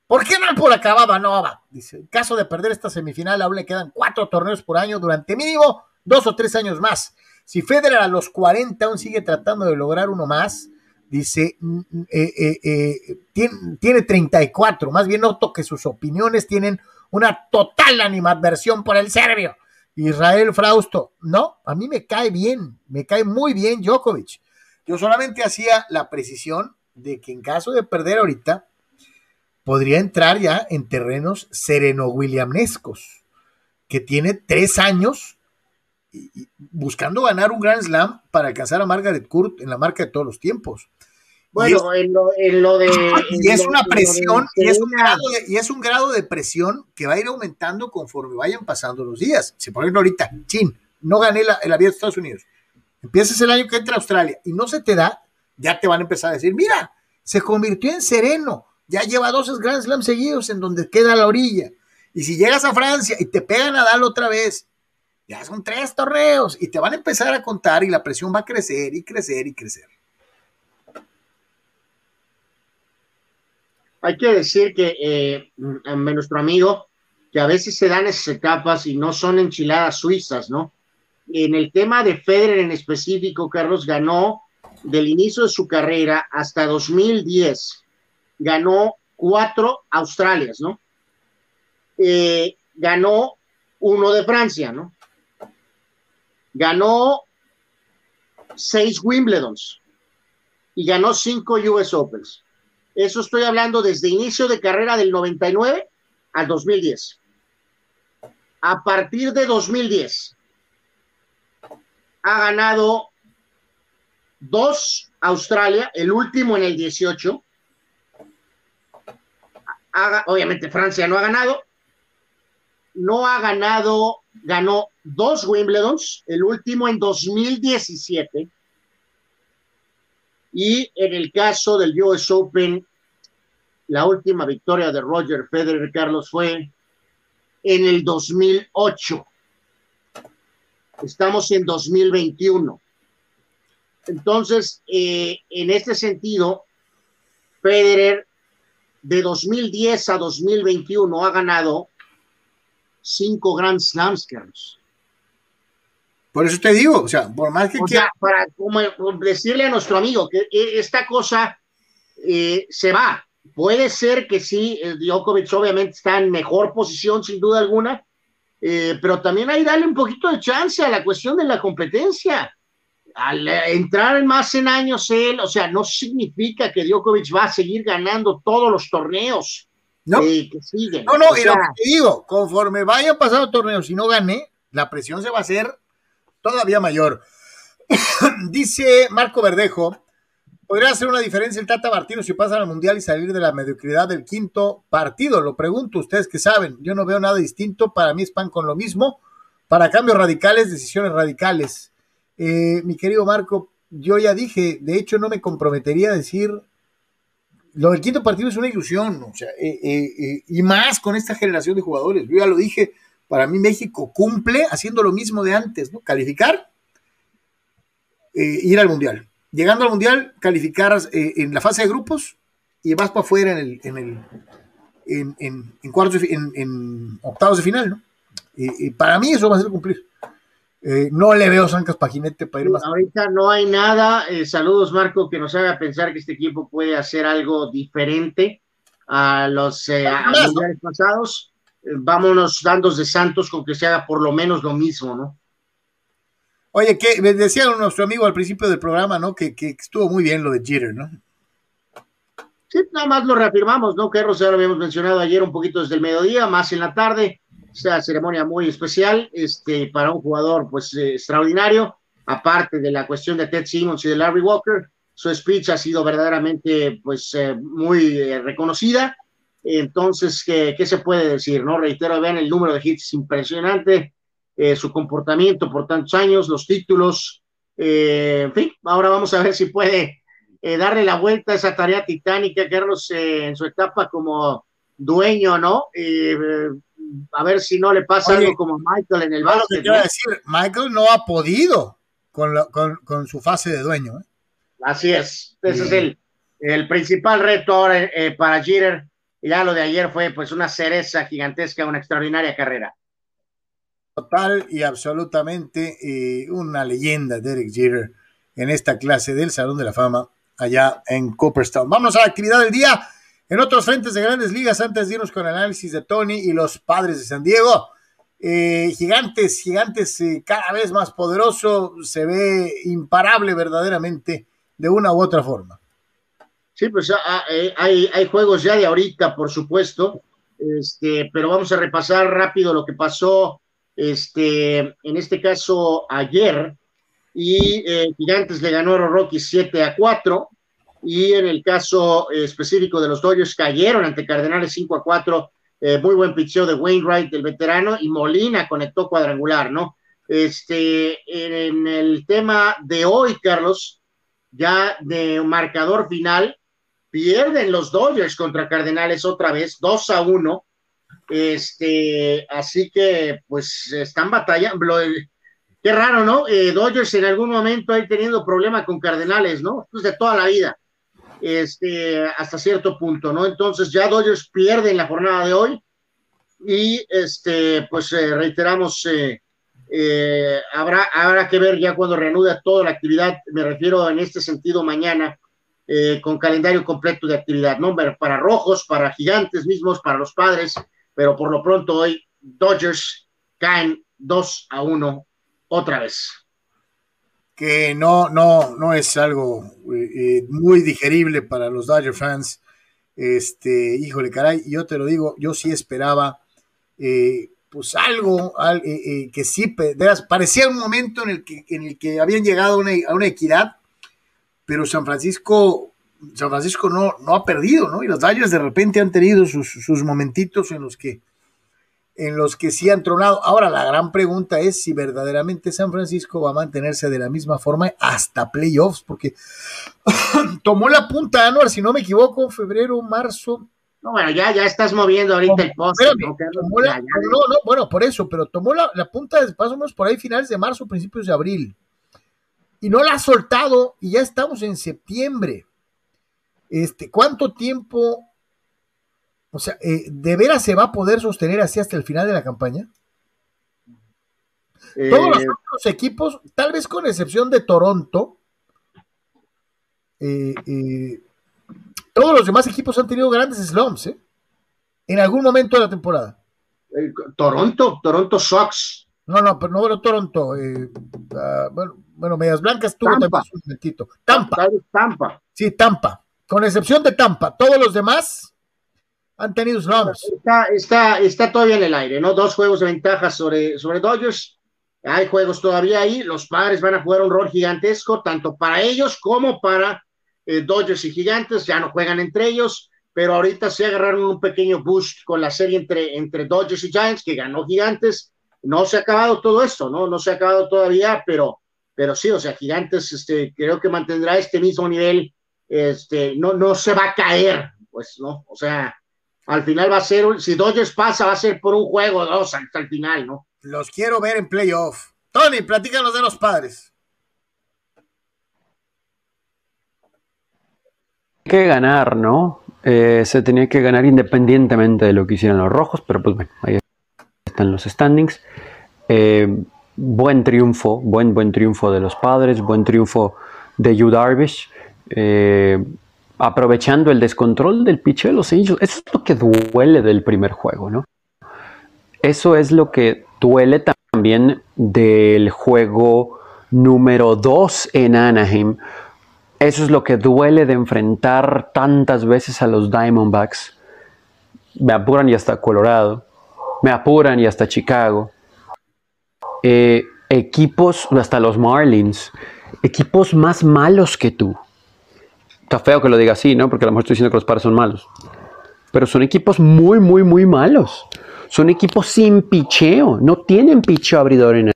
¿Por qué no por acababa Nova? Dice, en caso de perder esta semifinal, aún le quedan cuatro torneos por año durante mínimo dos o tres años más. Si Federer a los 40 aún sigue tratando de lograr uno más, dice, mm, mm, eh, eh, eh, tiene, tiene 34. Más bien noto que sus opiniones tienen una total animadversión por el serbio. Israel Frausto, no, a mí me cae bien, me cae muy bien Djokovic. Yo solamente hacía la precisión de que en caso de perder ahorita, podría entrar ya en terrenos sereno-williamnescos, que tiene tres años buscando ganar un Grand Slam para alcanzar a Margaret Court en la marca de todos los tiempos. Bueno, en, lo, de... Y es una presión, y, es un grado de, y es un grado de presión que va a ir aumentando conforme vayan pasando los días. Si por ejemplo ahorita, chin, no gané la, el abierto de Estados Unidos empiezas el año que entra a Australia y no se te da, ya te van a empezar a decir, mira, se convirtió en sereno, ya lleva dos Grand Slam seguidos en donde queda la orilla. Y si llegas a Francia y te pegan a dar otra vez, ya son tres torneos y te van a empezar a contar y la presión va a crecer y crecer y crecer. Hay que decir que eh, nuestro amigo, que a veces se dan esas etapas y no son enchiladas suizas, ¿no? En el tema de Federer en específico, Carlos ganó del inicio de su carrera hasta 2010, ganó cuatro Australias, ¿no? Eh, ganó uno de Francia, ¿no? Ganó seis Wimbledons y ganó cinco US Opens. Eso estoy hablando desde inicio de carrera del 99 al 2010. A partir de 2010, ha ganado dos Australia, el último en el 18. obviamente Francia no ha ganado. No ha ganado, ganó dos Wimbledons, el último en 2017. Y en el caso del US Open, la última victoria de Roger Federer, Carlos, fue en el 2008. Estamos en 2021. Entonces, eh, en este sentido, Federer de 2010 a 2021 ha ganado cinco Grand Slams, Carlos. Por eso te digo, o sea, por más que o sea, para como decirle a nuestro amigo que e, esta cosa eh, se va. Puede ser que sí, Djokovic obviamente está en mejor posición, sin duda alguna, eh, pero también hay darle un poquito de chance a la cuestión de la competencia. Al entrar más en años él, o sea, no significa que Djokovic va a seguir ganando todos los torneos no. eh, que siguen. No, no, O y sea, lo que te digo, conforme vayan pasando torneos y no gane, la presión se va a hacer todavía mayor. Dice Marco Verdejo, ¿podría hacer una diferencia el Tata Martino si pasan al Mundial y salir de la mediocridad del quinto partido? Lo pregunto, ustedes que saben, yo no veo nada distinto, para mí es pan con lo mismo, para cambios radicales, decisiones radicales. Eh, mi querido Marco, yo ya dije, de hecho no me comprometería a decir, lo del quinto partido es una ilusión, o sea, eh, eh, eh, y más con esta generación de jugadores, yo ya lo dije, para mí México cumple haciendo lo mismo de antes, ¿no? Calificar, eh, ir al Mundial. Llegando al Mundial, calificar eh, en la fase de grupos y vas para afuera en el, en el en, en- en cuartos en, en octavos de final, ¿no? Y, y para mí eso va a ser cumplir. Eh, no le veo zancas paginete para ir más. Ahorita no hay nada. eh, saludos, Marco, que nos haga pensar que este equipo puede hacer algo diferente a los eh, mundiales pasados. Eh, vámonos dando de Santos con que se haga por lo menos lo mismo, ¿no? Oye, que me decía nuestro amigo al principio del programa, ¿no? Que, que estuvo muy bien lo de Jeter, ¿no? Sí, nada más lo reafirmamos, ¿no? Que ya lo habíamos mencionado ayer un poquito desde el mediodía, más en la tarde. Esta ceremonia muy especial este, para un jugador pues eh, extraordinario, aparte de la cuestión de Ted Simmons y de Larry Walker. Su speech ha sido verdaderamente pues eh, muy eh, reconocida. Entonces, ¿qué, qué se puede decir? no Reitero, vean el número de hits impresionante, eh, su comportamiento por tantos años, los títulos. eh, en fin, ahora vamos a ver si puede eh, darle la vuelta a esa tarea titánica, Carlos, en su etapa como dueño, ¿no? A ver si no le pasa Oye, algo como Michael en el No, lo que básquet. decir, Michael no ha podido con, la- con, con su fase de dueño. Así es, ese es el, el principal reto ahora para Jeter. Ya lo de ayer fue pues una cereza gigantesca, una extraordinaria carrera. Total y absolutamente eh, una leyenda, Derek Jeter, en esta clase del Salón de la Fama allá en Cooperstown. Vamos a la actividad del día. En otros frentes de grandes ligas, antes de irnos con el análisis de Tony y los padres de San Diego, eh, gigantes, gigantes eh, cada vez más poderoso, se ve imparable verdaderamente de una u otra forma. Sí, pues ah, eh, hay, hay juegos ya de ahorita, por supuesto, este, pero vamos a repasar rápido lo que pasó, este, en este caso ayer, y eh, Gigantes le ganó a los Rockies 7 a 4, y en el caso específico de los Dodgers cayeron ante Cardenales 5 a 4, eh, muy buen pitcheo de Wainwright, el veterano, y Molina conectó cuadrangular, ¿no? Este, en el tema de hoy, Carlos, ya de marcador final, pierden los Dodgers contra Cardenales otra vez, 2 a 1. Este, así que pues están batallando. Qué raro, ¿no? Eh, Dodgers en algún momento ahí teniendo problema con Cardenales, ¿no? Pues de toda la vida, este, hasta cierto punto, ¿no? Entonces ya Dodgers pierden la jornada de hoy y este, pues eh, reiteramos, eh, eh, habrá, habrá que ver ya cuando reanuda toda la actividad, me refiero en este sentido mañana, con calendario completo de actividad, ¿no? Para rojos, para gigantes mismos, para los padres, pero por lo pronto hoy Dodgers caen 2 a 1 otra vez. que no, no, no es algo eh, eh, muy digerible para los Dodger fans. Este, híjole, caray, yo te lo digo, yo sí esperaba, eh, pues algo al- que sí, parecía un momento en el que, en el que habían llegado a una equidad, pero San Francisco, San Francisco no, no ha perdido, ¿no? Y los Dodgers de repente han tenido sus, sus momentitos en los que en los que sí han tronado. Ahora, la gran pregunta es si verdaderamente San Francisco va a mantenerse de la misma forma hasta playoffs, porque tomó la punta Anuar, si no me equivoco, febrero, marzo. No, bueno, ya, ya estás moviendo ahorita el poste. ¿no? no, no, bueno, por eso, pero tomó la, la punta de más o menos por ahí finales de marzo, principios de abril. Y no la ha soltado y ya estamos en septiembre. Este, ¿Cuánto tiempo o sea, eh, ¿de veras se va a poder sostener así hasta el final de la campaña? Todos los eh, otros equipos, tal vez con excepción de Toronto, eh, todos los demás equipos han tenido grandes slumps, ¿eh? En algún momento de la temporada. Toronto, Toronto Sox. No, no, pero no bueno, Toronto. Ah, bueno, bueno, Medias Blancas tuvo Tampa. un momentito. Tampa. Tampa. Sí, Tampa. Con excepción de Tampa. Todos los demás han tenido Está, está, está todavía en el aire, ¿no? Dos juegos de ventaja sobre, sobre Dodgers. Hay juegos todavía ahí. Los padres van a jugar un rol gigantesco, tanto para ellos como para eh, Dodgers y Gigantes. Ya no juegan entre ellos, pero ahorita se agarraron un pequeño boost con la serie entre, entre Dodgers y Giants, que ganó Gigantes. No se ha acabado todo esto, ¿no? No se ha acabado todavía, pero, pero sí, o sea, Gigantes este, creo que mantendrá este mismo nivel. Este, no, no se va a caer, pues, ¿no? O sea, al final va a ser, si Dodgers pasa, va a ser por un juego o dos hasta el final, ¿no? Los quiero ver en playoff. Tony, platícanos de los padres. que ganar, ¿no? Eh, se tenía que ganar independientemente de lo que hicieran los rojos, pero pues bueno, ahí están los standings. Eh, buen triunfo, buen, buen triunfo de los padres, buen triunfo de Yu Darvish. Eh, aprovechando el descontrol del pitch de los Angels. Eso es lo que duele del primer juego, ¿no? Eso es lo que duele también del juego número 2 en Anaheim. Eso es lo que duele de enfrentar tantas veces a los Diamondbacks. Me apuran y hasta Colorado. Me apuran y hasta Chicago. Eh, equipos, hasta los Marlins. Equipos más malos que tú Está feo que lo diga así, ¿no? Porque a lo mejor estoy diciendo que los padres son malos. Pero son equipos muy, muy, muy malos. Son equipos sin picheo. No tienen picheo abridor en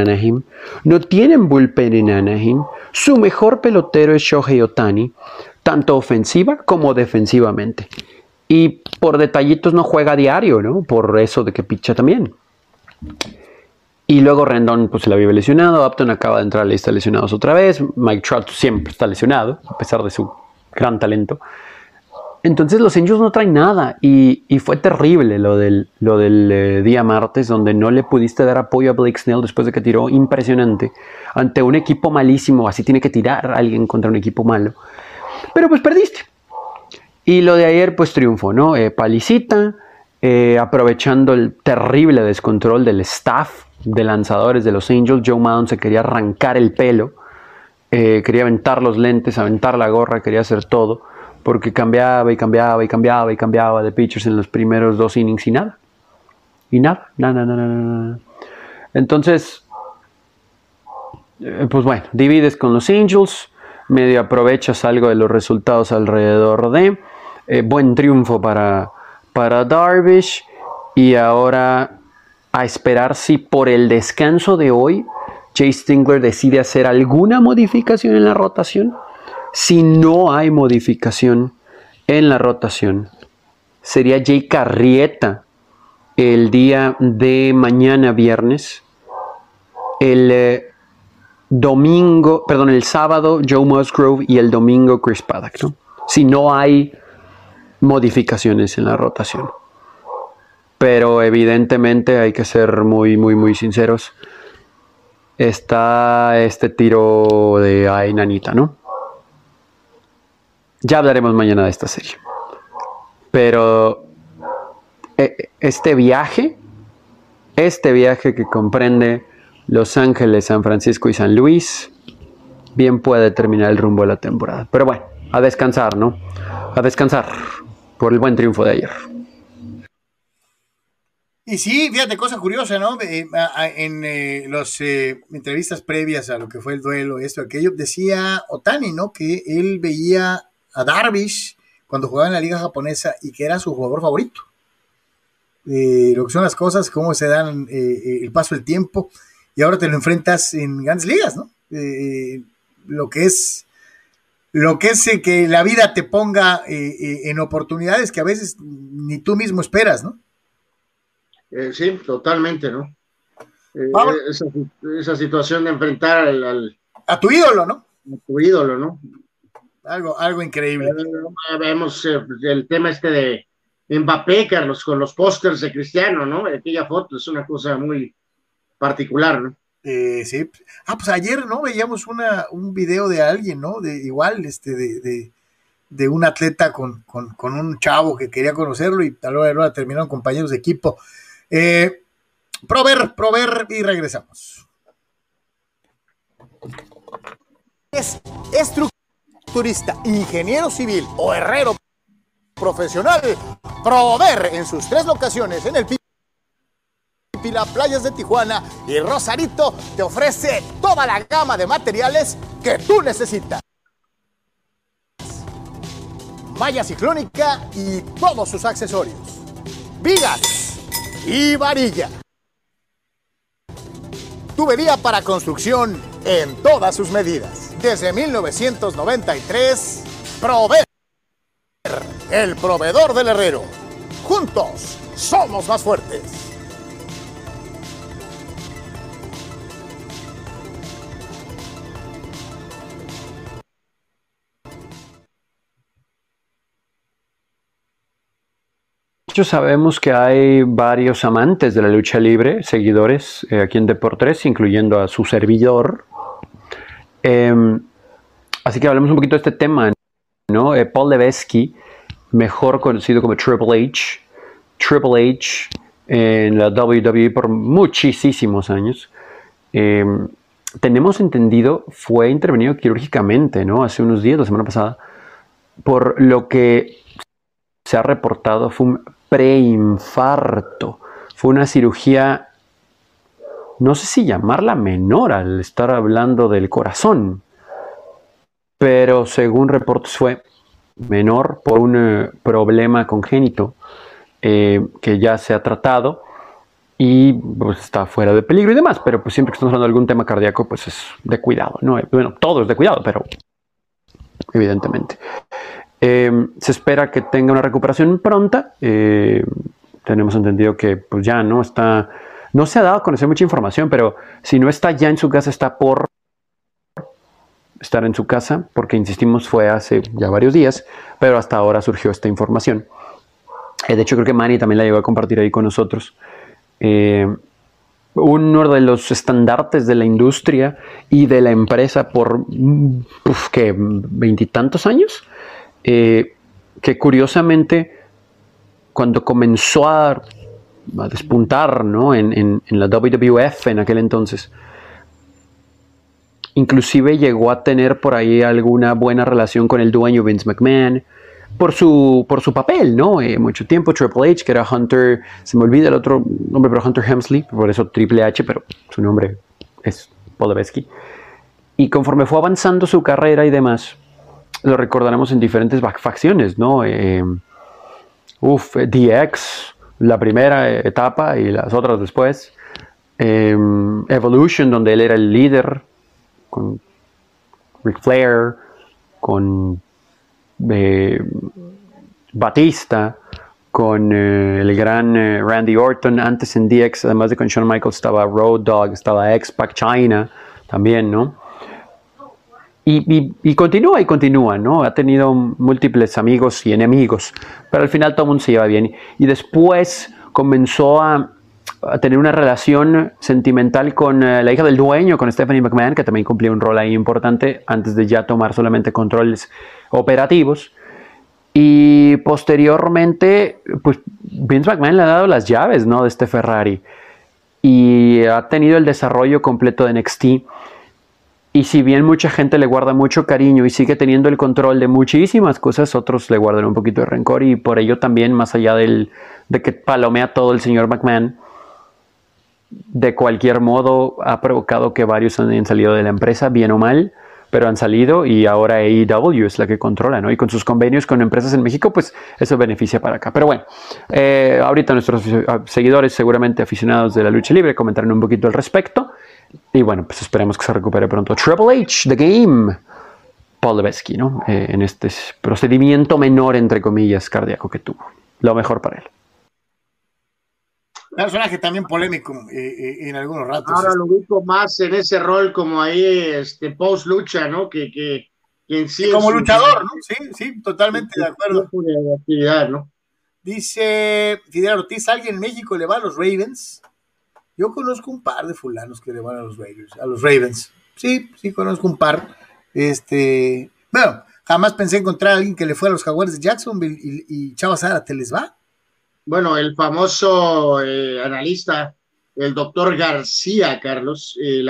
Anaheim. No tienen bullpen en Anaheim. Su mejor pelotero es Shohei Otani, tanto ofensiva como defensivamente. Y por detallitos no juega diario, ¿no? Por eso de que picha también. Y luego Rendon pues le había lesionado, Upton acaba de entrar a la lista lesionados otra vez, Mike Trout siempre está lesionado, a pesar de su gran talento. Entonces los Angels no traen nada y, fue terrible lo del, lo del eh, día martes donde no le pudiste dar apoyo a Blake Snell después de que tiró impresionante ante un equipo malísimo, así tiene que tirar alguien contra un equipo malo. Pero pues perdiste. Y lo de ayer pues triunfo, ¿no? Eh, palicita, eh, aprovechando el terrible descontrol del staff de lanzadores de los Angels, Joe Maddon se quería arrancar el pelo, eh, quería aventar los lentes, aventar la gorra, quería hacer todo, porque cambiaba y cambiaba y cambiaba y cambiaba de pitchers en los primeros dos innings y nada. Y nada, nada, nada, nada. Entonces, eh, pues bueno, divides con los Angels, medio aprovechas algo de los resultados alrededor de. Eh, buen triunfo para, para Darvish. Y ahora a esperar si por el descanso de hoy Jay Stingler decide hacer alguna modificación en la rotación. Si no hay modificación en la rotación, sería Jay Carrieta el día de mañana viernes. El eh, domingo, perdón, el sábado Joe Musgrove y el domingo Chris Paddock, Si no hay modificaciones en la rotación pero evidentemente hay que ser muy, muy, muy sinceros. Está este tiro de ay, nanita, ¿no? Ya hablaremos mañana de esta serie. Pero e, este viaje, este viaje que comprende Los Ángeles, San Francisco y San Luis, bien puede determinar el rumbo de la temporada. Pero bueno, a descansar, ¿no? A descansar por el buen triunfo de ayer. Y sí, fíjate, cosa curiosa, ¿no? Eh, en eh, las eh, entrevistas previas a lo que fue el duelo, esto, aquello, decía Otani, ¿no? Que él veía a Darvish cuando jugaba en la liga japonesa y que era su jugador favorito. lo que son las cosas, cómo se dan el paso del tiempo, y ahora te lo enfrentas en grandes ligas, ¿no? lo que es lo que es que la vida te ponga en oportunidades que a veces ni tú mismo esperas, ¿no? Sí, totalmente, ¿no? Esa, situación de enfrentar al, a tu ídolo, ¿no? A tu ídolo, ¿no? Algo, algo increíble. Vemos el tema este de Mbappé, Carlos, con los pósters de Cristiano, ¿no? Aquella foto es una cosa muy particular, ¿no? Eh, sí. Ah, pues ayer, ¿no? Veíamos una, un video de alguien, ¿no? De igual, este, de, de, un atleta con, un chavo que quería conocerlo y tal vez terminaron compañeros de equipo. Eh, prover, prover y regresamos. Es estructurista, ingeniero civil o herrero profesional, Prover en sus tres locaciones en el Pipila, Playas de Tijuana y Rosarito te ofrece toda la gama de materiales que tú necesitas. Malla ciclónica y todos sus accesorios. Vigas y varilla. Tubería para construcción en todas sus medidas. Desde 1993, Prover el proveedor del herrero. Juntos somos más fuertes. Sabemos que hay varios amantes de la lucha libre, seguidores eh, aquí en Deportes, incluyendo a su servidor. Em, así que hablemos un poquito de este tema. ¿no? Eh, Paul Levesque mejor conocido como Triple H, Triple H en la WWE por muchísimos años. Em, tenemos entendido, fue intervenido quirúrgicamente, ¿no? Hace unos días, la semana pasada, por lo que se ha reportado fue preinfarto. Fue una cirugía, no sé si llamarla menor al estar hablando del corazón, pero según reportes fue menor por un eh, problema congénito eh, que ya se ha tratado y pues, está fuera de peligro y demás, pero pues siempre que estamos hablando de algún tema cardíaco, pues es de cuidado, ¿no? Bueno, todo es de cuidado, pero evidentemente. Eh, se espera que tenga una recuperación pronta. tenemos entendido que pues ya no está, no se ha dado a conocer mucha información, pero si no está ya en su casa, está por estar en su casa, porque insistimos fue hace ya varios días, pero hasta ahora surgió esta información. Eh, de hecho, creo que Manny también la llegó a compartir ahí con nosotros. Eh, uno de los estandartes de la industria y de la empresa por que veintitantos años, eh, que curiosamente cuando comenzó a, despuntar ¿no? en, en, la WWF en aquel entonces, Inclusive llegó a tener por ahí alguna buena relación con el dueño Vince McMahon por su, por su papel, ¿no? Eh, mucho tiempo Triple H, que era Hunter, se me olvida el otro nombre, pero Hunter Hemsley, por eso Triple H, pero su nombre es Polevsky. Y conforme fue avanzando su carrera y demás, lo recordaremos en diferentes facciones, ¿no? Eh, uf, DX, la primera etapa y las otras después. Eh, Evolution, donde él era el líder con Ric Flair, con eh, Batista, con eh, el gran eh, Randy Orton, antes en DX, además de con Shawn Michaels, estaba Road Dogg, estaba X-Pac China también, ¿no? Y, continúa y continúa, ¿no? Ha tenido múltiples amigos y enemigos, pero al final todo el mundo se lleva bien. Y después comenzó a a tener una relación sentimental con eh, la hija del dueño, con Stephanie McMahon, que también cumplía un rol ahí importante antes de ya tomar solamente controles operativos. Y posteriormente, pues Vince McMahon le ha dado las llaves ¿no? de este Ferrari y ha tenido el desarrollo completo de NXT. Y si bien mucha gente le guarda mucho cariño y sigue teniendo el control de muchísimas cosas, otros le guardan un poquito de rencor y por ello también, más allá del, de que palomea todo el señor McMahon, de cualquier modo ha provocado que varios han salido de la empresa, bien o mal, pero han salido y ahora AEW es la que controla, ¿no? Y con sus convenios con empresas en México, pues eso beneficia para acá. Pero bueno, eh, ahorita nuestros seguidores, seguramente aficionados de la lucha libre, comentarán un poquito al respecto. Y bueno, pues esperemos que se recupere pronto. Triple H, The Game. Paul Levesky, ¿no? Eh, en este procedimiento menor, entre comillas, cardíaco que tuvo. Lo mejor para él. Personaje también polémico eh, eh, en algunos ratos. Ahora lo ubico más en ese rol como ahí, este, post lucha, ¿no? Que, que, en sí. como luchador, ¿no? Sí, sí, totalmente de acuerdo. De actividad, ¿no? Dice Fidel Ortiz, ¿alguien en México le va a los Ravens? Yo conozco un par de fulanos que le van a los Ravens. A los Ravens. Sí, sí, conozco un par. Este, bueno, jamás pensé encontrar a alguien que le fuera a los Jaguares de Jacksonville y, y Chava te les va. Bueno, el famoso eh, analista, el doctor García, Carlos, eh,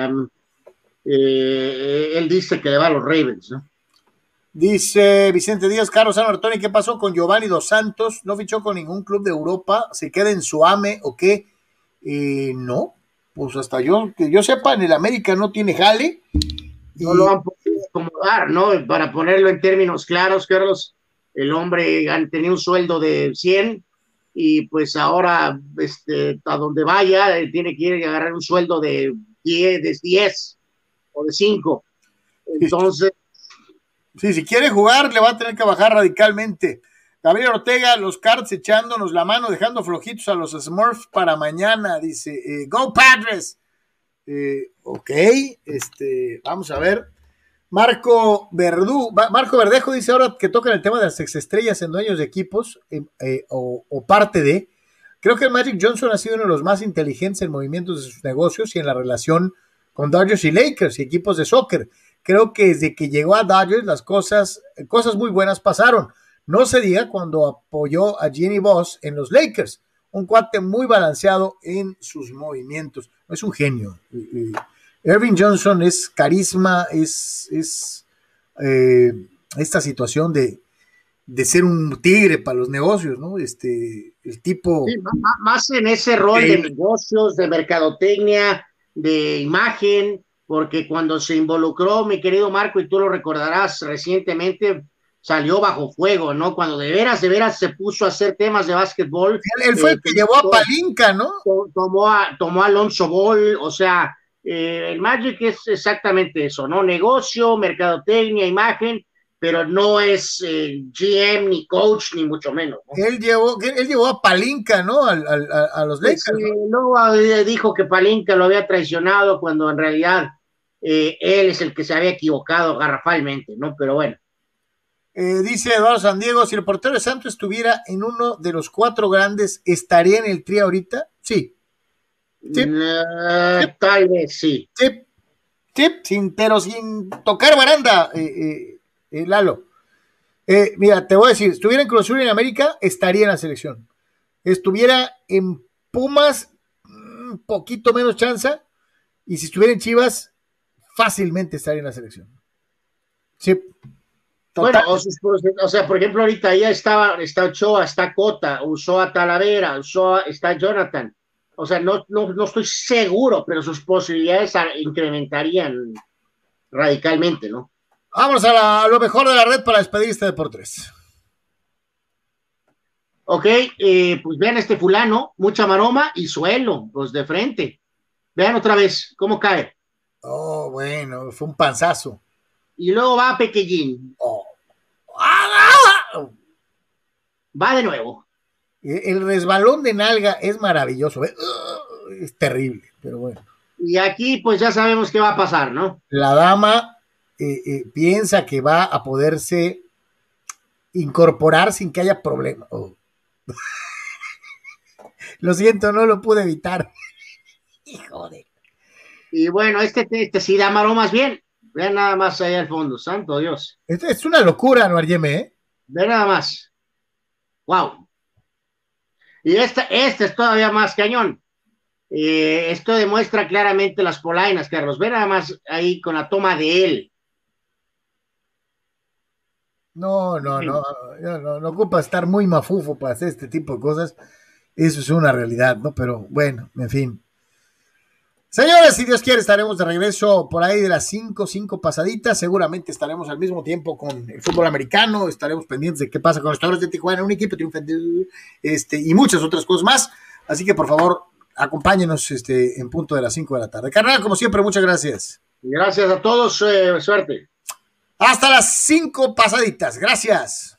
eh, él dice que le va a los Ravens, ¿no? Dice Vicente Díaz, Carlos San Antonio, ¿qué pasó con Giovanni Dos Santos? ¿No fichó con ningún club de Europa? ¿Se queda en su AME o qué? No, pues hasta yo, que yo sepa, en el América no tiene jale. No lo han podido acomodar, ¿no? Para ponerlo en términos claros, Carlos, el hombre tenía un sueldo de 100 y pues ahora este, a donde vaya eh, tiene que ir a agarrar un sueldo de 10, de 10 o de 5. Entonces... Sí, si quiere jugar le va a tener que bajar radicalmente. Gabriel Ortega, los Cards echándonos la mano, dejando flojitos a los Smurfs para mañana, dice, eh, Go Padres. Eh, ok, este, vamos a ver. Marco Verdú, Marco Verdejo dice ahora que toca el tema de las estrellas en dueños de equipos em, eh, o, parte de. Creo que Magic Johnson ha sido uno de los más inteligentes en movimientos de sus negocios y en la relación con Dodgers y Lakers y equipos de soccer. Creo que desde que llegó a Dodgers las cosas, cosas muy buenas pasaron. No se diga cuando apoyó a Jenny Boss en los Lakers un cuate muy balanceado en sus movimientos. Es un genio. Irving Johnson es carisma, es, es eh, esta situación de, ser un tigre para los negocios, ¿no? Este, el tipo. más, en ese rol de negocios, de mercadotecnia, de imagen, porque cuando se involucró, mi querido Marco, y tú lo recordarás recientemente, salió bajo fuego, ¿no? Cuando de veras, de veras se puso a hacer temas de básquetbol. Él, fue el que eh, llevó a Palinca, ¿no? Tomó a, tomó Alonso Ball, o sea, eh, el Magic es exactamente eso, ¿no? Negocio, mercadotecnia, imagen, pero no es eh, GM ni coach, ni mucho menos. Él, llevó, él llevó a Palinca, ¿no? A, los Lakers. ¿no? dijo que Palinca lo había traicionado cuando en realidad él es el que se había equivocado garrafalmente, ¿no? Pero bueno. Eh, dice Eduardo San Diego, si el portero de Santos estuviera en uno de los cuatro grandes, ¿estaría en el tri ahorita? Sí. Eh, tal vez sí. Sí. Sin, pero sin tocar baranda, eh, Lalo. mira, te voy a decir, estuviera en Cruz Azul en América, estaría en la selección. Estuviera en Pumas, un mm, poquito menos chanza, y si estuviera en Chivas, fácilmente estaría en la selección. Sí. Bueno, o, sea, por ejemplo, ahorita ya estaba, está Ochoa, está Cota, usó a Talavera, usó está Jonathan. O sea, no, no, estoy seguro, pero sus posibilidades incrementarían radicalmente, ¿no? Vamos a, lo mejor de la red para despedir este Deportes. Ok, eh, pues vean este fulano, mucha maroma y suelo, pues de frente. Vean otra vez cómo cae. Oh, bueno, fue un panzazo. Y luego va Pequeñín. Oh. Va de nuevo. El resbalón de nalga es maravilloso. ¿eh? Es terrible, pero bueno. Y aquí, pues ya sabemos qué va a pasar, ¿no? La dama eh, eh, piensa que va a poderse incorporar sin que haya problema. Oh. lo siento, no lo pude evitar. Hijo de. Y bueno, este, este sí da maromas bien. Vean nada más ahí al fondo, santo Dios. Es una locura, ¿no, ¿eh? Ve nada más. Wow. Y este, este es todavía más cañón. Eh, esto demuestra claramente las polainas, Carlos. Ve nada más ahí con la toma de él. No, no, no, no, no, ocupa estar muy mafufo para hacer este tipo de cosas. Eso es una realidad, ¿no? Pero bueno, en fin. Señores, si Dios quiere, estaremos de regreso por ahí de las 5, 5 pasaditas. Seguramente estaremos al mismo tiempo con el fútbol americano. Estaremos pendientes de qué pasa con los Toros de Tijuana, un equipo triunfante este, y muchas otras cosas más. Así que, por favor, acompáñenos este, en punto de las 5 de la tarde. Carnal, como siempre, muchas gracias. Gracias a todos. Eh, suerte. Hasta las 5 pasaditas. Gracias.